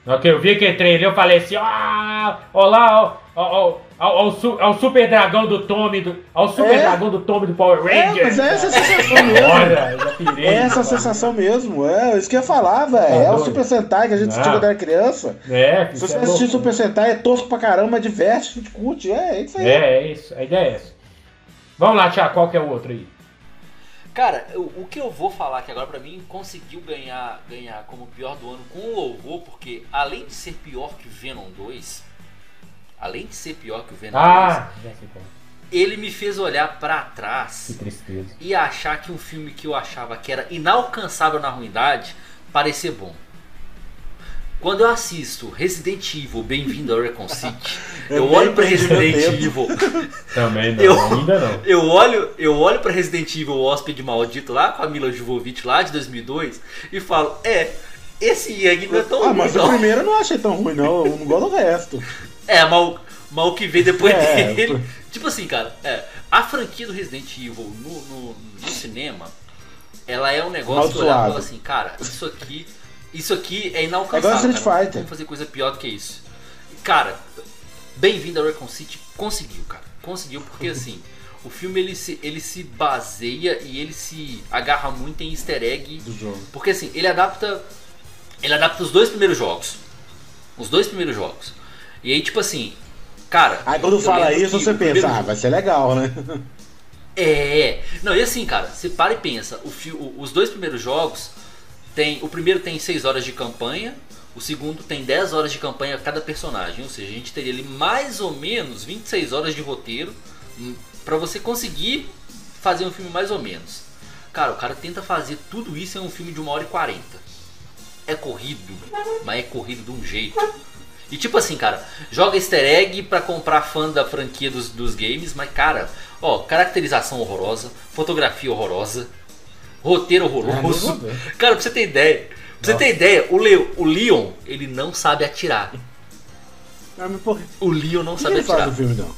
Na hora que eu vi aquele trailer, eu falei assim, ah, ó lá, ó, ó, ó, ó, ó, o su- ó o super dragão do Tommy, do, ó o super É. dragão do Tommy do Power É, Ranger. mas é essa a sensação mesmo. Olha, pirei. É essa a sensação mesmo, é isso que eu ia falar, velho. Tá É o. Super Sentai que a gente assistiu Não. quando era criança. É, Se você é assistir louco. Super Sentai, é tosco pra caramba, mas diverte, a gente curte. É, é isso aí. É, é isso, a ideia é essa. Vamos lá, Thiago, qual que é o outro aí? Cara, o, o que eu vou falar aqui agora pra mim conseguiu ganhar, ganhar como pior do ano com louvor, porque além de ser pior que Venom 2, além de ser pior que o Venom Ah, já sei qual. 2, ele me fez olhar pra trás e achar que um filme que eu achava que era inalcançável na ruindade parecer bom. Quando eu assisto Resident Evil, Bem-vindo ao Recon City, Eu eu olho meu Resident tempo. Evil, Também não, Eu- ainda não. eu olho, eu olho para Resident Evil o Hóspede Maldito lá com a Mila Jovovich lá de 2002 e falo, é, esse Yang não é tão Ah, ruim mas o não. primeiro eu não achei tão ruim, não. Eu não gosto do resto. É, mas o que vem depois É, dele. por- Tipo assim, cara, é, a franquia do Resident Evil no, no, no cinema ela é um negócio que eu olhava e assim, cara, isso aqui, isso aqui é inalcançável. É Street. Fighter. Vamos fazer coisa pior do que isso. Cara, bem-vindo a Recon City conseguiu, cara. Conseguiu porque assim, o filme ele se, ele se baseia e ele se agarra muito em easter egg. Do jogo. Porque assim, ele adapta. Ele adapta os dois primeiros jogos. Os dois primeiros jogos. E aí, tipo assim, cara. Aí quando fala isso, você pensa, ah, vai ser legal, né? É. Não, e assim, cara, você para e pensa, o, fio, os dois primeiros jogos tem. O primeiro tem 6 horas de campanha, o segundo tem 10 horas de campanha cada personagem. Ou seja, a gente teria ali mais ou menos 26 horas de roteiro hum, para você conseguir fazer um filme mais ou menos. Cara, o cara tenta fazer tudo isso em um filme de 1 hora e 40. É corrido, mas é corrido de um jeito. E tipo assim, cara, joga easter egg pra comprar fã da franquia dos, dos games, mas cara, ó, caracterização horrorosa, fotografia horrorosa, roteiro horroroso. É, cara, pra você ter ideia, pra você ter ideia, o, Leo, o Leon, ele não sabe atirar. Ah, O Leon não que sabe atirar. no filme, não?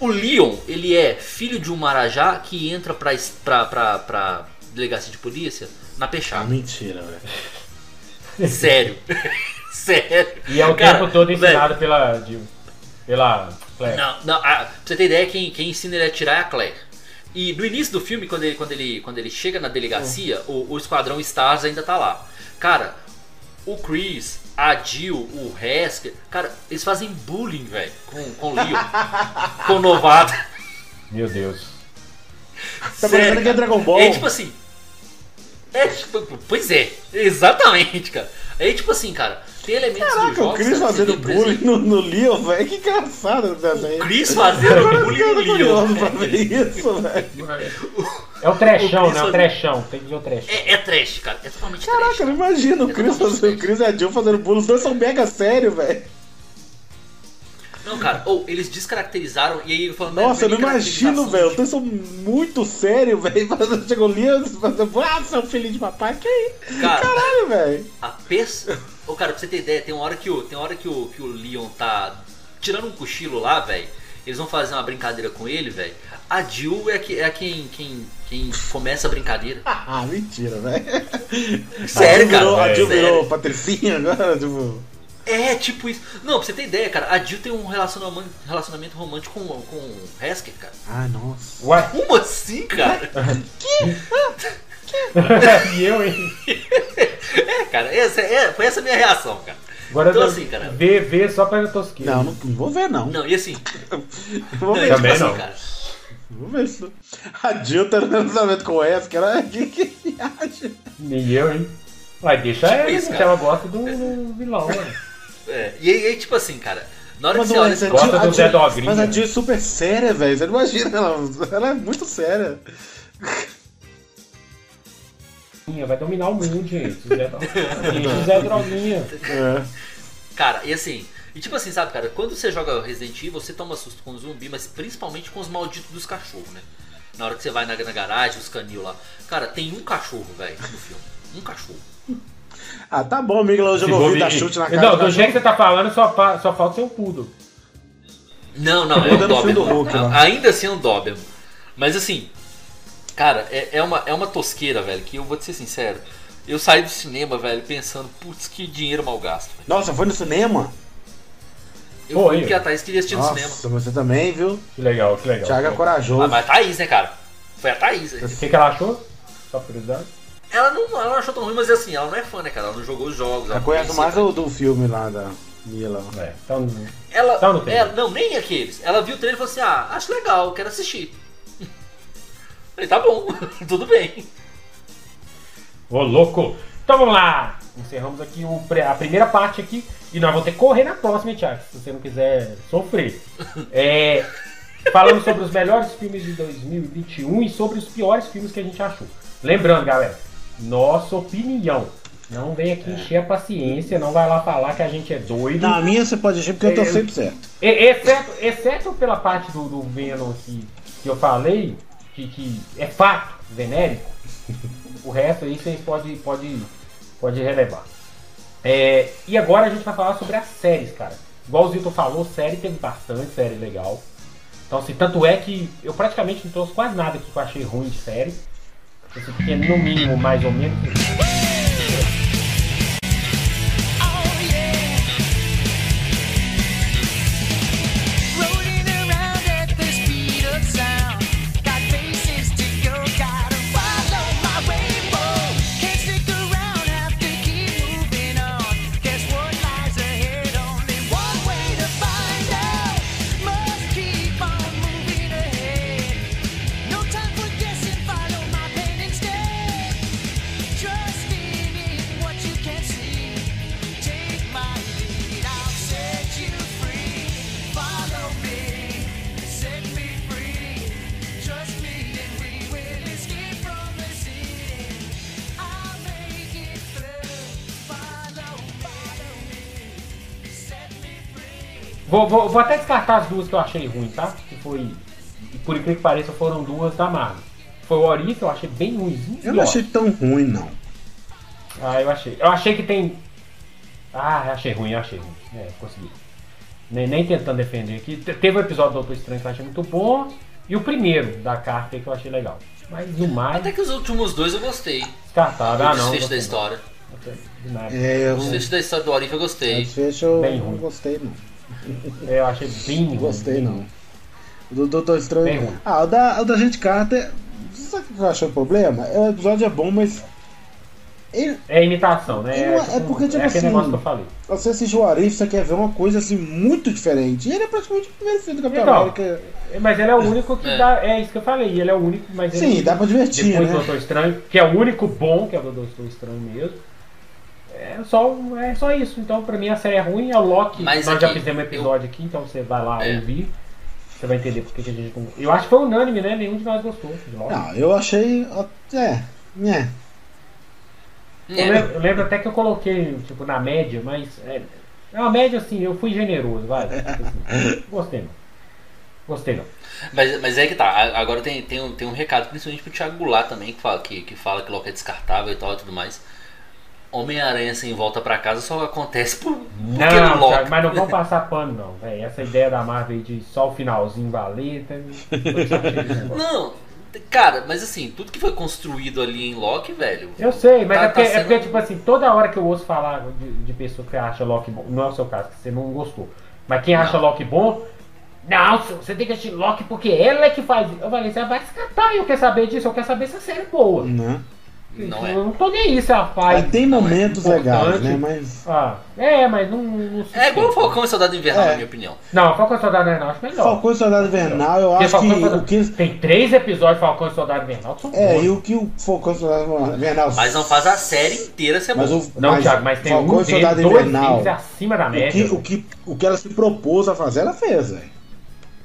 O Leon, ele é filho de um marajá que entra pra, pra, pra, pra delegacia de polícia na Ah, pechada. mentira, velho. Sério. Sério. E é o Cara, tempo todo velho, ensinado pela. de- pela. Claire. Não, não, a- pra você ter ideia, quem, quem ensina ele a atirar é a Claire. E no início do filme, quando ele, quando ele, quando ele chega na delegacia, o, o Esquadrão Stars ainda tá lá. Cara, o Chris, a Jill, o Haskell, cara, eles fazem bullying, velho, com, com o Leon. com o novato. Meu Deus. Tá parecendo que é Dragon Ball. É tipo assim. É, tipo, pois é, exatamente, cara. É tipo assim, cara, tem elementos do Caraca, jogo. o Chris fazendo bullying no, no Leon, velho. Que engraçado o desenho. Chris fazendo bullying eu no pra ver isso, velho. É o trechão, O né? O faz- trechão. Tem que ver o trechão. É, é trash, cara. É totalmente Caraca, trash. eu não imagino o Chris fazendo o Chris e a Jill fazendo bullying. Os dois são mega sérios, velho. Não, cara, ou eles descaracterizaram e aí falando. Nossa, eu não "Não, imagino, velho. Os dois são muito sérios, velho. Chegou o Leon fazendo. Ah, seu filho de papai, que isso? Cara, Caralho, velho. a peça. Ô, cara, pra você ter ideia, tem uma hora que o, tem uma hora que o, que o Leon tá tirando um cochilo lá, velho. Eles vão fazer uma brincadeira com ele, velho. A Jill é, que, é quem, quem, quem começa a brincadeira. Ah, mentira, velho. Sério, Jill virou, cara, A Jill sério. virou Patricinha agora, tipo. É, tipo isso. Não, pra você ter ideia, cara, a Jill tem um relacionamento, relacionamento romântico com, com o Hasker, cara. Ah, nossa. Ué? Como assim, cara? e eu, hein? É, cara, essa, é, foi essa a minha reação, cara. Agora Então eu assim, cara. Vê, vê só pra tosqueira. Não, não, não vou ver, não. Não, e assim. Vou Não, ver, tipo Também assim, não. cara. vou ver isso. A Jill tá no relacionamento com essa, que ela. Que, que viagem. Nem eu, hein? Vai, deixa Tipo ela, isso, cara. Ela gosta do, do vilão, mano. É, e aí, tipo assim, cara, na hora Mas, que você olha mas, a esse gosta a do Zé mas a né? Jill é super séria, velho. Você não imagina, ela, ela é muito séria. Vai dominar o mundo, gente. O Droguinha. O Zé Droguinha. É. Cara, e assim, e tipo assim, sabe, cara, quando você joga Resident Evil, você toma susto com zumbi, mas principalmente com os malditos dos cachorros, né? Na hora que você vai na, na garagem, os canil lá. Cara, tem um cachorro, velho, no filme. Um cachorro. Ah, tá bom, amigo. Hoje eu Se vou vir dar vir- chute na cara. Não, do do jeito que você tá falando, só, só falta ser um poodle. Não, não, é um filme do Doberman. Hulk, Ainda assim é um Doberman. Mas assim, cara, é, é uma, é uma tosqueira, velho, que eu vou te ser sincero. Eu saí do cinema, velho, pensando, putz, que dinheiro mal gasto. velho. Nossa, foi no cinema? Eu Pô, fui porque a Thaís queria assistir no cinema. Nossa, você também, viu? Que legal, que legal. Thiago é O corajoso. Ah, mas a Thaís, né, cara? Foi a Thaís. né? que, que ela achou? Só curiosidade. Ela não, ela não achou tão ruim, mas assim, ela não é fã, né, cara? Ela não jogou os jogos. ela conheço conhecia, mais o do filme lá da Mila. É, então. Ela, Tá no trailer. ela- não, nem aqueles. Ela viu o trailer e falou assim: ah, acho legal, quero assistir. Falei, tá bom, tudo bem. Ô, louco! Então vamos lá! Encerramos aqui o a primeira parte aqui e nós vamos ter que correr na próxima, hein, Thiago? Se você não quiser sofrer. É, falando sobre os melhores filmes de 2021 e sobre os piores filmes que a gente achou. Lembrando, galera, nossa opinião. Não vem aqui encher a paciência, não vai lá falar que a gente é doido. Na minha você pode agir porque eu tô É, sempre certo. Exceto, exceto pela parte do, do Venom que, que eu falei, que, que é fato venérico, o resto aí vocês podem pode, pode relevar. É, e agora a gente vai falar sobre as séries, cara. Igual o Zilton falou, série teve bastante série legal. Então, assim, tanto é que eu praticamente não trouxe quase nada que eu achei ruim de série. Esse é no mínimo mais ou menos. Vou, vou, vou até descartar as duas que eu achei ruim, tá? Que foi. Por incrível que pareça, foram duas da Marvel. Foi o Ori, que eu achei bem ruimzinho. Eu não achei tão ruim, não. Ah, eu achei. Eu achei que tem. Ah, achei ruim, eu achei ruim. É, consegui. Nem, nem tentando defender aqui. Te- Teve o episódio do Doutor Estranho que eu achei muito bom. E o primeiro da carta que eu achei legal. Mas o mais. Até que os últimos dois eu gostei. Descartável. o Ah, não. desfecho da história. não. Gostei de nada. É, eu, O desfecho da história do Orif eu o gostei. desfecho eu Bem não ruim. gostei, não. É, Eu achei bem ruim. Não gostei, bem não. O do Doutor Bem Estranho. ruim. Ah, o da, o da Gente Carter. Sabe o que eu achei o problema? É, O episódio é bom, mas. Ele, É imitação, né? Não, é porque, tipo é aquele assim, negócio que eu falei. você assiste o Arif, você quer ver uma coisa assim muito diferente. E ele é praticamente o primeiro filme do Capitão Então, América. Mas ele é o único que É. dá. É isso que eu falei. Ele é o único, mas ele. Sim, dá pra divertir, Depois do né? Doutor Estranho, que é o único bom, que é o do Doutor Estranho mesmo. É só, é só isso. Então, pra mim, a série é ruim. É o Loki. Mas nós já aqui, fizemos um episódio aqui, então você vai lá É. ouvir. Você vai entender porque que a gente. Eu acho que foi unânime, né? Nenhum de nós gostou de Loki. Não, eu achei. É, né. Eu, É, lembro, eu lembro até que eu coloquei, tipo, na média, mas. É, é uma média assim, eu fui generoso, vai. Tipo assim, gostei não. Gostei não. Mas, mas é que tá, agora tem, tem, um, tem um recado, principalmente pro Thiago Goulart também, que fala que, que fala que Loki é descartável e tal e tudo mais. Homem-Aranha sem volta pra casa só acontece por, porque Não, Loki. Thiago, mas não vamos passar pano, não, velho. Essa ideia da Marvel aí de só o finalzinho valer. Tá... Não, cara, mas assim, tudo que foi construído ali em Loki, velho. Eu sei, mas Tá- é, porque, tá é sendo- porque, tipo assim, toda hora que eu ouço falar de, de pessoa que acha Loki bom, não é o seu caso, que você não gostou. Mas quem acha Loki bom, não, você tem que assistir Loki porque ela é que faz. Eu falei, você vai descartar, eu quero saber disso, eu quero saber se a série é boa. né? Não é. Eu não tô nem aí se ela faz. Mas tem momentos importante. legais, né? Mas. Ah, é, mas não. não É igual o. Falcão e Soldado Invernal, É. na minha opinião. Não, Falcão e Soldado Invernal acho melhor. Falcão e Soldado Invernal, eu Porque acho Falcão que Soldado- o que. Tem três episódios de Falcão e Soldado Invernal que são É, bons. e o que o Falcão e Soldado Invernal. Mas não faz a série inteira ser Mas boa. o, Não, mas Thiago, mas tem Falcão um e Soldado dois Invernal. acima da O média. que, o, que, o que ela se propôs a fazer, ela fez, velho.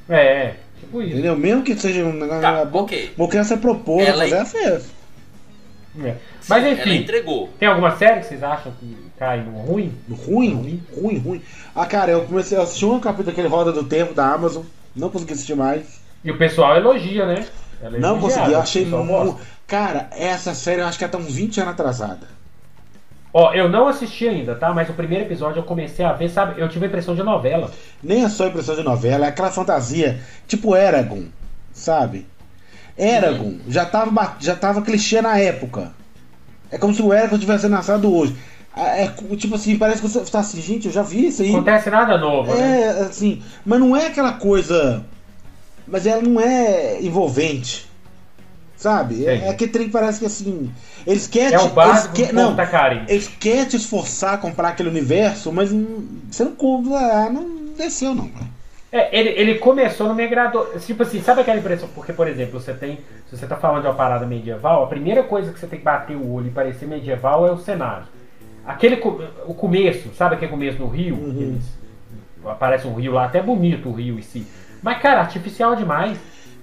É, tipo isso. Entendeu? Mesmo que seja um negócio Tá, bom, ok. o ela se propôs Ela- a fazer, ela fez. É. Mas Ela enfim, entregou. tem alguma série que vocês acham que cai no ruim? Ruim, ruim, ruim. Ah, cara, eu comecei a assistir um capítulo daquele Roda do Tempo da Amazon. Não consegui assistir mais. E o pessoal elogia, né? Ela é Não elogiada, consegui, eu achei muito. Cara, essa série eu acho que ela tá uns 20 anos atrasada. Ó, eu não assisti ainda, tá? Mas o primeiro episódio eu comecei a ver, sabe? Eu tive a impressão de novela. Nem é só impressão de novela, é aquela fantasia, tipo Eragon, sabe? Eragon já, tava, já tava clichê na época. É como se o Eragon tivesse nascido hoje. É tipo assim, parece que você tá assim, gente, eu já vi isso aí. Não acontece nada novo, né? É, assim, mas não é aquela coisa. Mas ela não é envolvente. Sabe? É, é aquele trem que parece que assim. Eles querem. É o eles básico quer- do não, carinha. eles querem te esforçar a comprar aquele universo, mas não- você não compra. ah, Não desceu, não. velho. É, ele, ele começou, não me agradou. Tipo assim, sabe aquela impressão? Porque, por exemplo, você tem. Se você tá falando de uma parada medieval, a primeira coisa que você tem que bater o olho e parecer medieval é o cenário. Aquele. O começo, sabe aquele começo no Rio? Uhum. Aparece um rio lá, até bonito o rio em si. Mas, cara, artificial demais.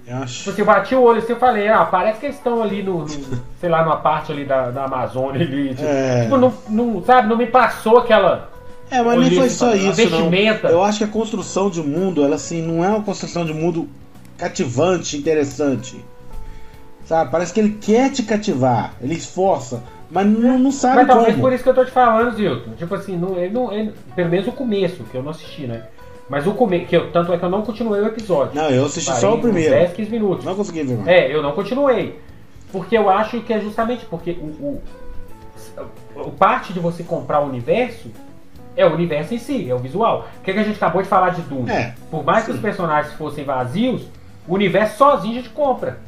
Eu acho. Tipo assim, eu bati o olho assim e falei, ah, parece que eles estão ali no, no- sei lá, numa parte ali da, da Amazônia ali. Tipo, É. tipo, não, não, sabe, não me passou aquela. É, mas nem foi só a isso, vestimenta. não. Eu acho que a construção de mundo, ela assim, não é uma construção de mundo cativante, interessante. Sabe? Parece que ele quer te cativar, ele esforça, mas não, não sabe Mas talvez como. por isso que eu tô te falando, Zilton. Tipo assim, não, ele não, ele- pelo menos o começo, que eu não assisti, né? Mas o começo, que eu, tanto é que eu não continuei o episódio. Não, eu assisti Parei só o primeiro. 10, 15 minutos. Não consegui ver mais. É, eu não continuei. porque eu acho que é justamente porque o, o, o parte de você comprar o universo é o universo em si, é o visual. O que, que a gente acabou de falar de Doom? É, Por mais que sim. os personagens fossem vazios, o universo sozinho a gente compra.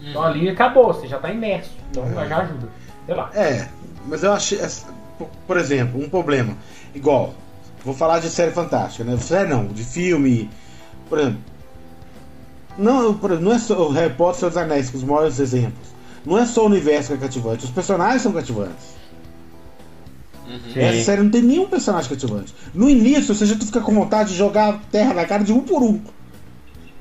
Então ali acabou, você já tá imerso. Então É. já ajuda. Sei lá. É, mas eu achei. por- exemplo, um problema. Igual, vou falar de série fantástica, né? Série não, de filme. Por exemplo. Não, por exemplo, não é só o Harry Potter e dos Anéis, que os maiores exemplos. Não é só o universo que é cativante, os personagens são cativantes. Sim. Essa série não tem nenhum personagem cativante. No início, você já fica com vontade de jogar terra na cara de um por um.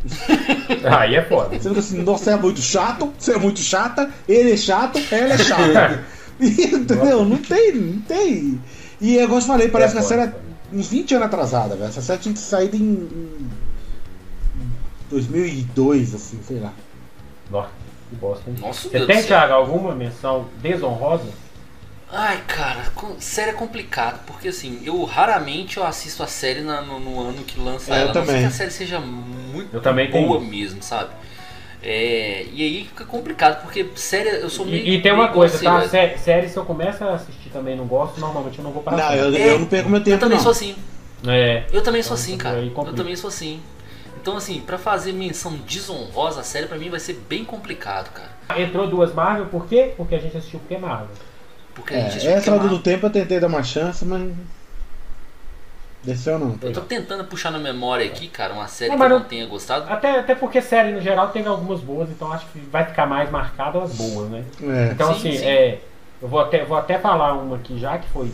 Aí é foda. Você fica assim, nossa, você é muito chato, você é muito chata, ele é chato, ela é chata. Entendeu? Não tem, não tem. E eu gosto de falei, parece É que a série é uns 20 anos atrasada, velho. Essa série tinha que sair em, em 2002, assim, sei lá. Nossa, que bosta, hein? Nossa, Você Deus tem. Thiago, alguma menção desonrosa? Ai, cara, série é complicado, porque assim, eu raramente eu assisto a série na- no, no ano que lança É, eu ela, a não ser também. que a série seja muito Eu boa mesmo, sabe? É, e aí fica complicado, porque série eu sou meio. E, e tem uma meio coisa, tá? Sé- Série, se eu começo a assistir também e não gosto, normalmente eu não vou parar. Não, eu, É, eu não perco meu Eu tempo, também não. sou assim. É. Eu também sou Então, assim, isso cara. Eu também sou assim. Então, assim, pra fazer menção desonrosa à série, pra mim vai ser bem complicado, cara. Entrou duas Marvel, por quê? Porque a gente assistiu porque é Marvel. Porque a É, essa é hora do tempo eu tentei dar uma chance, mas. Desceu não. Eu tô tentando puxar na memória aqui, cara, uma série Não, que eu não não- tenha gostado. Até, até porque série no geral tem algumas boas, então acho que vai ficar mais marcado as boas, né? É. Então Sim, assim, sim. é, eu vou até, vou até falar uma aqui já, que foi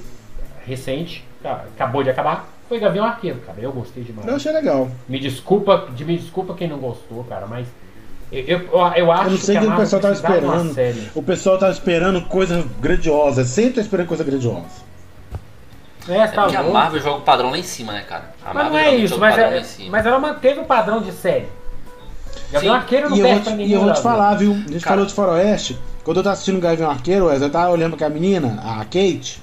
recente, ca- acabou de acabar. Foi Gavião Arqueiro, cara. Eu gostei demais. Eu achei legal. Me desculpa, de- me desculpa quem não gostou, cara, mas eu, eu, eu acho Eu não sei que o que o pessoal tava esperando. série. O pessoal tava esperando coisa grandiosa. Sempre tá esperando coisa grandiosa. É, É tá porque a. Marvel joga o padrão lá em cima, né, cara? A Mas Marvel não é isso, mas, é, mas ela manteve o padrão de série. Sim. Arqueiro não E eu, vou perde te, pra e eu vou te falar, viu? A gente Cara. falou de Faroeste. Quando eu tava assistindo o Gavião Arqueiro, eu tava olhando pra a menina, a Kate.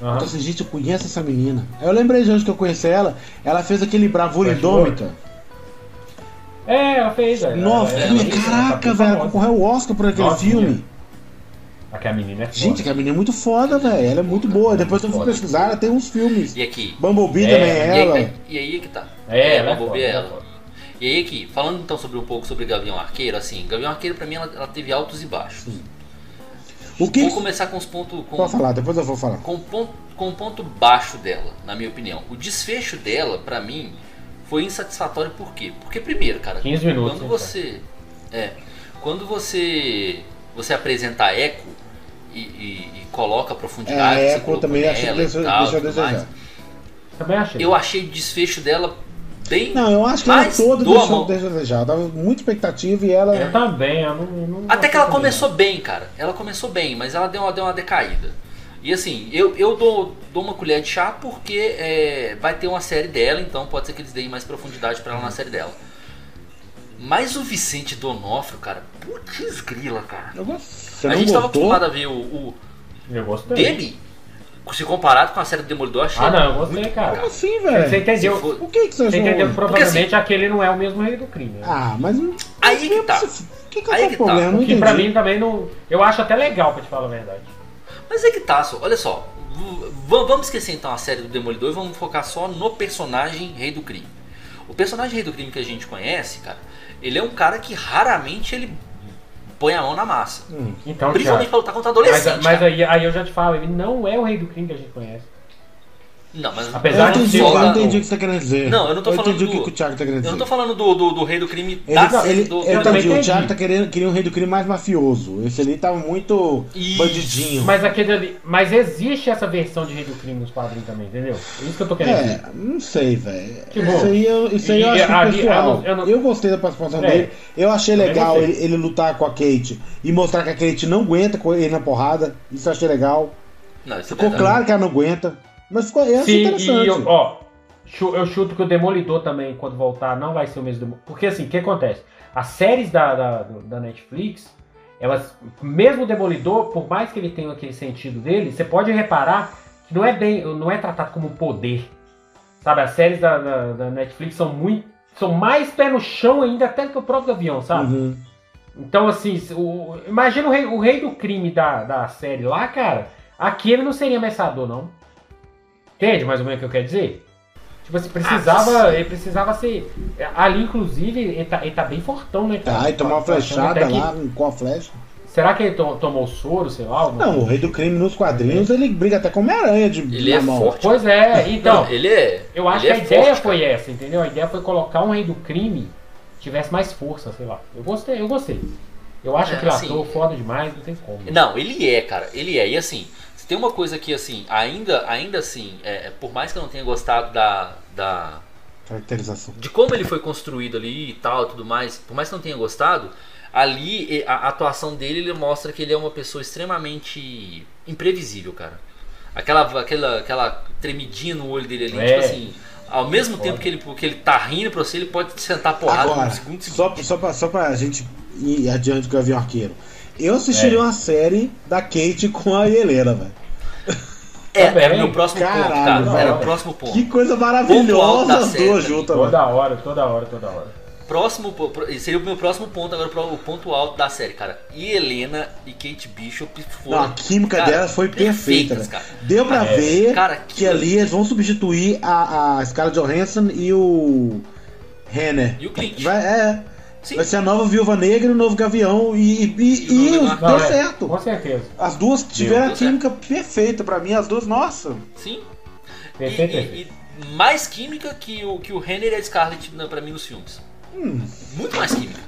Eu Aham. tô assim, gente, eu conheço essa menina. Aí eu lembrei de onde que eu conheci ela. Ela fez aquele Bravura Indômita. É, ela fez, velho. Nossa, Ela- filme, ela ela caraca, tá velho. Ela concorreu o Oscar por aquele Nossa, filme. Aquela menina é foda. Gente, aquela menina é muito foda, velho. Ela é muito boa. Depois eu fui Foda. pesquisar, ela tem uns filmes. E aqui? Bumblebee É, também E é aí, ela. e aí é que tá. É, ela é Bumblebee é ela é ela. foda. E aí aqui, falando então sobre um pouco sobre Gavião Arqueiro, assim, Gavião Arqueiro pra mim ela, ela teve altos e baixos. O que. Vou começar com os pontos. Com, Pode falar, depois eu vou falar. com o ponto, com o ponto baixo dela, na minha opinião. O desfecho dela, pra mim, foi insatisfatório por quê? Porque primeiro, cara, 15 minutos, quando você é, quando você você apresenta a Echo e, e- e coloca a profundidade, É, a colocou também achei que deixou, tal, deixou desejar. Também achei. eu achei o desfecho dela bem Não, eu acho que ela toda do deixou desejar. Eu tava muita expectativa e ela. Eu também, eu não, eu não Até que ela começou bem, cara. Ela começou bem, mas ela deu uma, deu uma decaída. E assim, eu, eu dou, dou uma colher de chá porque é, vai ter uma série dela, então pode ser que eles deem mais profundidade pra ela na série dela. Mas o Vicente Donofrio, cara, putz grila, cara. Eu gosto. Você a gente tava gostou? acostumado a ver o, o. Eu gostei. dele, se comparado com a série do Demolidor, achei Ah, não, eu gostei, muito cara. Como assim, Você velho? entendeu? Se for- O que, que você Você achou? entendeu que Porque, provavelmente assim- aquele não é o mesmo rei do crime. né? Ah, mas. não- Aí que tá. O que, que é Aí o que tá. problema? O que pra mim também não. Eu acho até legal, pra te falar a verdade. Mas é que tá, só, olha só. Vamos esquecer então a série do Demolidor e vamos focar só no personagem Rei do Crime. O personagem Rei do Crime que a gente conhece, cara, ele é um cara que raramente ele põe a mão na massa. Hum. Então, Principalmente Thiago, pra lutar contra mas, adolescente. mas cara. aí, aí eu já te falo, ele não é o rei do crime que a gente conhece. Não, mas Apesar eu de entendi, ser eu entendi o que você tá querendo dizer. Não, eu não tô eu falando entendi o do- que que o Thiago tá querendo eu dizer. não tô falando do, do, do Rei do Crime Ele, da não, ele, do. eu Eu também entendi, o entendi. Thiago tá querendo, queria um rei do crime mais mafioso. Esse ali tava muito Isso. bandidinho. Mas aquele ali. Mas existe essa versão de rei do crime nos quadrinhos também, entendeu? É isso que eu tô querendo dizer. É, não sei, velho. Que bom. Isso aí eu, isso aí eu E acho ali- pessoal. eu não- eu Eu, gostei da participação É. dele. Eu achei legal ele, ele lutar com a Kate e mostrar que a Kate não aguenta com ele na porrada. Isso eu achei legal. Não, isso é Ficou verdade. claro que ela não aguenta. Mas essa Sim, interessante. e eu, ó, eu chuto que o Demolidor também, quando voltar, não vai ser o mesmo. Porque assim, o que acontece? As séries da, da, da Netflix, elas, mesmo o Demolidor, por mais que ele tenha aquele sentido dele, você pode reparar que não é bem, não é tratado como poder. Sabe, as séries da, da, da Netflix são muito. São mais pé no chão ainda até que o próprio avião, sabe? Uhum. Então, assim, o, imagina o rei, o rei do crime da, da série lá, cara. Aqui ele não seria ameaçador, não. Entende mais ou menos o que eu quero dizer? Tipo assim, precisava. Ah, ele precisava ser. Ali, inclusive, ele tá, ele tá bem fortão, né? Tá, e tomou uma flechada até que- lá com a flecha. Será que ele to- tomou soro, sei lá? Não, o rei do crime nos quadrinhos, ele briga até com Homem-Aranha de Ele é mão. forte. Pois é, então. ele é. Eu acho ele que a é ideia forte, foi cara. essa, entendeu? A ideia foi colocar um rei do crime que tivesse mais força, sei lá. Eu gostei, eu gostei. Eu acho É, aquele assim, ator foda demais, não tem como. Não, ele é, cara. Ele é. E assim, tem uma coisa que, assim, ainda, ainda assim, é, por mais que eu não tenha gostado da, da. Caracterização. de como ele foi construído ali e tal, tudo mais, por mais que eu não tenha gostado, ali e- a, atuação dele ele mostra que ele é uma pessoa extremamente imprevisível, cara. Aquela, aquela, aquela tremidinha no olho dele ali, É. tipo assim, ao mesmo Foda. tempo que ele, que ele tá rindo pra você, ele pode te sentar porrada Agora, num segundo seguinte. só, só, pra, só pra gente ir adiante com o Gavião Arqueiro. Eu assistiria É. uma série da Kate com a Helena, velho. É, Também. era o meu próximo ponto, Caralho, cara. Era o próximo ponto. Que coisa Ponto maravilhosa da as série duas juntas. Toda hora, toda hora, toda hora. Próximo, seria o meu próximo ponto agora para o ponto alto da série, cara. E Helena e Kate Bishop foram. Não, a química cara, delas foi perfeita, cara. Deu pra É. ver Cara, que aquilo ali eles vão substituir a, a Scarlett Johansson e o Renner. E o Clint. Vai, é, Sim. vai ser a nova Viúva Negra e o novo Gavião. E, e, e, E deu Não, é, certo. Com certeza. As duas tiveram a química perfeita pra mim, as duas, nossa. Sim. E, Perfeito, e- perfeito. e mais química que o, que o Renner e a Scarlett pra mim nos filmes. Hum, Muito mais química.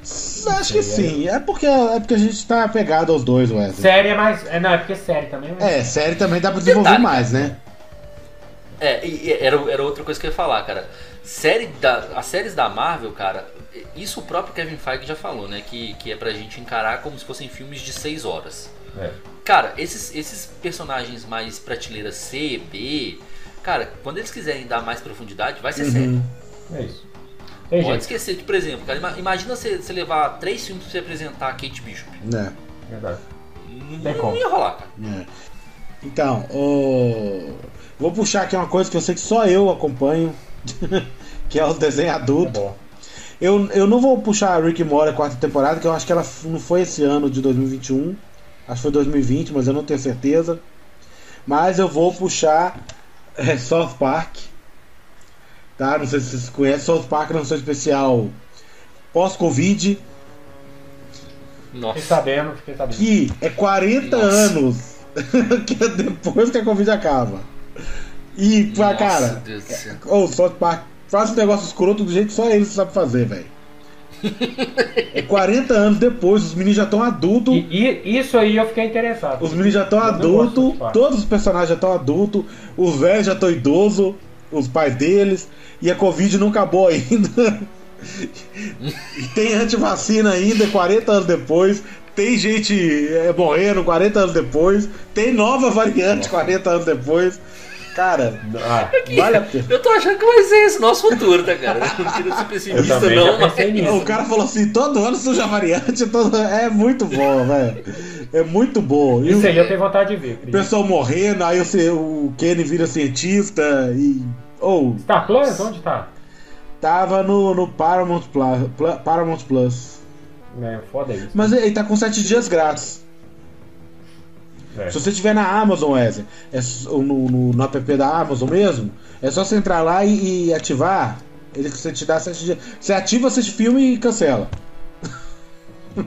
acho que sim. É porque, é porque a gente tá apegado aos dois, Wesley. Série é mais. É, não, é porque série também. né? É, série também dá pra desenvolver Detalhe, mais, né? É, e, e era, era outra coisa que eu ia falar, cara. Série da, as séries da Marvel, cara, isso o próprio Kevin Feige já falou, né? Que, que é pra gente encarar como se fossem filmes de 6 horas. É. Cara, esses, esses personagens mais prateleira C, B, cara, quando eles quiserem dar mais profundidade, vai ser. Uhum. É isso. Tem Pode jeito. esquecer que, por exemplo, cara, ima- imagina você, você levar três filmes pra você apresentar a Kate Bishop. É. Verdade. Não, Tem não como. ia rolar, cara. É. Então, o- vou puxar aqui uma coisa que eu sei que só eu acompanho, que é os desenhos É adultos. bom. Eu, eu não vou puxar a Rick and Morty a quarta temporada, que eu acho que ela não foi esse ano de 2021. Acho que foi 2020, mas eu não tenho certeza. Mas eu vou puxar é, South Park. Tá? Não sei se vocês conhecem. South Park não sei especial pós-Covid. Fiquei Nossa. sabendo, fiquei sabendo. que é 40 Nossa. anos que é depois que a Covid acaba. E, Nossa, cara, Deus do céu. ô, South Park, faz um negócio escroto do jeito que só eles sabem fazer, velho. É 40 anos depois, os meninos já estão adultos. E, e isso aí eu fiquei interessado. Os meninos já estão adultos, todos os personagens já estão adultos, os velhos já estão idosos, os pais deles, e a Covid não acabou ainda. Tem antivacina ainda, 40 anos depois. Tem gente é, morrendo 40 anos depois. Tem nova variante 40 anos depois. Cara, Ah, vale a pena. Eu tô achando que vai ser esse nosso futuro, tá, cara? Não queria ser pessimista, não. pensei nisso. O cara falou assim: todo ano surge a variante. Todo... É muito bom, velho. É muito bom. E Isso o- aí eu tenho vontade de ver. o pessoal morrendo, aí você, o Kenny vira cientista e. Ou, Star Plus? Onde tá? tava no, no Paramount, Plus, Paramount Plus. É, foda isso. Mas ele tá com 7 dias grátis. É. Se você tiver na Amazon, Wesley, é, ou no, no, no app da Amazon mesmo, é só você entrar lá e, e ativar. Ele você te dá 7 dias. Você ativa, assiste filme e cancela.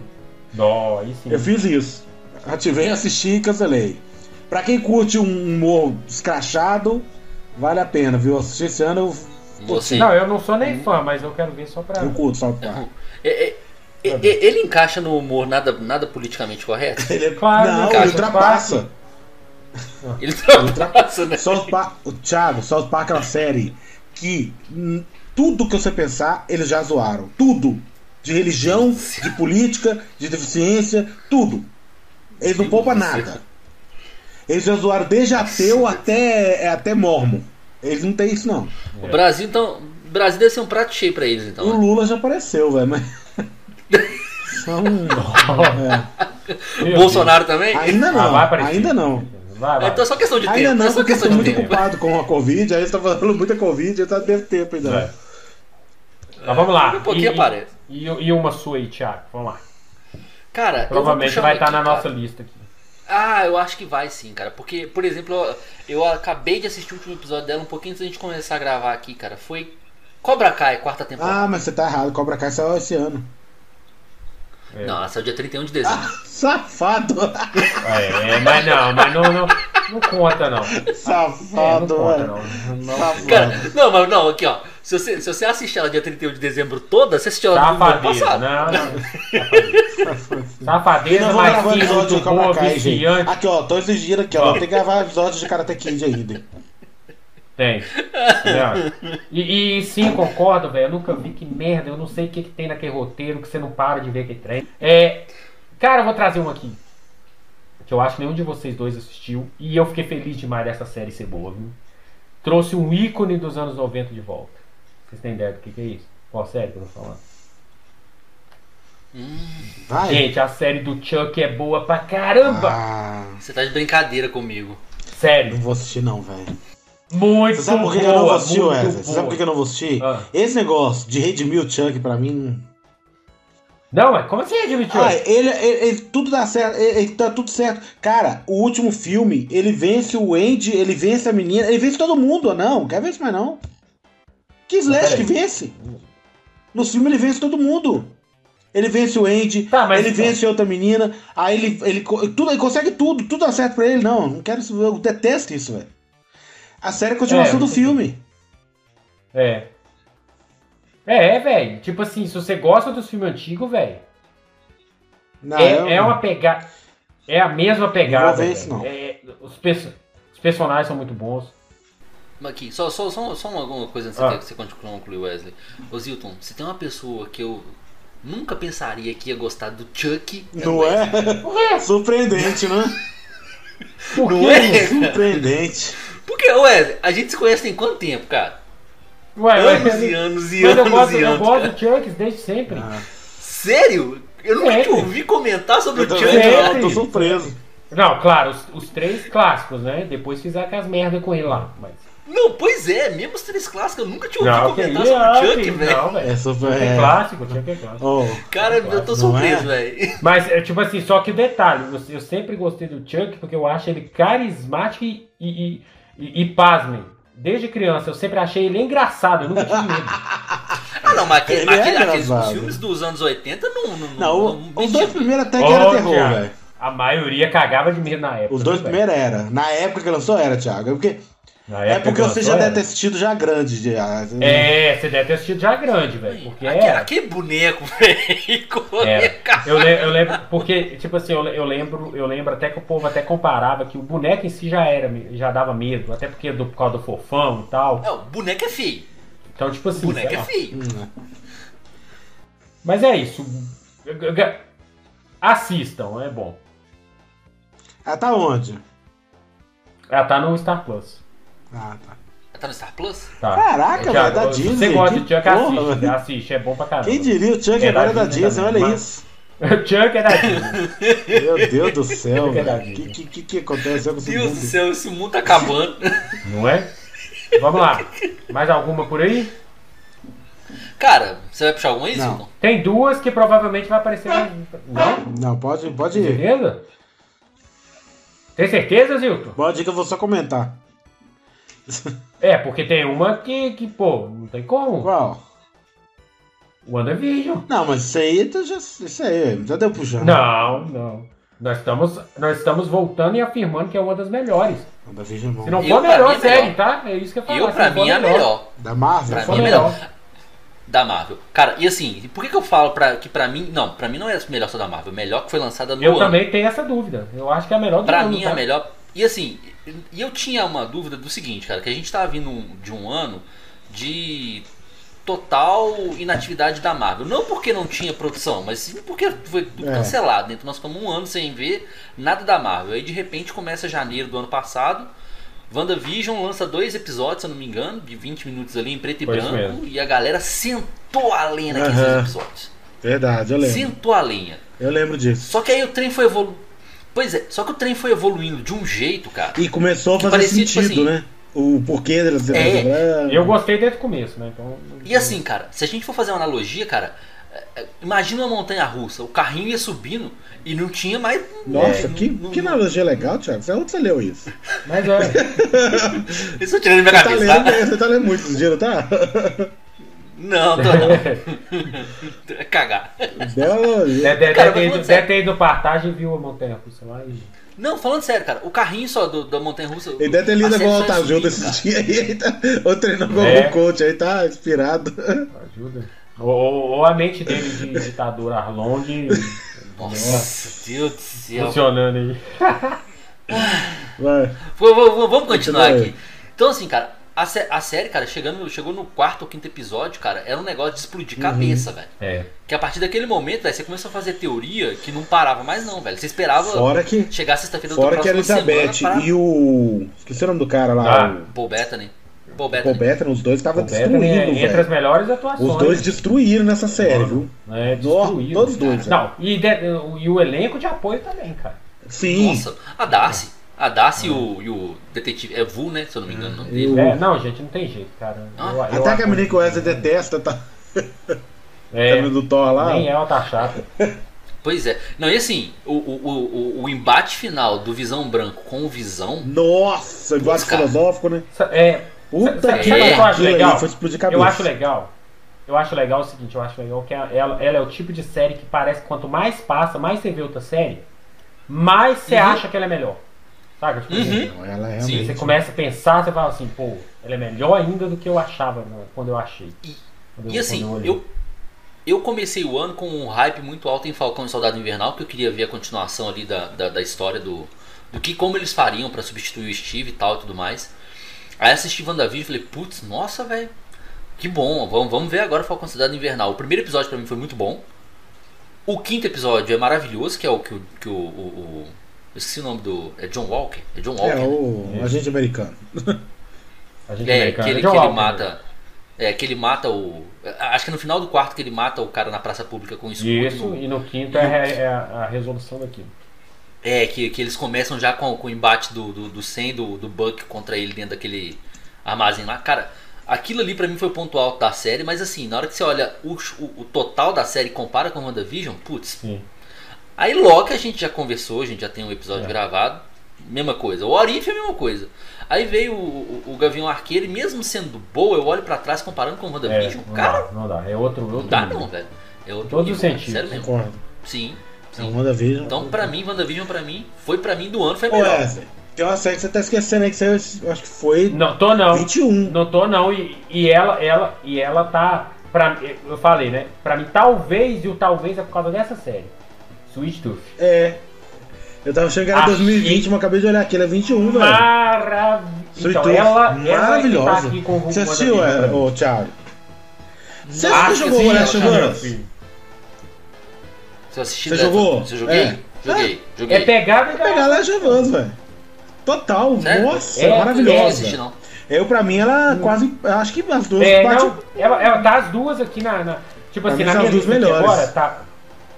Dó, aí sim. Eu fiz isso. Ativei, assisti e cancelei. Pra quem curte um humor escrachado, vale a pena, viu? Assistir esse ano Você. Não, eu não sou nem fã, mas eu quero ver só pra. eu, eu curto South Park. É, é, é, ele encaixa no humor nada, nada politicamente correto? Ele é... Claro, não, cara, ele ultrapassa. Ele ultrapassa, né? South Park, o Thiago, South Park é uma série que tudo que você pensar, eles já zoaram. Tudo. De religião, de política, de deficiência, tudo. Eles não poupam nada. Eles já zoaram desde ateu até, é, até mormon. Eles não tem isso, não. O Brasil, então. O Brasil deve ser um prato cheio pra eles, então. O né? Lula já apareceu, velho, mas. São... é. Meu Bolsonaro também? Ainda Ah, não, vai aparecer. ainda não. Vai, vai. Então é só questão de tempo. Ainda não, é só porque estou muito tempo. ocupado com a Covid, aí está falando muita Covid, eu tá deve tempo ainda. É. Mas vamos lá. A pouquinho E- aparece. E, e uma sua aí, Thiago. Vamos lá. Cara, Provavelmente vai um estar aqui, na cara. nossa lista aqui. Ah, eu acho que vai sim, cara. Porque, por exemplo, eu, eu acabei de assistir o último episódio dela um pouquinho antes da gente começar a gravar aqui, cara. Foi Cobra Kai, quarta temporada. Ah, mas você tá errado. Cobra Kai saiu esse ano. É. Não, ela saiu dia 31 de dezembro. Safado! É, mas não, mas não, não, não conta não. É, não Safado, conta mano. não. não. Safado. Cara, não, mas não, aqui ó. Se você, se você assistir ela dia 31 de dezembro toda, você assistiu ela no ano passado. não, não. Cobra boa, Kai, gente. viciante. Aqui, ó, tô exigindo aqui, ó. Ó. Tem que gravar episódio de Karate Kid ainda. Tem. Não. E, e sim, concordo, velho. Eu nunca vi que merda. Eu não sei o que, que tem naquele roteiro que você não para de ver que trem. É, cara, eu vou trazer um aqui. Que eu acho que nenhum de vocês dois assistiu. E eu fiquei feliz demais dessa série ser boa, viu? Trouxe um ícone dos anos 90 de volta. Vocês têm ideia do que, que é isso? Qual série que eu tô falando? Vai. Gente, a série do Chuck é boa pra caramba! Ah, Você tá de brincadeira comigo. não Sério, vou assistir não, velho. Muito Você sabe por que eu não vou assistir, Wesley? Você sabe por que eu não vou assistir? Ah. Esse negócio de redimir o Chuck pra mim. Não, mas como assim, admitiu? Ah, ele, ele- ele- tudo dá certo, ele, ele tá tudo certo. Cara, o último filme, ele vence o Andy, ele vence a menina, ele vence todo mundo, ou não? Quer ver isso mais não? Que Slash que vence? No filme ele vence todo mundo. Ele vence o Andy, Tá, mas ele então- vence outra menina, aí ele, ele, tudo, ele consegue tudo, tudo dá certo pra ele. Não, não quero isso, eu detesto isso, velho. A série é a continuação É, do filme. É. É, velho. Tipo assim, se você gosta dos filmes antigos, velho. Não, É, é uma pegada. É a mesma pegada. Não vou ver velho. isso, não. É, os, perso- os personagens são muito bons. Mas Aqui, só, só, só, só uma, alguma coisa antes Ah. que você concluir, Wesley. Ô Zilton, se tem uma pessoa que eu nunca pensaria que ia gostar do Chuck. Não o é? Surpreendente, né? Por Não quê? é? Surpreendente. Porque, Wesley, a gente se conhece tem quanto tempo, cara? Ué, eu, Anos e anos e mas eu anos gosto, e eu anos. gosto do Chucks desde sempre. Ah, Sério? Eu nunca É, te ouvi comentar sobre eu o também Chuck. Sempre. não, eu tô surpreso. Não, claro, os, os três clássicos, né? Depois fizeram aquelas merdas com ele lá. Mas... Não, pois é, mesmo os três clássicos, eu nunca te ouvi Não, comentar sobre o Chuck, velho. Não, velho. É super. É É. clássico, Chuck é clássico. Oh, Cara, eu tô Não surpreso, é? velho. Mas, é, tipo assim, só que o detalhe, eu, eu sempre gostei do Chuck porque eu acho ele carismático e, e, e, e pasmem. Desde criança, eu sempre achei ele engraçado, eu nunca tive medo. Ah, não, mas aquele, Ele é aquele- aqueles engraçado. os filmes dos anos 80 não. Não, Não, não os dois primeiros até que era terror, velho. A maioria cagava de medo na época. Os dois né, primeiros era. Na época que lançou era, Thiago. É porque, é época porque que você já deve era. ter assistido já grande. Já. É, você deve ter assistido já grande, velho. Porque Aquele, é. aquele boneco, velho. Era. cara. Eu, le- eu lembro, porque, tipo assim, eu, eu lembro, eu lembro até que o povo até comparava que o boneco em si já era, já dava medo, até porque do, por causa do fofão e tal. Não, o boneco é feio. Então, tipo O assim, boneco sei é feio. Hum, Mas é isso. Assistam, é bom. Ah, tá onde? Ela tá no Star Plus. Ah, tá. Tá no Star Plus? Tá. Caraca, Já- velho, da se Disney. Você gosta que de Chuck, porra, assiste. velho. Assiste, é bom pra caramba. Quem diria o Chuck É da agora é da Disney Disney, olha mas- isso. Chuck é da Disney. Meu Deus do céu, é da velho. O que, que, que aconteceu com esse Deus do mundo? céu, esse mundo tá acabando. Não é? Vamos lá. Mais alguma por aí? Cara, você vai puxar alguma aí, Não. Tem duas que provavelmente vai aparecer. na- Não? Não, pode, pode ir. certeza? Tem certeza, Zilton? Pode ir que eu vou só comentar. É, porque tem uma que, que pô, não tem como. Qual? WandaVision. Não, mas isso aí, tu já, isso aí, já deu puxando. Não, não. Nós estamos, nós estamos voltando e afirmando que é uma das melhores. Da Vision é. Se não for a melhor é série, melhor. tá? É isso que eu falo. Eu, pra mim, é a melhor. Da Marvel? Pra mim é melhor. melhor. Da Marvel. Cara, e assim, por que, que eu falo pra, que pra mim. Não, pra mim não é a melhor só da Marvel. Melhor que foi lançada no Eu ano. também tenho essa dúvida. Eu acho que é a melhor do Pra ano, mim é tá? a melhor. E assim, e eu tinha uma dúvida do seguinte, cara, que a gente tava vindo de um ano de total inatividade da Marvel. Não porque não tinha produção, mas sim porque foi tudo É. cancelado. Então nós ficamos um ano sem ver nada da Marvel. Aí de repente começa janeiro do ano passado. WandaVision lança dois episódios, se eu não me engano, de 20 minutos ali em preto e Foi isso branco. mesmo. E a galera sentou a lenha naqueles dois episódios. Verdade, eu lembro. Sentou a lenha. Eu lembro disso. Só que aí o trem foi evoluindo. Pois é, só que o trem foi evoluindo de um jeito, cara. E começou a fazer parecia, tipo sentido, assim, né? O porquê delas É. Eu gostei desde o começo, né? Então, E assim, cara, se a gente for fazer uma analogia, cara, Imagina uma montanha russa, o carrinho ia subindo e não tinha mais. Nossa, é, que, não- que não- analogia legal, Thiago. Você- Onde você leu isso? Mas é. Isso eu tirei da minha Você tá lendo, tá? você tá lendo muito esses dias, não tá? Não, tô não. É Cagar. Deve, ter, ido- sério. deve ter ido no Partage e viu a montanha russa lá e. Não, falando sério, cara, o carrinho só do, da montanha russa. Ele deve ter lido a série alguma só ia autoajuda subindo, esses dias aí. Ele tá, ou treinou com É. algum coach aí, tá inspirado. Ajuda. Ou, ou- a mente dele de ditador Arlong Nossa, Deus do céu. funcionando aí. Vai. Vamos continuar aqui. Então, assim, cara, a, sé- a série, cara, chegando, chegou no quarto ou quinto episódio, cara, era um negócio de explodir cabeça, velho. É. Que a partir daquele momento, velho, você começou a fazer teoria que não parava mais, não, velho. Você esperava Fora que, chegar sexta-feira da fora que a Elizabeth semana e o. Esqueci o nome do cara lá, Ah. o Paul Bettany. Paul Paul Bettany. Bettany, os dois estavam destruindo, é entre as melhores atuações. Os dois destruíram nessa série, viu? É, destruíram. todos os dois, Não, e, de- e o elenco de apoio também, cara. Sim. Nossa, a Darcy. A Darcy e, o, e o detetive. É Vu, né? Se eu não me engano. o nome dele. Eu- É, não, gente, não tem jeito, cara. Ah, Eu- eu Até que acho- a menina que o Wesley detesta, tá? É, Tá do Thor lá. nem ela tá chata. Pois é. Não, e assim, o, o, o, o- o embate final do Visão Branco com o Visão. Nossa, embate filosófico, né? É, Puta que que eu acho pariu, legal? foi explodir cabeça. eu acho legal. Eu acho legal o seguinte, eu acho legal que ela, ela, ela é o tipo de série que parece que quanto mais passa, mais você vê outra série, mais você Uhum. acha que ela é melhor. Saca? Tipo, Uhum. Não, Ela Sim, realmente. Você começa a pensar, você fala assim, pô, ela é melhor ainda do que eu achava né, quando eu achei. Quando E assim, olhei. eu, eu comecei o ano com um hype muito alto em Falcão e Soldado Invernal, porque eu queria ver a continuação ali da, da, da história do, do que como eles fariam pra substituir o Steve e tal e tudo mais. Aí assisti WandaVision e falei, putz, nossa, velho, que bom, vamos, vamos ver agora Falcão e Soldado Invernal. O primeiro episódio pra mim foi muito bom. O quinto episódio é maravilhoso, que é o que o. Que o, o, eu esqueci o nome do. É John Walker? É John Walker. É, né? o agente americano. A gente É, americana, que ele, John que ele Walker, né? mata. É, que ele mata o. Acho que é no final do quarto que ele mata o cara na praça pública com o escudo. Isso, no- e no quinto é, a- é a, a resolução daquilo. É, que, que eles começam já com, com o embate do, do, do Sam, do, do Buck contra ele dentro daquele armazém lá. Cara, aquilo ali pra mim foi o ponto alto da série, mas assim, na hora que você olha o, o, o total da série e compara com WandaVision, putz. Sim. Aí Loki a gente já conversou, a gente já tem um episódio É. gravado, mesma coisa. O Orif é a mesma coisa. Aí veio o, o, o Gavião Arqueiro e mesmo sendo boa, eu olho pra trás comparando com É, WandaVision, não cara, dá, não dá. É outro. outro não dá nível. não, velho. É outro Todos os sentidos. Sério mesmo. Concordo. Sim. É um WandaVision. Então, pra mim, WandaVision, pra mim, foi pra mim do ano, foi melhor. Wesley, tem uma série que você tá esquecendo aí que você, eu acho que foi Não, tô não. 21. Não tô não. E, e ela, ela, e ela tá. Pra, eu falei, né? Pra mim, talvez, e o talvez é por causa dessa série. Sweet Tooth. É. Eu tava achando que era Achei- 2020, mas acabei de olhar aqui, ele é 21, velho. Maravilhosa. Sweet Então, Tooth, ela, ela que tá maravilhosa. aqui com o Você assistiu, é, ô, Thiago? Você que jogou o Last of ela- Us? sim. Você assistiu? Você Death- jogou? Você joguei? É. Joguei, joguei. É pegada Vou pegar Last of Us, velho. Total, Sério? nossa, É, Não maravilhosa. assisti, não. Eu, pra mim, ela quase. Acho que as duas É, bate- não, ela, ela tá as duas aqui na. na- tipo Pra assim, mim na são minha as duas lista aqui melhores. agora, tá.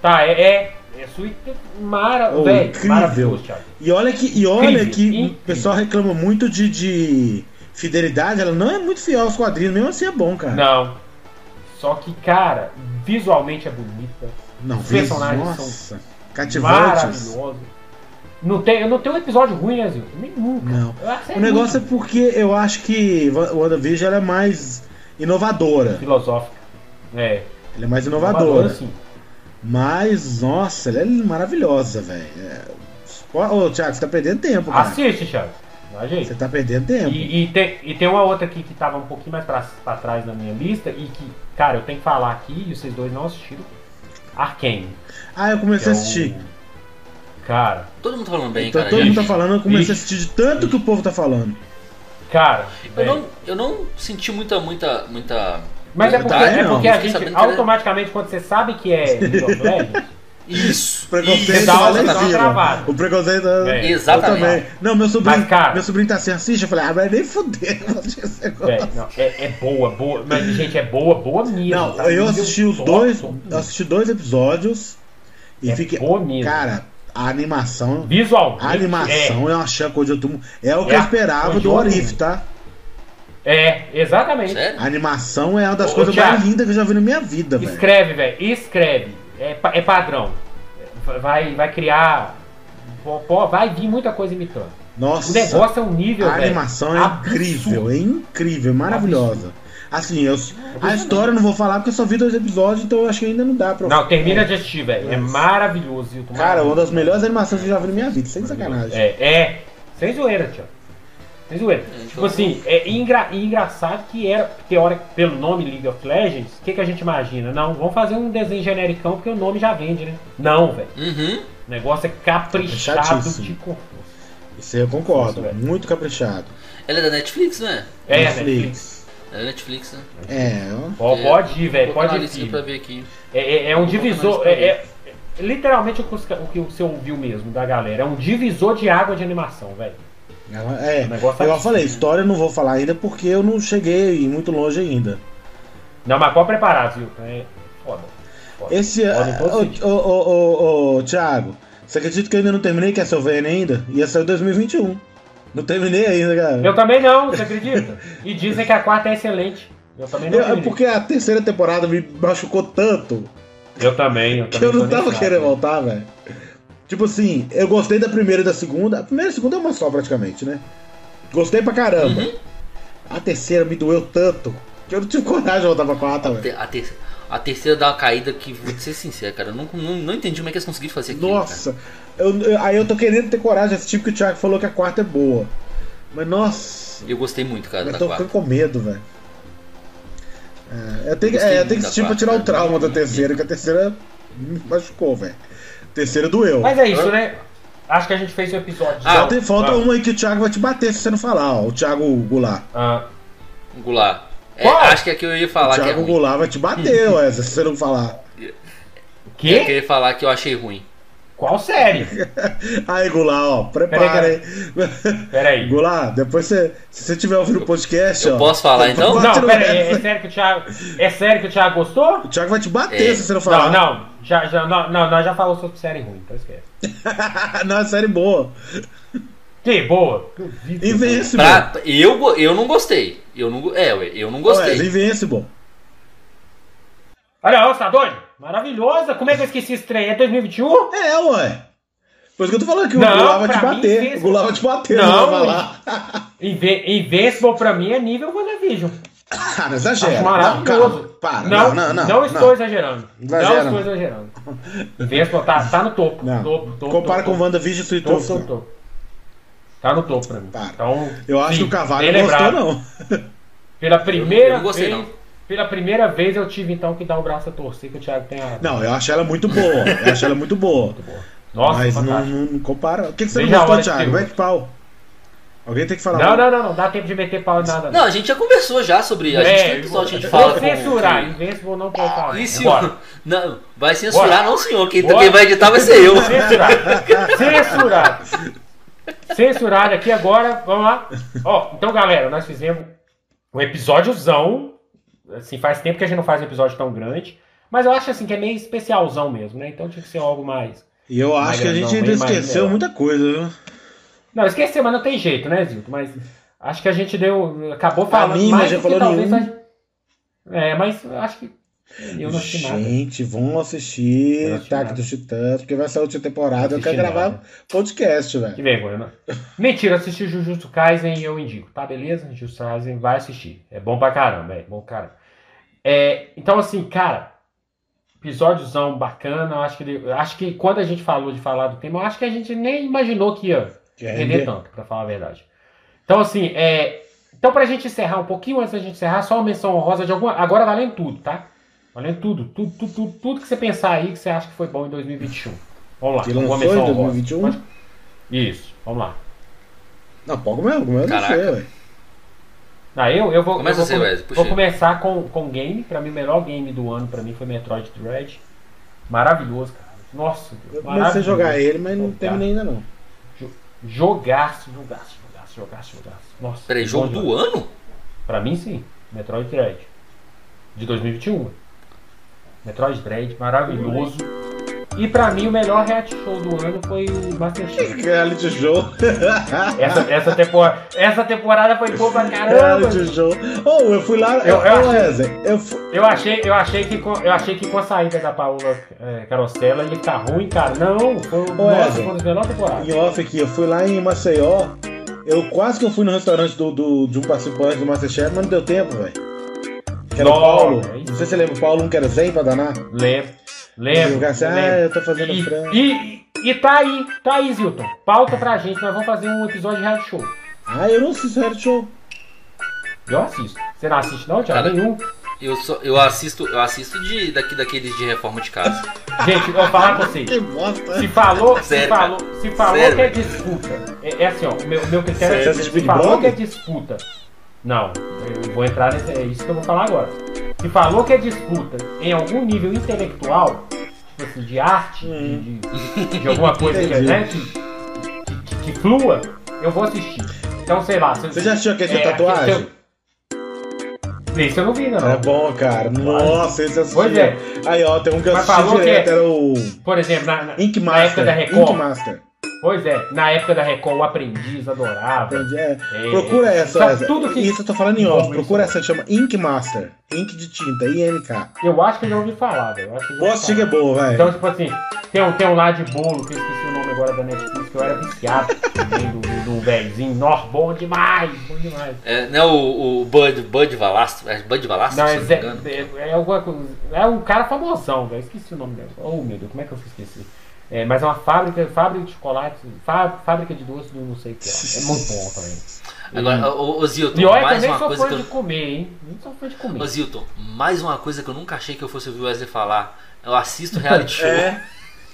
Tá, é. É, é Tooth mara, Oh, velho, incrível. E olha que, e olha Incrível, que incrível. o pessoal reclama muito de, de fidelidade, ela não é muito fiel aos quadrinhos, mesmo assim é bom, cara. Não. Só que, cara, visualmente é bonita. Não, Os personagens nossa, cativantes. Maravilhoso. Não tem, não tem um episódio ruim, né, Zil? Nunca. Não. Que O negócio é porque eu acho que o WandaVision ela é mais inovadora. filosófica. É. Ela é mais inovadora. sim. Mas, nossa, ela é maravilhosa, velho. É... Ô, Thiago, você tá perdendo tempo, cara. Assiste, Thiago. Você tá perdendo tempo. E, e tem, e tem uma outra aqui que tava um pouquinho mais pra, pra trás na minha lista e que, cara, eu tenho que falar aqui e vocês dois não assistiram. Arkane. Ah, eu comecei é a assistir. o- Cara, Todo mundo tá falando bem, Então, cara. todo mundo tá falando, eu comecei a Ixi. assistir de tanto que o povo tá falando. cara. Eu não, eu não senti muita, muita, muita. Mas é porque, Tá, é não. porque a gente, era- automaticamente, quando você sabe que é League of Legends, Isso. Preconceito uma cima. travada. O preconceito. É, Eu Exatamente. também. Não, meu sobrinho, Mas, cara- meu sobrinho tá assim, assiste. Eu falei, ah, mas nem fuder. velho, não, é, é boa, boa. Mas, gente, é boa, boa mesmo. Não, tá? eu assisti os dois. Eu assisti dois episódios e É fiquei. boa mesmo. Cara, a animação. Visualmente. A animação eu achei a coisa de outro mundo. É o que É eu esperava do Orif, tá? É, exatamente. Sério? A animação é uma das Ô, coisas Thiago. mais lindas que eu já vi na minha vida, velho. Escreve, velho. Escreve. É, é padrão. Vai, vai criar. pô, Vai vir muita coisa imitando. O Nossa, negócio é um nível, a velho, animação é absurdo. incrível, é incrível, é maravilhosa. Assim, eu, a história eu não vou falar porque eu só vi dois episódios, então eu acho que ainda não dá pra. Não, termina de assistir, velho. É maravilhoso. Cara, uma maravilhoso. das melhores animações que eu já vi na minha vida, sem sacanagem. É, é. Sem zoeira, tio. Sem zoeira. É, Tipo assim, é engra- engraçado que era, teórico, pelo nome League of Legends, o que, que a gente imagina? Não, vamos fazer um desenho genericão porque o nome já vende, né? Não, velho. Uhum. O negócio é caprichado de conforto. Isso aí eu concordo, velho. muito caprichado. Ela é da Netflix, não é? É, Netflix. É da Netflix, né? É, ó. Pode, pode ir, velho. Pode ir. pra ver aqui. É, é- é um divisor. É, é- é literalmente o que, o que você ouviu mesmo da galera. É um divisor de água de animação, velho. É, igual eu é- falei, história eu não vou falar ainda porque eu não cheguei muito longe ainda. Não, mas pode preparar, viu? É foda. foda. Esse. Todo Ô, ô, ô, ô, Thiago, você acredita que eu ainda não terminei Castlevania ainda? Ia sair em 2021. Não terminei ainda, cara. Eu também não, você acredita? E dizem que a quarta é excelente. Eu também não Eu- é terminei. porque a terceira temporada me machucou tanto Eu também, eu que também. eu não tava querendo lado. voltar, velho. Tipo assim, eu gostei da primeira e da segunda. A primeira e a segunda é uma só praticamente, né? Gostei pra caramba. Uhum. A terceira me doeu tanto que eu não tive coragem de voltar pra quarta, velho. Te- A, ter- a terceira dá uma caída que, vou ser sincero, cara, eu não, não, não entendi como é que eles conseguiram fazer aquilo. Nossa, eu- eu- aí eu tô querendo ter coragem de assistir porque o Thiago falou que a quarta é boa. Mas nossa. Eu gostei muito, cara, eu tô quarta. ficando com medo, velho. É, eu tenho, que- Gostei é, eu tenho que assistir pra tirar o trauma da terceira, que a terceira me machucou, velho. Terceira doeu. Mas é isso, né? Acho que a gente fez o episódio. Ah, Só tem- falta Ah. uma aí que o Thiago vai te bater se você não falar, ó. O Thiago Goulart. Ah, Goulart. É, acho que é que eu ia O falar que é Thiago. Goulart vai te bater, ué, se você não falar. o É que eu ia falar que eu achei ruim. Qual série? Aí, Goulart, ó, prepara, Peraí, hein. Pera aí. Goulart, depois você, se você tiver ouvindo o podcast, Eu ó. posso falar, então? Não, no pera aí. resto. É sério que o Thiago. É sério que o Thiago gostou? O Thiago vai te bater É. se você não falar. Não, não. Já, já, não, não, nós já falamos sobre série ruim, então esquece. não, é série boa. Que boa. Invincible. Pra, eu, eu não gostei. Eu não, é, ué, eu não gostei. Ué, Invincible. Olha, você tá doido? Maravilhosa. Como é que eu esqueci esse trem? É 2021? É, ué. Por isso que eu tô falando que o Não, Goulart vai te bater. Invincible- O Goulart vai te bater, Não, não vai falar. Inve Invincible pra mim é nível WandaVision. Ah, não exagera. Acho Não, maravilhoso. calma. Para. Não, não, não. não, estou exagerando. Exagera, Não não. estou exagerando. Invincible tá, tá no topo. Não. topo, topo Compara topo, com WandaVision e topo, topo, não. topo. Tá no topo pra mim. Então, Eu acho sim, que o Cavalo não gostou, não. Pela primeira eu não gostei, vez. não. Pela primeira vez eu tive então que dar o braço a torcer que o Thiago tem a. Não, eu acho ela muito boa. Eu acho ela muito boa. Nossa, mas não, não, compara. O que, que você Veja não gostou, Thiago? Vai de pau. Alguém tem que falar. Não, não, não, não dá tempo de meter pau em nada. Não, a gente já conversou já sobre. A gente tem episódio que a gente fala. Vou com- censurar, que- Invincible não pode falar. Senhor. Não, vai censurar, Bora. não, senhor. Quem, Bora. quem vai editar vai ser eu. Censurado. Censurado. Censurado aqui agora. Vamos lá. Ó, então, galera, nós fizemos um episódiozão. Assim, faz tempo que a gente não faz um episódio tão grande. Mas eu acho assim que é meio especialzão mesmo, né? Então tinha que ser algo mais. E eu acho que a gente ainda esqueceu muita coisa, viu? Não, esqueceu, mas não tem jeito, né, Zilton? Mas acho que a gente deu. Acabou falando mim, mais mas já que falou talvez nenhum. a- É, mas acho que. Eu não assisti nada. Gente, vão Eu não assistir assisti Ataque nada. dos Titãs, porque vai ser a última temporada. Eu quero assisti gravar nada. podcast, Que velho. vergonha, não. Mentira, assisti Jujutsu Kaisen e eu indico, tá? Beleza? Jujutsu Kaisen vai assistir. É bom pra caramba, é bom pra caramba. É, então, assim, cara, episódiozão bacana. Acho, que, ele- acho que quando a gente falou de falar do tema, eu acho que a gente nem imaginou que ia Que é render tanto, pra falar a verdade. Então, assim, é. Então, pra gente encerrar um pouquinho antes da gente encerrar, só uma menção honrosa de alguma. Agora valendo tudo, tá? Valendo tudo. Tudo, tudo, tudo, tudo que você pensar aí que você acha que foi bom em 2021. Vamos lá. Que alguma lançou em menção honrosa. 2021? Pode- Isso, vamos lá. Não, pode comer, comer eu não Caraca. sei, velho. Ah, eu, eu vou, Começa eu vou, você, come- Wesley, puxa vou começar com, com game. Pra mim, o melhor game do ano pra mim foi Metroid Dread. Maravilhoso, cara. Nossa, Deus, Eu comecei a jogar ele, mas não Jogar. terminei ainda não. Jogaço, jogaço, jogaço, jogaço, jogaço. Nossa. Peraí, jogo do ano? Pra mim, sim. Metroid Dread. De 2021. Metroid Dread, maravilhoso. E pra mim o melhor reality show do ano foi o Masterchef. Reality show. Essa, essa, temporada, essa temporada foi boa pra caramba. Reality show. Oh, eu fui lá. Eu- eu Ô, achei- eu fui. Eu achei, eu, achei que com, eu achei que com a saída da Paula é, Carosella ia ficar ruim, cara. Não, foi, Ô, nossa, foi uma das melhores temporadas. Em off aqui, eu fui lá em Maceió. Eu quase que eu fui no restaurante do, do- de um participante do Masterchef, mas não deu tempo, velho. Que era o Paulo. é. Não sei se você lembra, o Paulo, um que era zen pra danar. Lembro, lembro. cara assim, ah, lembro. eu tô fazendo E, frango. e, e tá aí, tá aí, Zilton. Pauta pra gente, nós vamos fazer um episódio de reality show. Ah, eu não assisto reality show. Eu assisto. Você não assiste não, Thiago? Cara, Nenhum. Eu, só, eu assisto, eu assisto de, daqui, daqueles de reforma de casa. Gente, eu vou falar com vocês. Que bosta. Se falou, se Sério, falou, se falou Sério, que é disputa. É, é assim, ó, o meu, meu critério é assiste se Big falou que é disputa. Não, eu vou entrar nesse. É isso que eu vou falar agora. Se falou que é disputa em algum nível intelectual, tipo assim, de arte, de, de- de alguma coisa que, né, que, que, que flua, eu vou assistir. Então, sei lá. se- Você já assistiu aquele é, tatuagem? aquele seu- Esse eu não vi, não. É bom, cara. Nossa, esse eu assisti. Pois é. Aí, ó, tem um que eu assisti falou que direto, é- era o Por exemplo, na, na, Ink na época Master. da Ink Record. Master. Pois é, na época da Record, o aprendiz adorava. Entendi, é. É, Procura essa, sabe essa. tudo que- Isso eu tô falando em off. isso. Procura essa que chama Ink Master. Ink de tinta, INK. Eu acho que eu já ouvi falar, velho. Eu acho que Posso é falar. boa, velho. Então, tipo assim, tem um, tem um lá de bolo, que eu esqueci o nome agora da Netflix, que eu era viciado também do, do, do velhozinho. Nossa, bom demais, bom demais. É, não é o, o Bud, Bud Valastro? É Bud Valastro, Não, é, não é, é alguma coisa. É um cara famosão, velho. Esqueci o nome dele. Oh, meu Deus, como é que eu esqueci? É, mas é uma fábrica, fábrica de chocolate, fá- fábrica de doce do não sei o que. É muito bom também. Agora, ô, ô Zilton, E olha que eu mais uma sou coisa fã que de eu. comer, hein? Nem sou fã de comer. Ô Zilton, mais uma coisa que eu nunca achei que eu fosse ouvir o Wesley falar. Eu assisto reality show. É.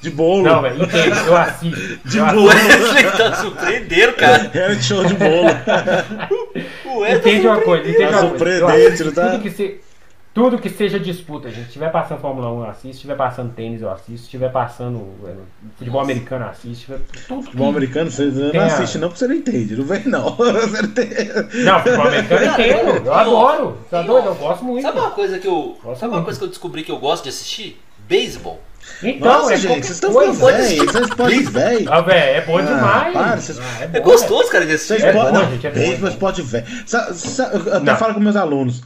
De bolo. Não, velho, entendo, eu assisto. De eu bolo. O Wesley tá surpreendendo, cara. Reality show de bolo. O Wesley Entende uma coisa, entende Tá uma coisa. Surpreendente, assisto não tá? Tudo que, se, tudo que seja disputa, gente. Se estiver passando Fórmula 1, eu assisto. Se estiver passando tênis, eu assisto. Se estiver passando é, futebol americano, eu assisto. Tudo que... Futebol americano, você não Tem a- assiste não, porque você não entende. Não vem não. Você não tem... Não, futebol americano eu entendo. Eu adoro. Tá doido? Eu gosto muito. Sabe uma coisa que eu. Gosto Sabe uma muito. coisa que eu descobri que eu gosto de assistir? Beisebol. Então, Nossa, é gente, vocês estão coisa. ficando velhos. Vocês podem velho. Ah, velho, é bom Ah, demais. para, vocês- Ah, É bom, gostoso, cara, de assistir. É podem. bom, não, gente, é bom, beijo, é bom. pode velho. Eu até Não. falo com meus alunos.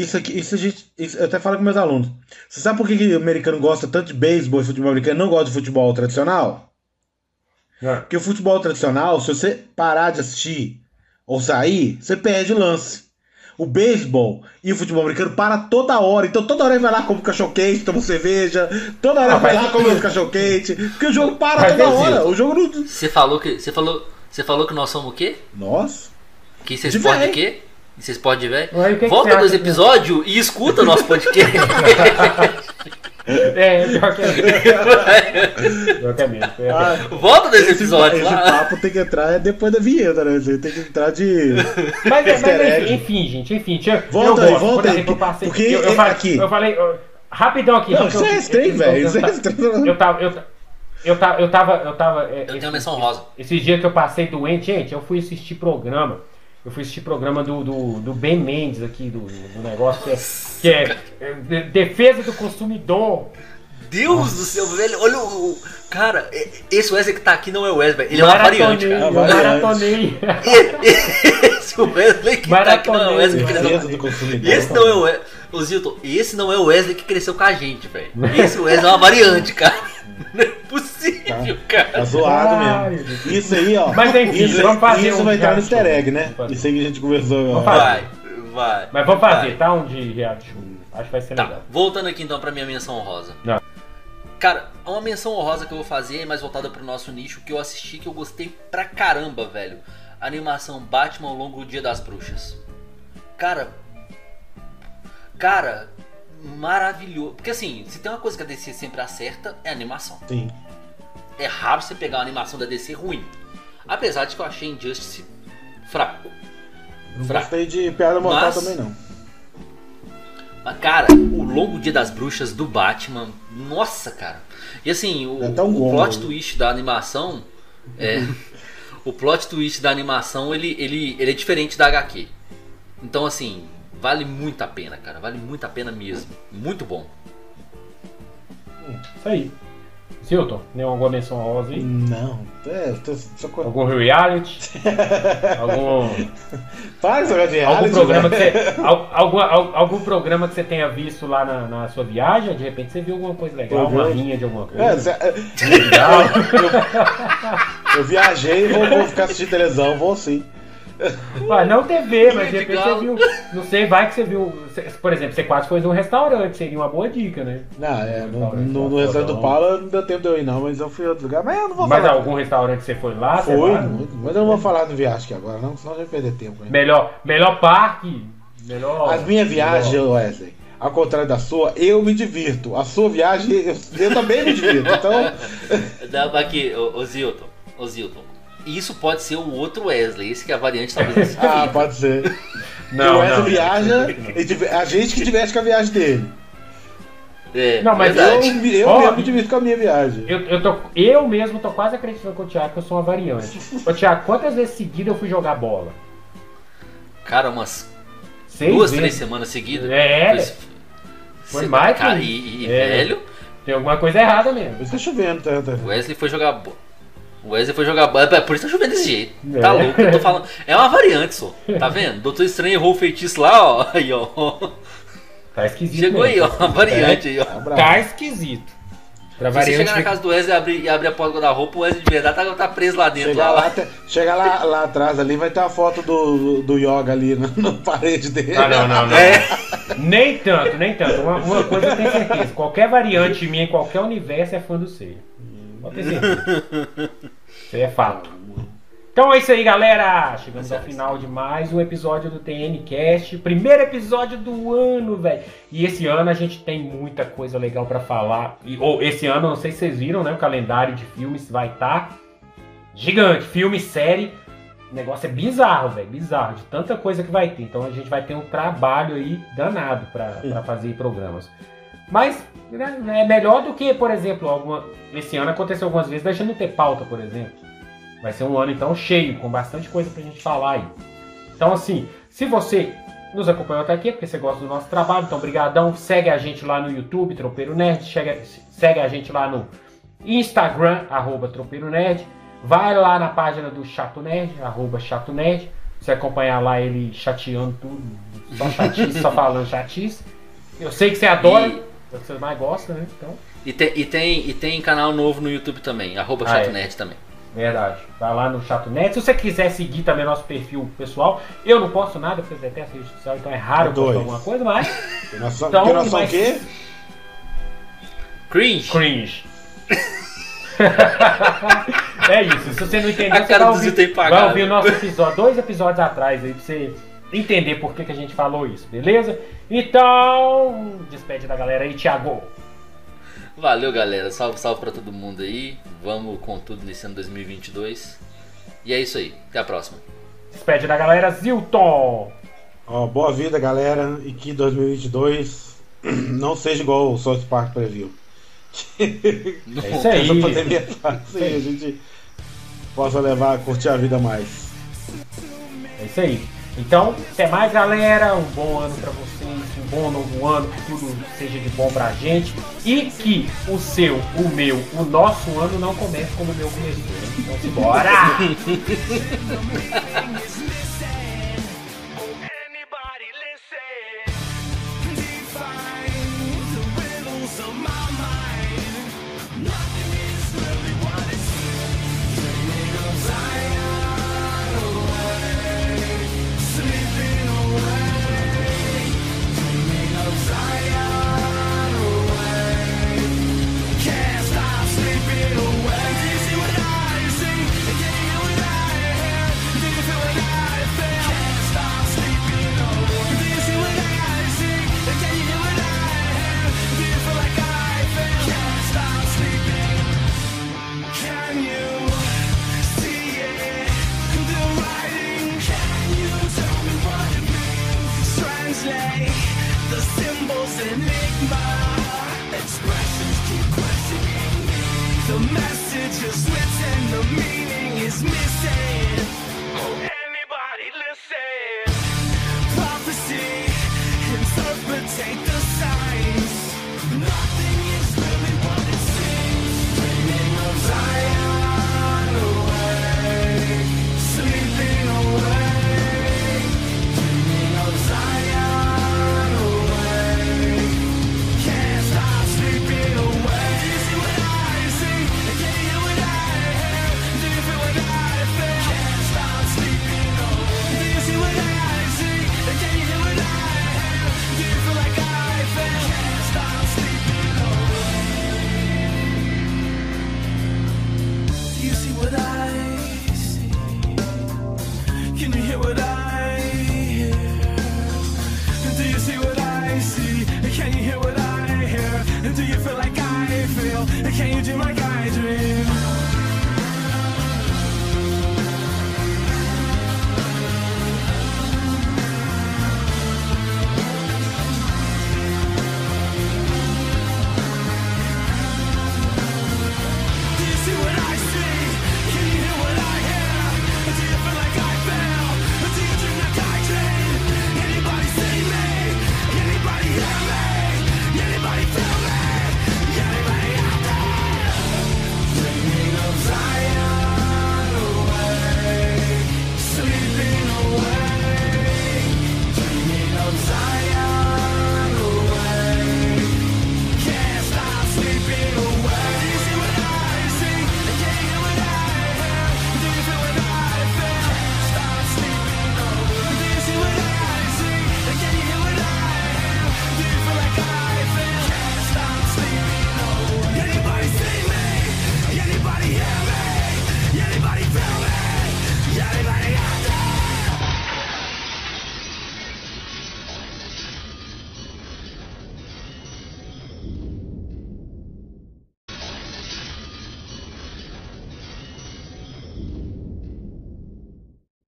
Isso aqui, isso a gente. isso- eu até falo com meus alunos. Você sabe por que, que o americano gosta tanto de beisebol e futebol americano e não gosta de futebol tradicional? Ah, Porque o futebol tradicional, se você parar de assistir ou sair, você perde o lance. O beisebol e o futebol americano para toda hora. Então toda hora ele vai lá, come cachorro quente, toma cerveja. Toda hora Ah, ele vai lá, come cachorro quente. Porque o jogo para Mas toda é hora. isso. O jogo não. Você falou que. Você falou. Você falou que nós somos o quê? Nossa. Que é esporte de véi. quê? É esporte de velho? Aí, o que que Volta você dois episódios e escuta o nosso podcast. É, pior que é mesmo. Pior que é mesmo. É, Ah, Volta dois esse, episódios esse lá. papo tem que entrar é depois da vinheta, né? Você tem que entrar de. Mas, é- mas Easter egg. enfim, enfim, gente, enfim. tinha- Volta eu aí, volta por aí, exemplo, eu passei. porque eu, eu é falei, aqui. eu falei, rapidão aqui. Não, isso eu- é estranho, velho. eu- Isso é estranho. Eu tava, eu, eu tava, eu tava, eu tava. é, Eu tenho esse- uma menção rosa. Esse dia que eu passei doente, gente, eu fui assistir programa. Eu fui assistir programa do, do, do Ben Mendes aqui, do, do negócio que é, que é, é, de- defesa do consumidor. Deus do céu, velho. Olha o. o- Cara, esse Wesley que tá aqui não é o Wesley, ele é uma variante, Maratonei, cara. eu variante. maratonei. Esse Wesley que tá aqui não é o Wesley que cresceu Defesa do consumidor. Esse não é o Wesley. Ô Zilton, esse não é o Wesley que cresceu com a gente, velho. Esse Wesley é uma variante, cara. Não é possível, Tá cara. zoado Ai, mesmo. Isso aí, ó. Mas enfim, isso, vamos fazer isso um vai entrar no easter egg, né? Isso aí que a gente conversou. Vamos ó. fazer. Vai, vai. Mas vamos fazer, vai. tá? Um de reality show. Acho que vai ser Tá, legal. voltando aqui então pra minha menção honrosa. Não. Cara, uma menção honrosa que eu vou fazer é mais voltada pro nosso nicho, que eu assisti, que eu gostei pra caramba, velho. A animação Batman ao longo do Dia das Bruxas. Cara. Cara, maravilhoso. Porque assim, se tem uma coisa que a DC sempre acerta, é a animação. Sim. É raro você pegar uma animação da DC ruim. Apesar de que eu achei Injustice fraco. Não Fraco. gostei de piada mortal Mas- também, não. Mas, cara, o Longo Dia das Bruxas do Batman, nossa, cara. E assim, o, É o bom, plot né? twist da animação é. o plot twist da animação ele, ele, ele é diferente da HQ. Então, assim, vale muito a pena, cara. Vale muito a pena mesmo. Muito bom. Isso aí. Silton, tem alguma menção rosa aí? Não, é, tô, Algum reality? algum, Para de algum reality, programa que né? você. al- algum, al- algum programa que você tenha visto lá na, na sua viagem? De repente você viu alguma coisa legal, uma Programa. linha de alguma É, coisa. cê- Legal. eu viajei, vou, vou ficar assistindo televisão, vou sim. Ah, não TV, mas de repente você viu. Não sei, vai que você viu. Por exemplo, você quase foi num restaurante, seria uma boa dica, né? Não, é, no, Restaurante, no, no lá, restaurante do. Paulo não deu tempo de eu ir, não, mas eu fui em outro lugar. Mas eu não vou Mas falar. algum restaurante que você foi lá? Foi, lá, muito, mas eu não vou falar do viagem aqui agora, não, senão eu já ia perder tempo. Hein? Melhor, melhor parque. Melhor. As minhas viagens, Wesley, ao contrário da sua, eu me divirto. A sua viagem, eu, eu também me divirto. Então, Dá aqui, ô, ô Zilton. Ô Zilton. Isso pode ser o outro Wesley. Esse que é a variante talvez ah, seja. pode ser. Não, o Wesley não, viaja, não. e a gente que diverte com a viagem dele. É, Não, mas Eu, verdade. me- eu Ó, mesmo divirto com a minha viagem. Eu, eu, tô, eu mesmo tô quase acreditando com o Thiago que eu sou uma variante. Ô, Thiago, quantas vezes seguidas eu fui jogar bola? Cara, umas Seis duas, vezes. três semanas seguidas. É. Foi Cê- mais Cara, e, e É. velho, Tem alguma coisa errada mesmo. Por isso tá chovendo, tá? tá. o Wesley foi jogar bola. O Wesley foi jogar bola. É por isso que tá chovendo desse jeito. É. Tá louco, eu tô falando. É uma variante só. Tá vendo? Doutor Estranho errou o feitiço lá, ó. Aí, ó. Tá esquisito. Chegou aí, mesmo. ó. Uma variante aí, ó. Tá. Tá esquisito. Pra Se você variante. chegar na casa do Wesley e abrir, e abrir a porta da roupa, o Wesley de verdade tá, tá preso lá dentro. Chegar Lá, lá, te- chegar lá, lá atrás ali, vai ter uma foto do, do Yoga ali na, na parede dele. Ah, não, não, não. É. Nem tanto, nem tanto. Uma, uma coisa eu tenho certeza. Qualquer variante minha em qualquer universo é fã do Seiya. Pode ter certeza. Isso aí é fato. Então é isso aí, galera. Chegamos ao final de mais um episódio do TNCast. Primeiro episódio do ano, velho. E esse ano a gente tem muita coisa legal pra falar. E, ou esse ano, não sei se vocês viram, né? O calendário de filmes vai estar gigante. Filme, série. O negócio é bizarro, velho. Bizarro. De tanta coisa que vai ter. Então a gente vai ter um trabalho aí danado pra pra fazer programas. Mas é melhor do que, por exemplo, alguma... esse ano aconteceu algumas vezes da gente não ter pauta, por exemplo. Vai ser um ano então cheio, com bastante coisa pra gente falar aí. Então assim, se você nos acompanhou até aqui, é porque você gosta do nosso trabalho, então brigadão, segue a gente lá no YouTube, Tropeiro Nerd, segue, segue a gente lá no Instagram, arroba Tropeiro Nerd, vai lá na página do Chato Nerd, arroba Chato Nerd, você acompanhar lá ele chateando tudo, só chatice, só falando chatice. Eu sei que você adora, E- é o que você mais gosta, né? Então, E tem, e, tem, e tem canal novo no YouTube também, arroba Ah, Chato é. Nerd também. Verdade. Vai lá no Chato Net. Se você quiser seguir também nosso perfil pessoal, eu não posto nada, porque eu detesto rede social, então é raro postar alguma coisa, mas Porque nós somos, Então, nós o quê? Cringe. cringe. é isso. Se você não entendeu, A você cara vai ouvir, vai ouvir o nosso episódio, dois episódios atrás aí, pra você entender por que, que a gente falou isso, beleza? Então, despede da galera aí, Thiago. Valeu, galera. Salve, salve pra todo mundo aí. Vamos com tudo nesse ano 2022. E é isso aí. Até a próxima. Despede da galera, Zilton. Ó, boa vida, galera. E que 2022 não seja igual o South Park previu. É isso Que essa aí. pandemia passe e a gente possa levar, curtir a vida mais. É isso aí. Então, até mais, galera. Um bom ano pra vocês, um bom novo ano, que tudo seja de bom pra gente e que o seu, o meu, o nosso ano não comece como o meu começou. Então, simbora!